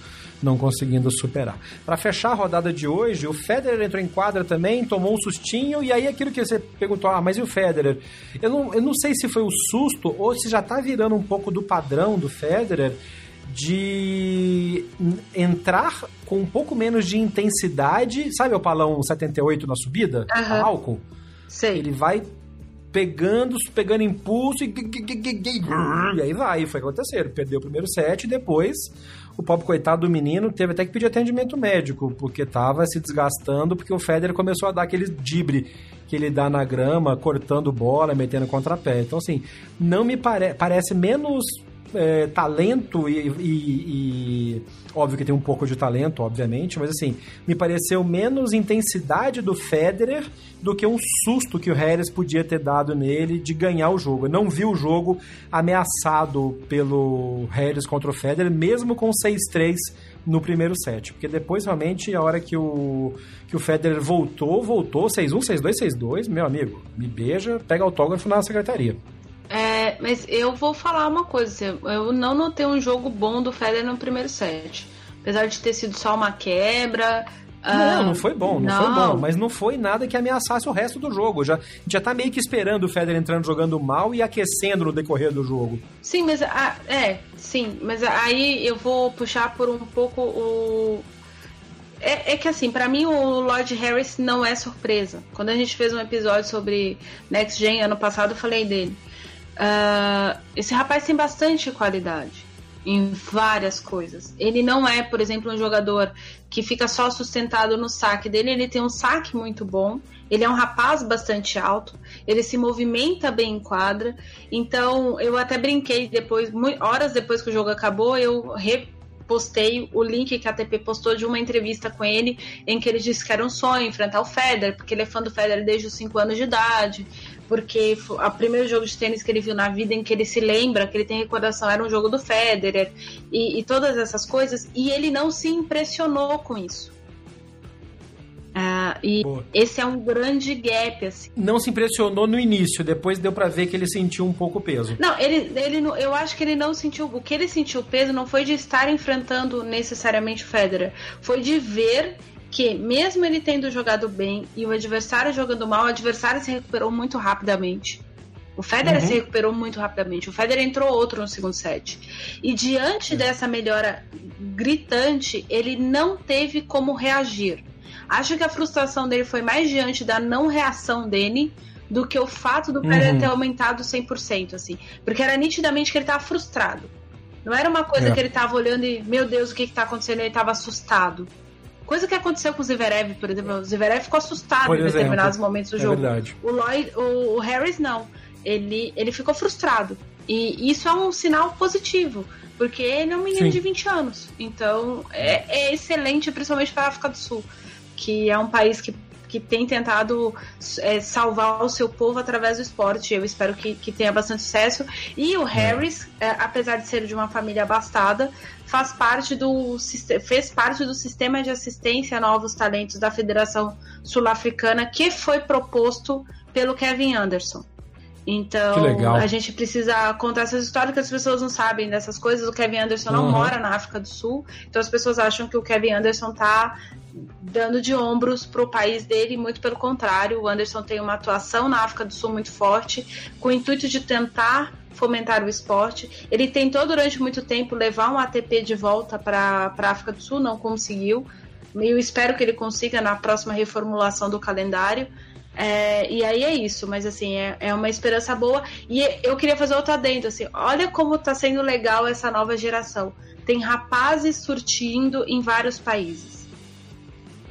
não conseguindo superar. Para fechar a rodada de hoje, o Federer entrou em quadra também, tomou um sustinho, e aí aquilo que você perguntou, ah, mas e o Federer? Eu não, eu não sei se foi o susto ou se já tá virando um pouco do padrão do Federer de entrar com um pouco menos de intensidade, sabe o palão 78 na subida? Uhum. Álcool? Sei. Ele vai pegando, pegando impulso e, e aí vai, foi acontecer. Perdeu o primeiro set e depois o pobre coitado do menino teve até que pedir atendimento médico, porque tava se desgastando, porque o Federer começou a dar aquele dibre que ele dá na grama, cortando bola, metendo contrapé. Então, assim, não me pare parece menos é, talento e, e, e, Óbvio que tem um pouco de talento, obviamente, mas assim, me pareceu menos intensidade do Federer do que um susto que o Harris podia ter dado nele de ganhar o jogo. Eu não vi o jogo ameaçado pelo Harris contra o Federer, mesmo com 6-3 no primeiro set. Porque depois, realmente, a hora que o, que o Federer voltou, voltou 6-1, 6-2, 6-2, meu amigo, me beija, pega autógrafo na secretaria. É, mas eu vou falar uma coisa, assim, eu não notei um jogo bom do Federer no primeiro set. Apesar de ter sido só uma quebra. Não, uh, não foi bom, não, não, foi bom, mas não foi nada que ameaçasse o resto do jogo. Já, já tá meio que esperando o Federer entrando jogando mal e aquecendo no decorrer do jogo. Sim, mas ah, é, sim, mas aí eu vou puxar por um pouco o, é, é, que assim, para mim o Lord Harris não é surpresa. Quando a gente fez um episódio sobre Next Gen ano passado, eu falei dele. Uh, esse rapaz tem bastante qualidade em várias coisas. Ele não é, por exemplo, um jogador que fica só sustentado no saque dele, ele tem um saque muito bom. Ele é um rapaz bastante alto, ele se movimenta bem em quadra. Então, eu até brinquei depois, horas depois que o jogo acabou, eu repostei o link que a ATP postou de uma entrevista com ele, em que ele disse que era um sonho enfrentar o Federer, porque ele é fã do Federer desde os 5 anos de idade porque o primeiro jogo de tênis que ele viu na vida em que ele se lembra, que ele tem recordação, era um jogo do Federer e, e todas essas coisas, e ele não se impressionou com isso. Uh, e esse é um grande gap, assim. Não se impressionou no início, depois deu para ver que ele sentiu um pouco peso. Não, ele, ele, eu acho que ele não sentiu. O que ele sentiu peso não foi de estar enfrentando necessariamente o Federer, foi de ver que, mesmo ele tendo jogado bem e o adversário jogando mal, o adversário se recuperou muito rapidamente. O Federer uhum. se recuperou muito rapidamente. O Federer entrou outro no segundo set. E diante é. dessa melhora gritante, ele não teve como reagir. Acho que a frustração dele foi mais diante da não reação dele do que o fato do Federer uhum. ter aumentado 100%, assim. Porque era nitidamente que ele estava frustrado. Não era uma coisa é. que ele estava olhando e, meu Deus, o que está acontecendo? Ele estava assustado. Coisa que aconteceu com o Zverev, por exemplo. O Zverev ficou assustado por em exemplo, determinados momentos do é jogo. Verdade. O, Lloyd, o, o Harris não. Ele, ele ficou frustrado. E isso é um sinal positivo, porque ele é um menino Sim. de 20 anos. Então é, é excelente, principalmente para a África do Sul, que é um país que que tem tentado é, salvar o seu povo através do esporte. Eu espero que, que tenha bastante sucesso. E o Harris, é, apesar de ser de uma família abastada, faz parte do, fez parte do sistema de assistência a novos talentos da Federação Sul-Africana que foi proposto pelo Kevin Anderson. Então, a gente precisa contar essas histórias que as pessoas não sabem dessas coisas. O Kevin Anderson não uhum. mora na África do Sul, então as pessoas acham que o Kevin Anderson tá dando de ombros para o país dele, muito pelo contrário. O Anderson tem uma atuação na África do Sul muito forte, com o intuito de tentar fomentar o esporte. Ele tentou durante muito tempo levar um ATP de volta para a África do Sul, não conseguiu. Eu espero que ele consiga na próxima reformulação do calendário. É, e aí é isso, mas assim, é, é uma esperança boa. E eu queria fazer outro adendo, assim, olha como está sendo legal essa nova geração. Tem rapazes surtindo em vários países.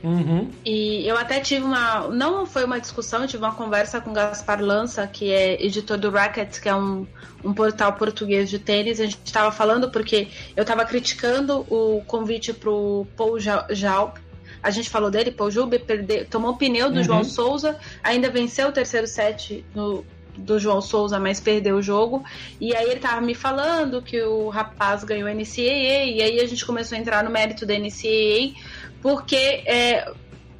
Uhum. E eu até tive uma. Não foi uma discussão, eu tive uma conversa com o Gaspar Lança, que é editor do Racket, que é um, um portal português de tênis. A gente estava falando porque eu estava criticando o convite para o Paul Jalp. A gente falou dele, Paul Jube, perdeu, tomou o pneu do uhum. João Souza, ainda venceu o terceiro set no, do João Souza, mas perdeu o jogo. E aí ele tava me falando que o rapaz ganhou a NCAA, e aí a gente começou a entrar no mérito da NCAA porque é,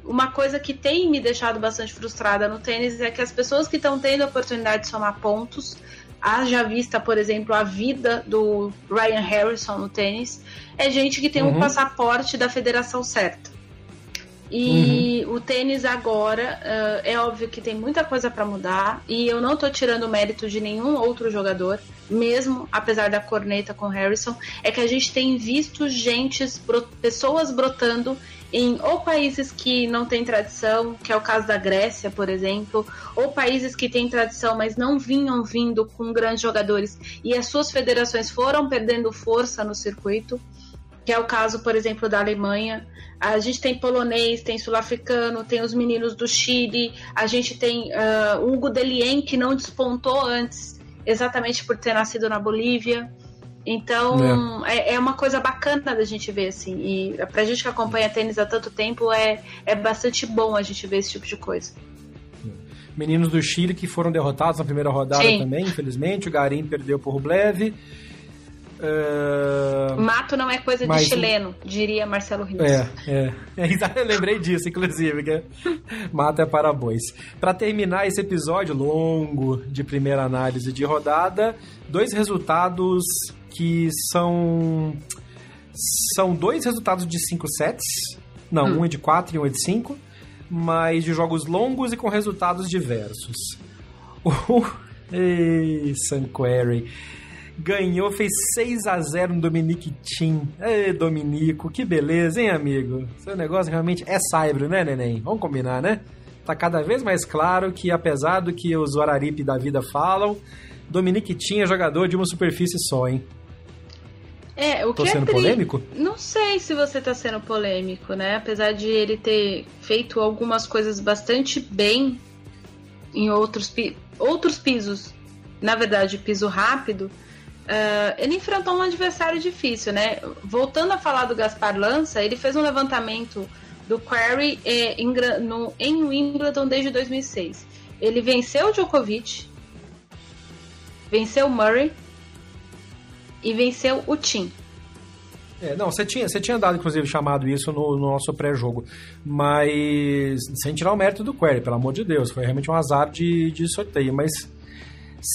uma coisa que tem me deixado bastante frustrada no tênis é que as pessoas que estão tendo a oportunidade de somar pontos, haja vista, por exemplo, a vida do Ryan Harrison no tênis, é gente que tem uhum. um passaporte da federação certa. E uhum. o tênis agora, uh, é óbvio que tem muita coisa para mudar, e eu não tô tirando mérito de nenhum outro jogador, mesmo apesar da corneta com Harrison, é que a gente tem visto gente, pessoas brotando em ou países que não têm tradição, que é o caso da Grécia, por exemplo, ou países que têm tradição, mas não vinham vindo com grandes jogadores e as suas federações foram perdendo força no circuito, que é o caso, por exemplo, da Alemanha. A gente tem polonês, tem sul-africano, tem os meninos do Chile, a gente tem uh, Hugo Delien, que não despontou antes, exatamente por ter nascido na Bolívia. Então, é. é. uma coisa bacana da gente ver, assim. E pra gente que acompanha tênis há tanto tempo, é, é bastante bom a gente ver esse tipo de coisa. Meninos do Chile que foram derrotados na primeira rodada Sim. também, infelizmente. O Garim perdeu por Rublev. Uh... Mato não é coisa de chileno, diria Marcelo Rios. É, é. *laughs* é eu lembrei disso, inclusive. Que *laughs* Mato é para bois. Para terminar esse episódio longo de primeira análise de rodada, dois resultados que são. São dois resultados de 5 sets. Não, hum. um é de 4 e um é de 5. Mas de jogos longos e com resultados diversos. *laughs* O. Ei, Sanquary ganhou, fez 6 a 0 no Dominique Tim. Ei, Dominico, que beleza, hein, amigo? Seu negócio realmente é saibro, né, neném? Vamos combinar, né? Tá cada vez mais claro que, apesar do que os Wararipe da vida falam, Dominique Tim é jogador de uma superfície só, hein? É, o Tô que é sendo é tri... polêmico? Não sei se você tá sendo polêmico, né? Apesar de ele ter feito algumas coisas bastante bem em outros, pi... outros pisos. Na verdade, piso rápido, Uh, ele enfrentou um adversário difícil, né? Voltando a falar do Gaspar Lança, ele fez um levantamento do Query eh, em, no, em Wimbledon desde 2006. Ele venceu o Djokovic, venceu o Murray e venceu o Tim. É, não, você tinha, você tinha dado, inclusive, chamado isso no, no nosso pré-jogo. Mas, sem tirar o mérito do Query, pelo amor de Deus, foi realmente um azar de, de sorteio. Mas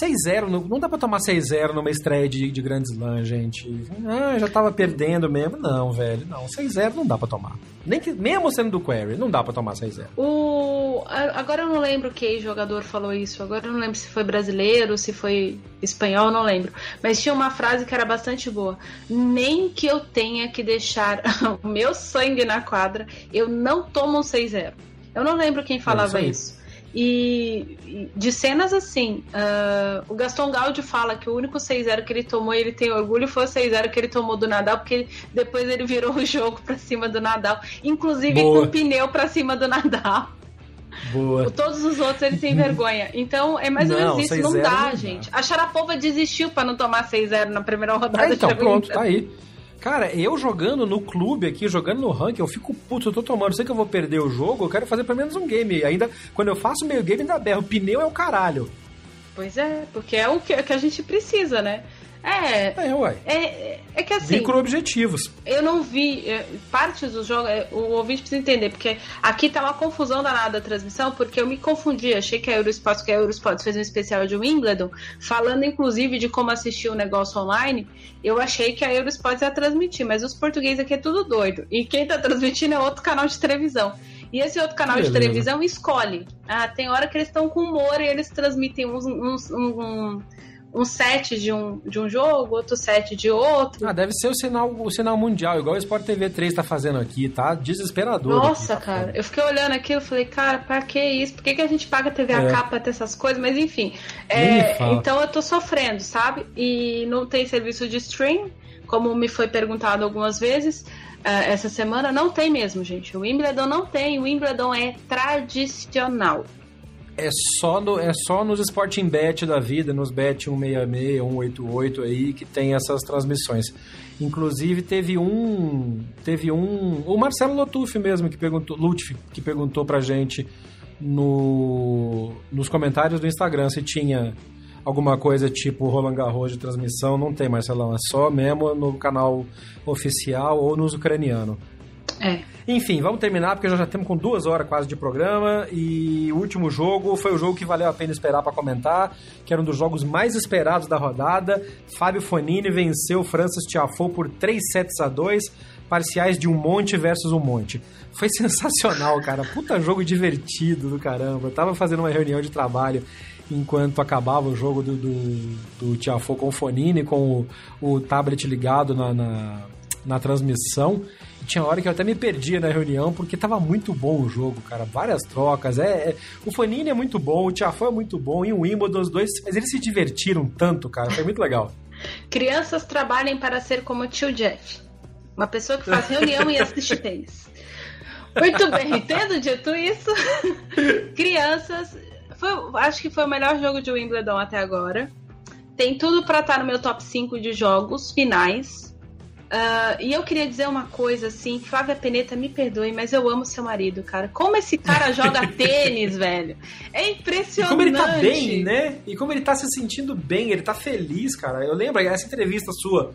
6-0, não dá pra tomar 6-0 numa estreia de, de Grand Slam, gente. Ah, já tava perdendo mesmo. Não, velho, não. 6-0 não dá pra tomar. Nem que, mesmo sendo do Query, não dá pra tomar 6-0. O... Agora eu não lembro que jogador falou isso. Agora eu não lembro se foi brasileiro, se foi espanhol, não lembro. Mas tinha uma frase que era bastante boa. Nem que eu tenha que deixar *laughs* o meu sangue na quadra, eu não tomo um 6-0. Eu não lembro quem falava é isso. isso. E de cenas assim, uh, o Gaston Gaudio fala que o único 6-0 que ele tomou e ele tem orgulho foi o 6-0 que ele tomou do Nadal, porque depois ele virou o jogo pra cima do Nadal, inclusive Boa. com o pneu pra cima do Nadal. Boa. Todos os outros ele tem vergonha. Então é mais ou menos isso. Não dá, não gente. Dá. A Sharapova desistiu para não tomar 6-0 na primeira rodada. É, então, pronto, tá aí. Cara, eu jogando no clube aqui, jogando no ranking, eu fico puto, eu tô tomando, sei que eu vou perder o jogo, eu quero fazer pelo menos um game. Ainda, quando eu faço meio game, ainda berro. O pneu é o caralho. Pois é, porque é o que, é que a gente precisa, né? É. É, uai. É, é que assim. Micro-objetivos. Eu não vi. É, partes do jogo, é, o ouvinte precisa entender, porque aqui tá uma confusão danada da transmissão, porque eu me confundi. Achei que a Eurosport, que a Eurosport fez um especial de Wimbledon, falando inclusive de como assistir o negócio online. Eu achei que a Eurosport ia transmitir, mas os portugueses aqui é tudo doido. E quem tá transmitindo é outro canal de televisão. E esse outro canal Beleza. de televisão escolhe. Ah, tem hora que eles estão com humor e eles transmitem uns, uns, um, um set de um, de um jogo, outro set de outro. Ah, deve ser o sinal, o sinal mundial, igual o Sport TV 3 tá fazendo aqui, tá? Desesperador. Nossa, aqui, tá cara, eu fiquei olhando aqui e falei, cara, pra que isso? Por que, que a gente paga TV a é. capa pra ter essas coisas? Mas enfim. É, então eu tô sofrendo, sabe? E não tem serviço de stream, como me foi perguntado algumas vezes. Uh, essa semana não tem mesmo, gente. O Wimbledon não tem. O Wimbledon é tradicional é só, no, é só nos Sporting Bet da vida, nos Bet 166, 188 aí, que tem essas transmissões. Inclusive teve um. Teve um. O Marcelo Lotuf mesmo, que perguntou. Lutfi, que perguntou pra gente no, nos comentários do Instagram se tinha alguma coisa tipo Roland Garros de transmissão. Não tem, Marcelão. É só mesmo no canal oficial ou nos ucraniano. É. Enfim, vamos terminar porque já, já temos com duas horas quase de programa e o último jogo foi o jogo que valeu a pena esperar para comentar, que era um dos jogos mais esperados da rodada. Fábio Fonini venceu Francis Tiafoe por 3 sets a 2, parciais de um monte versus um monte. Foi *laughs* sensacional, cara. Puta jogo divertido do caramba. Eu tava fazendo uma reunião de trabalho enquanto acabava o jogo do, do, do Tiafoe com o Fonini, com o, o tablet ligado na, na, na transmissão tinha hora que eu até me perdia na reunião, porque tava muito bom o jogo, cara. Várias trocas. É, é... O Fanini é muito bom, o Tiafoe é muito bom, e o Wimbledon, os dois, mas eles se divertiram tanto, cara. Foi muito legal. *laughs* Crianças trabalhem para ser como o tio Jeff. Uma pessoa que faz reunião e assiste *laughs* tênis. Muito bem, tendo dito isso, *laughs* crianças. Foi, acho que foi o melhor jogo de Wimbledon até agora tem tudo para estar tá no meu top 5 de jogos finais. Uh, e eu queria dizer uma coisa assim, Flávia Peneta, me perdoe, mas eu amo seu marido, cara. Como esse cara joga *laughs* tênis, velho. É impressionante. E como ele tá bem, né? E como ele tá se sentindo bem, ele tá feliz, cara. Eu lembro essa entrevista sua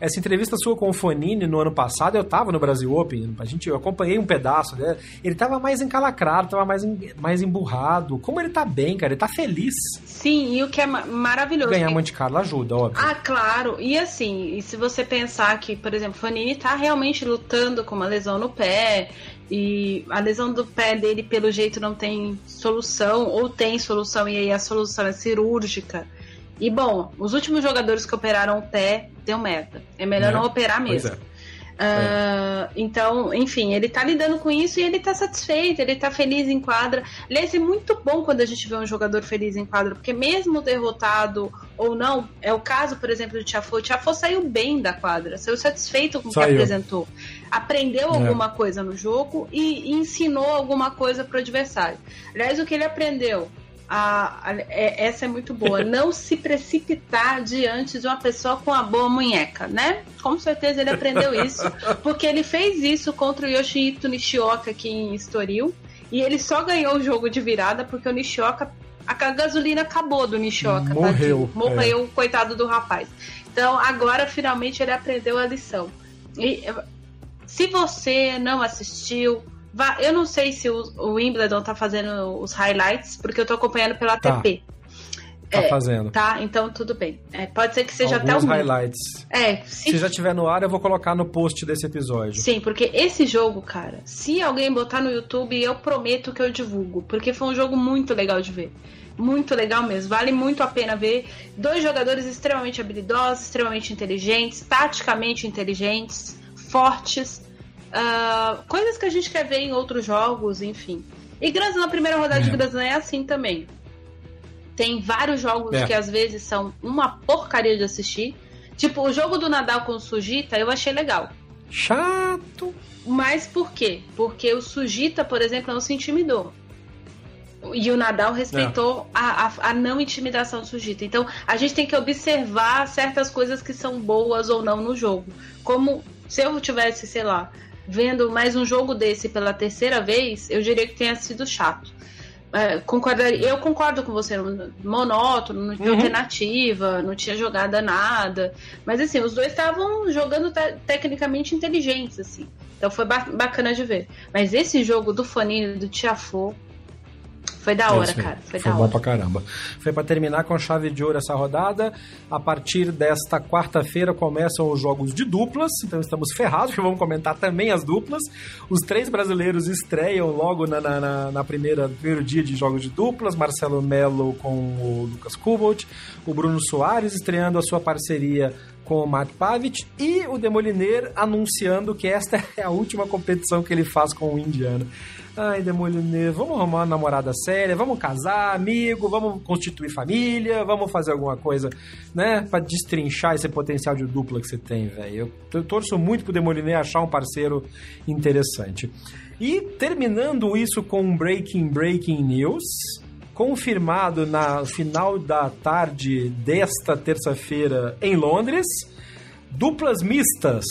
essa entrevista sua com o Fonini no ano passado, eu tava no Brasil Open, a gente, eu acompanhei um pedaço, né? Ele tava mais encalacrado, tava mais, mais emburrado. Como ele tá bem, cara, ele tá feliz. Sim, e o que é maravilhoso. Ganhar Monte Carlo ajuda, óbvio. Ah, claro. E assim, e se você pensar que, por exemplo, o Fonini tá realmente lutando com uma lesão no pé, e a lesão do pé dele, pelo jeito, não tem solução, ou tem solução, e aí a solução é cirúrgica. E bom, os últimos jogadores que operaram o pé deu merda. É melhor é. não operar mesmo. É. Uh, então, enfim, ele tá lidando com isso e ele tá satisfeito, ele tá feliz em quadra. Aliás, é muito bom quando a gente vê um jogador feliz em quadra, porque mesmo derrotado ou não, é o caso, por exemplo, do Tiafo. O Tiafo saiu bem da quadra, saiu satisfeito com o que apresentou. Aprendeu é. alguma coisa no jogo e, e ensinou alguma coisa pro adversário. Aliás, o que ele aprendeu? A, a, é, essa é muito boa. *laughs* Não se precipitar diante de uma pessoa com a boa munheca, né? Com certeza ele aprendeu isso, *laughs* porque ele fez isso contra o Yoshihito Nishioka aqui em Estoril. E ele só ganhou o jogo de virada porque o Nishioka. A gasolina acabou do Nishioka. Morreu. Tá? Morreu, é. coitado do rapaz. Então agora finalmente ele aprendeu a lição. E, se você não assistiu, eu não sei se o, o Wimbledon tá fazendo os highlights, porque eu tô acompanhando pela tá. ATP. Tá é, fazendo. Tá, então tudo bem. É, pode ser que seja Alguns até o. highlights. É, se... se já tiver no ar, eu vou colocar no post desse episódio. Sim, porque esse jogo, cara, se alguém botar no YouTube, eu prometo que eu divulgo. Porque foi um jogo muito legal de ver. Muito legal mesmo. Vale muito a pena ver. Dois jogadores extremamente habilidosos, extremamente inteligentes, taticamente inteligentes, fortes. Uh, coisas que a gente quer ver em outros jogos, enfim. E Grand Slam, a primeira rodada é. de Grand Slam é assim também. Tem vários jogos é. que às vezes são uma porcaria de assistir. Tipo, o jogo do Nadal com o Sujita eu achei legal. Chato. Mas por quê? Porque o Sujita, por exemplo, não se intimidou. E o Nadal respeitou é. a, a, a, não intimidação do Sujita. Então, a gente tem que observar certas coisas que são boas ou não no jogo. Como se eu tivesse, sei lá, vendo mais um jogo desse pela terceira vez, eu diria que tenha sido chato. É, concordaria, eu concordo com você, monótono, não tinha uhum. alternativa, não tinha jogada nada. Mas assim, os dois estavam jogando te tecnicamente inteligentes, assim. Então foi ba bacana de ver. Mas esse jogo do Fanini do Tiafo foi da hora, é cara. Foi, foi bom hora. pra caramba. Foi para terminar com chave de ouro essa rodada. A partir desta quarta-feira começam os jogos de duplas, então estamos ferrados, vamos comentar também as duplas. Os três brasileiros estreiam logo na, na, na, na primeira primeiro dia de jogos de duplas. Marcelo Melo com o Lucas Kubot, o Bruno Soares estreando a sua parceria com o Matt Pavic e o Demoliner anunciando que esta *laughs* é a última competição que ele faz com o Indiana. Ai, Demoliner, vamos arrumar uma namorada séria, vamos casar, amigo, vamos constituir família, vamos fazer alguma coisa, né, para destrinchar esse potencial de dupla que você tem, velho. Eu torço muito pro Demoliner achar um parceiro interessante. E terminando isso com um breaking breaking news, confirmado na final da tarde desta terça-feira em Londres, duplas mistas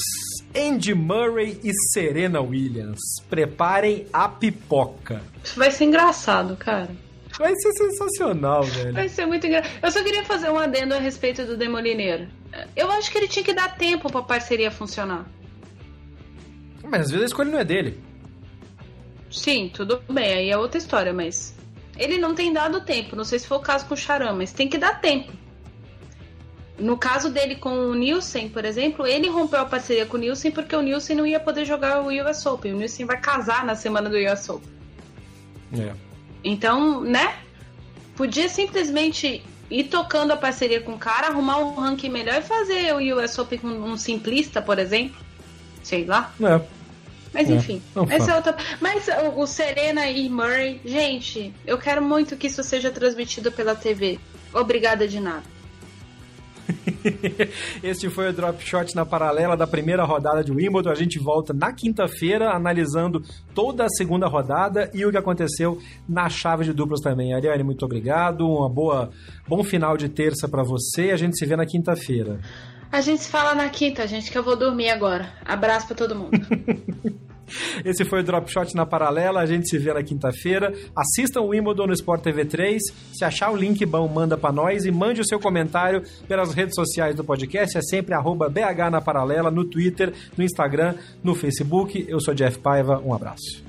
Andy Murray e Serena Williams. Preparem a pipoca. Vai ser engraçado, cara. Vai ser sensacional, velho. Vai ser muito engraçado. Eu só queria fazer um adendo a respeito do Demolineiro. Eu acho que ele tinha que dar tempo pra parceria funcionar. Mas às vezes a escolha não é dele. Sim, tudo bem, aí é outra história, mas. Ele não tem dado tempo. Não sei se foi o caso com o Charam, mas tem que dar tempo. No caso dele com o Nielsen, por exemplo, ele rompeu a parceria com o Nielsen porque o Nielsen não ia poder jogar o US Open. O Nielsen vai casar na semana do US Open. É. Então, né? Podia simplesmente ir tocando a parceria com o cara, arrumar um ranking melhor e fazer o US Open com um simplista, por exemplo. Sei lá. É. Mas é. enfim, é. essa é outra. Mas o Serena e Murray, gente, eu quero muito que isso seja transmitido pela TV. Obrigada de nada. *laughs* este foi o Drop Shot na paralela da primeira rodada de Wimbledon. A gente volta na quinta-feira analisando toda a segunda rodada e o que aconteceu na chave de duplas também. Ariane, muito obrigado. Uma boa, bom final de terça para você. A gente se vê na quinta-feira. A gente se fala na quinta, gente, que eu vou dormir agora. Abraço para todo mundo. *laughs* *laughs* Esse foi o Drop Shot na Paralela. A gente se vê na quinta-feira. Assistam o Wimbledon no Sport TV 3. Se achar o link bom, manda para nós e mande o seu comentário pelas redes sociais do podcast. É sempre arroba BH na Paralela, no Twitter, no Instagram, no Facebook. Eu sou Jeff Paiva. Um abraço.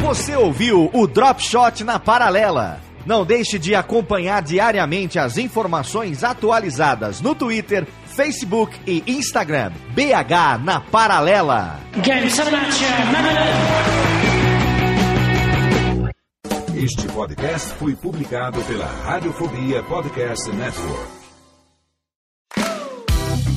Você ouviu o Drop Shot na Paralela. Não deixe de acompanhar diariamente as informações atualizadas no Twitter, Facebook e Instagram. BH na Paralela. Este podcast foi publicado pela Radiofobia Podcast Network.